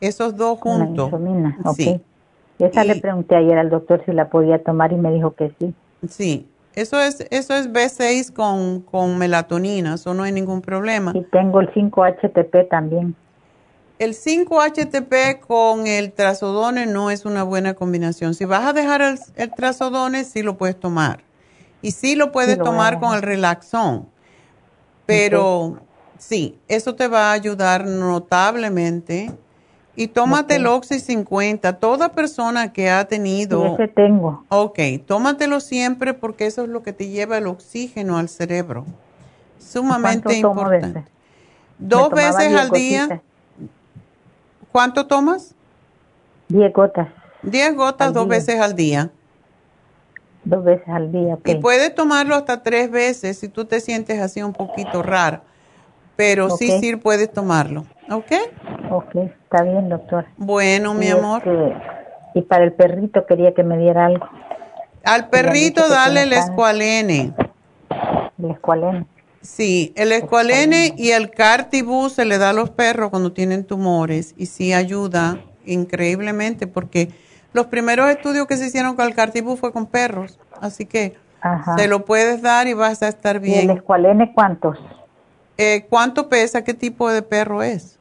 Esos dos juntos. insomina, ok. Sí. Esa le pregunté ayer al doctor si la podía tomar y me dijo que sí. Sí. Eso es, eso es B6 con, con melatonina, eso no hay ningún problema. Y tengo el 5-HTP también. El 5-HTP con el trazodone no es una buena combinación. Si vas a dejar el, el trazodone, sí lo puedes tomar. Y sí lo puedes Sí, lo tomar con el relaxón. Pero sí, eso te va a ayudar notablemente. Y tómate el Oxy 50. Toda persona que ha tenido... Ese tengo. Ok, tómatelo siempre porque eso es lo que te lleva el oxígeno al cerebro. Sumamente ¿Cuánto tomo de importante. Dos veces al día, gotitas. ¿Cuánto tomas? Diez gotas. Diez gotas dos veces al día. Dos veces al día. Y puedes tomarlo hasta tres veces si tú te sientes así un poquito raro. Pero sí, sí puedes tomarlo. ¿Ok? Ok, está bien, doctor. Bueno, mi amor. Este, y para el perrito quería que me diera algo. Al perrito dale el escualene. El escualene. Sí, el escualene y el cartibú se le da a los perros cuando tienen tumores y sí ayuda increíblemente porque los primeros estudios que se hicieron con el cartibú fue con perros, así que se lo puedes dar y vas a estar bien. ¿Y el escualene cuántos? Eh, ¿Cuánto pesa? ¿Qué tipo de perro es?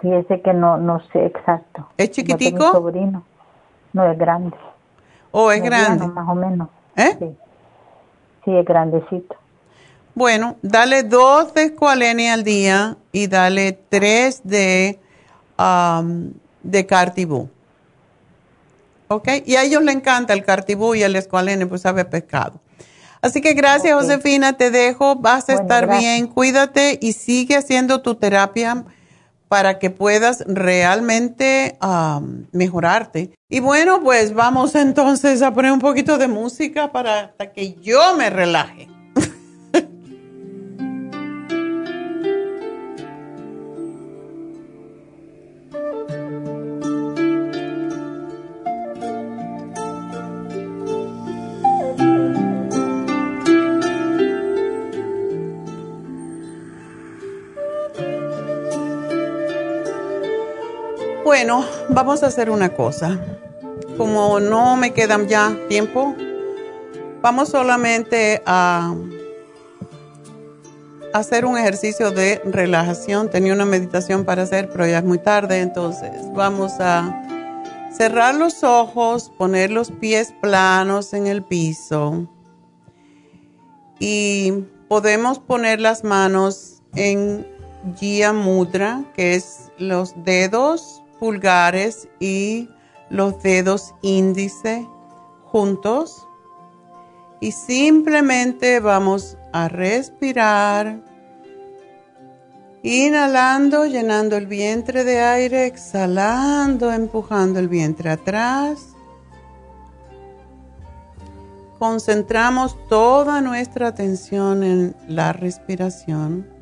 Fíjese que no, no sé exacto. ¿Es chiquitico? sobrino. No, es grande. ¿O oh, es grande? más o menos. ¿Eh? Sí. sí, es grandecito. Bueno, dale dos de escualene al día y dale tres de, um, de cartibú. ¿Ok? Y a ellos les encanta el cartibú y el escualene, pues sabe pescado. Así que gracias, Josefina, te dejo, vas a estar bien, cuídate y sigue haciendo tu terapia para que puedas realmente mejorarte. Y bueno, pues vamos entonces a poner un poquito de música para que yo me relaje. Bueno, vamos a hacer una cosa. Como no me quedan ya tiempo, vamos solamente a hacer un ejercicio de relajación. Tenía una meditación para hacer, pero ya es muy tarde, entonces vamos a cerrar los ojos, poner los pies planos en el piso y podemos poner las manos en Gia Mudra, que es los dedos pulgares y los dedos índice juntos y simplemente vamos a respirar, inhalando, llenando el vientre de aire, exhalando, empujando el vientre atrás. Concentramos toda nuestra atención en la respiración.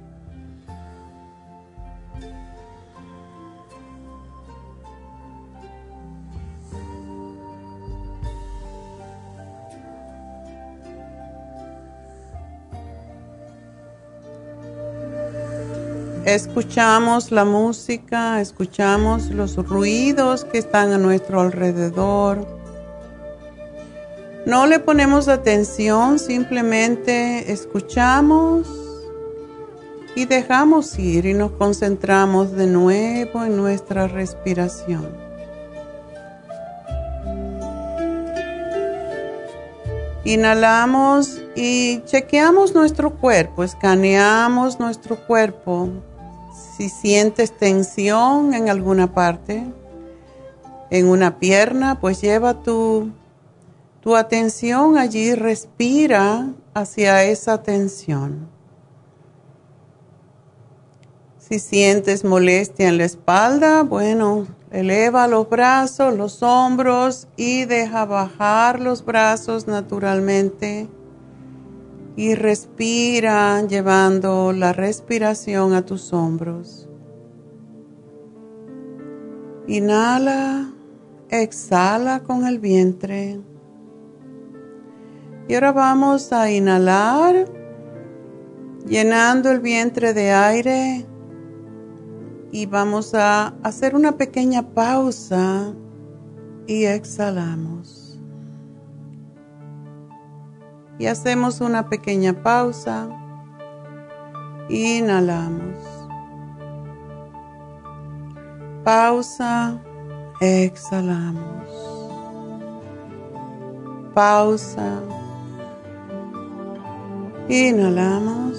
Escuchamos la música, escuchamos los ruidos que están a nuestro alrededor. No le ponemos atención, simplemente escuchamos y dejamos ir y nos concentramos de nuevo en nuestra respiración. Inhalamos y chequeamos nuestro cuerpo, escaneamos nuestro cuerpo si sientes tensión en alguna parte, en una pierna, pues lleva tu, tu atención allí, respira hacia esa tensión. Si sientes molestia en la espalda, bueno, eleva los brazos, los hombros y deja bajar los brazos naturalmente y respira llevando la respiración a tus hombros. Inhala, exhala con el vientre. Y ahora vamos a inhalar, llenando el vientre de aire. Y vamos a hacer una pequeña pausa y exhalamos y hacemos una pequeña pausa. Inhalamos. Pausa. Exhalamos. Pausa. Inhalamos.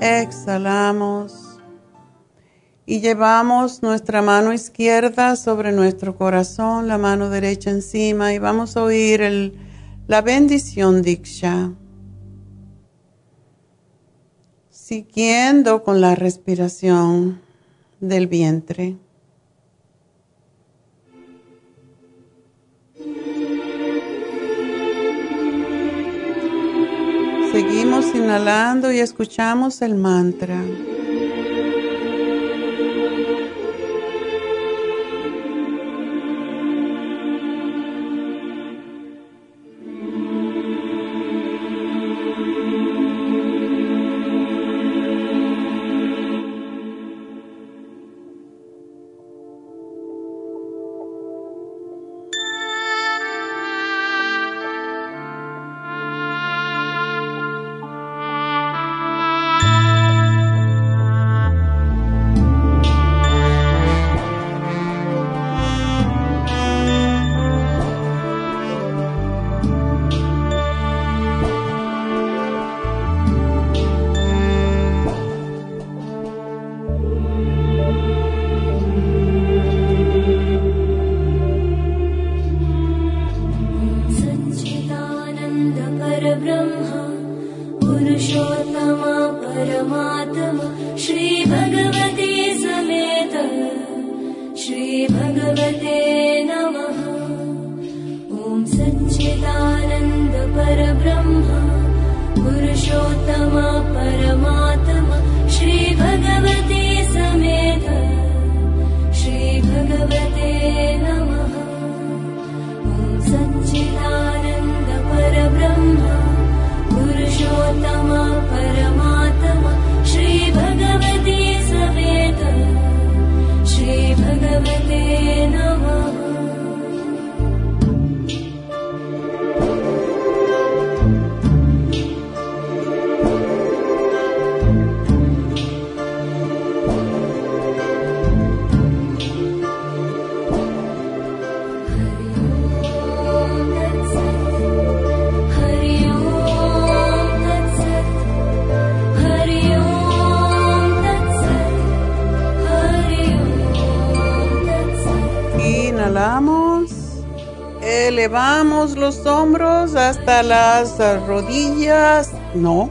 Exhalamos. Y llevamos nuestra mano izquierda sobre nuestro corazón, la mano derecha encima y vamos a oír el la bendición Diksha. Siguiendo con la respiración, del vientre. Seguimos inhalando y escuchamos el mantra. Hasta las rodillas, no,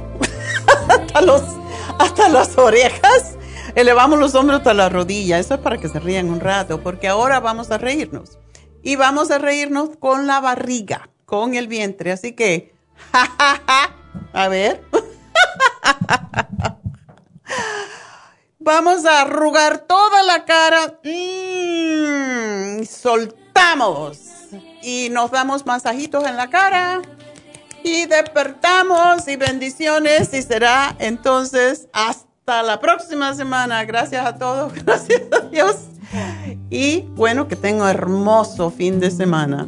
hasta, los, hasta las orejas. Elevamos los hombros hasta las rodillas. Eso es para que se rían un rato, porque ahora vamos a reírnos. Y vamos a reírnos con la barriga, con el vientre. Así que, a ver. Vamos a arrugar toda la cara. Mm, soltamos y nos damos masajitos en la cara y despertamos y bendiciones y será entonces hasta la próxima semana. Gracias a todos, gracias a Dios y bueno, que tengo hermoso fin de semana.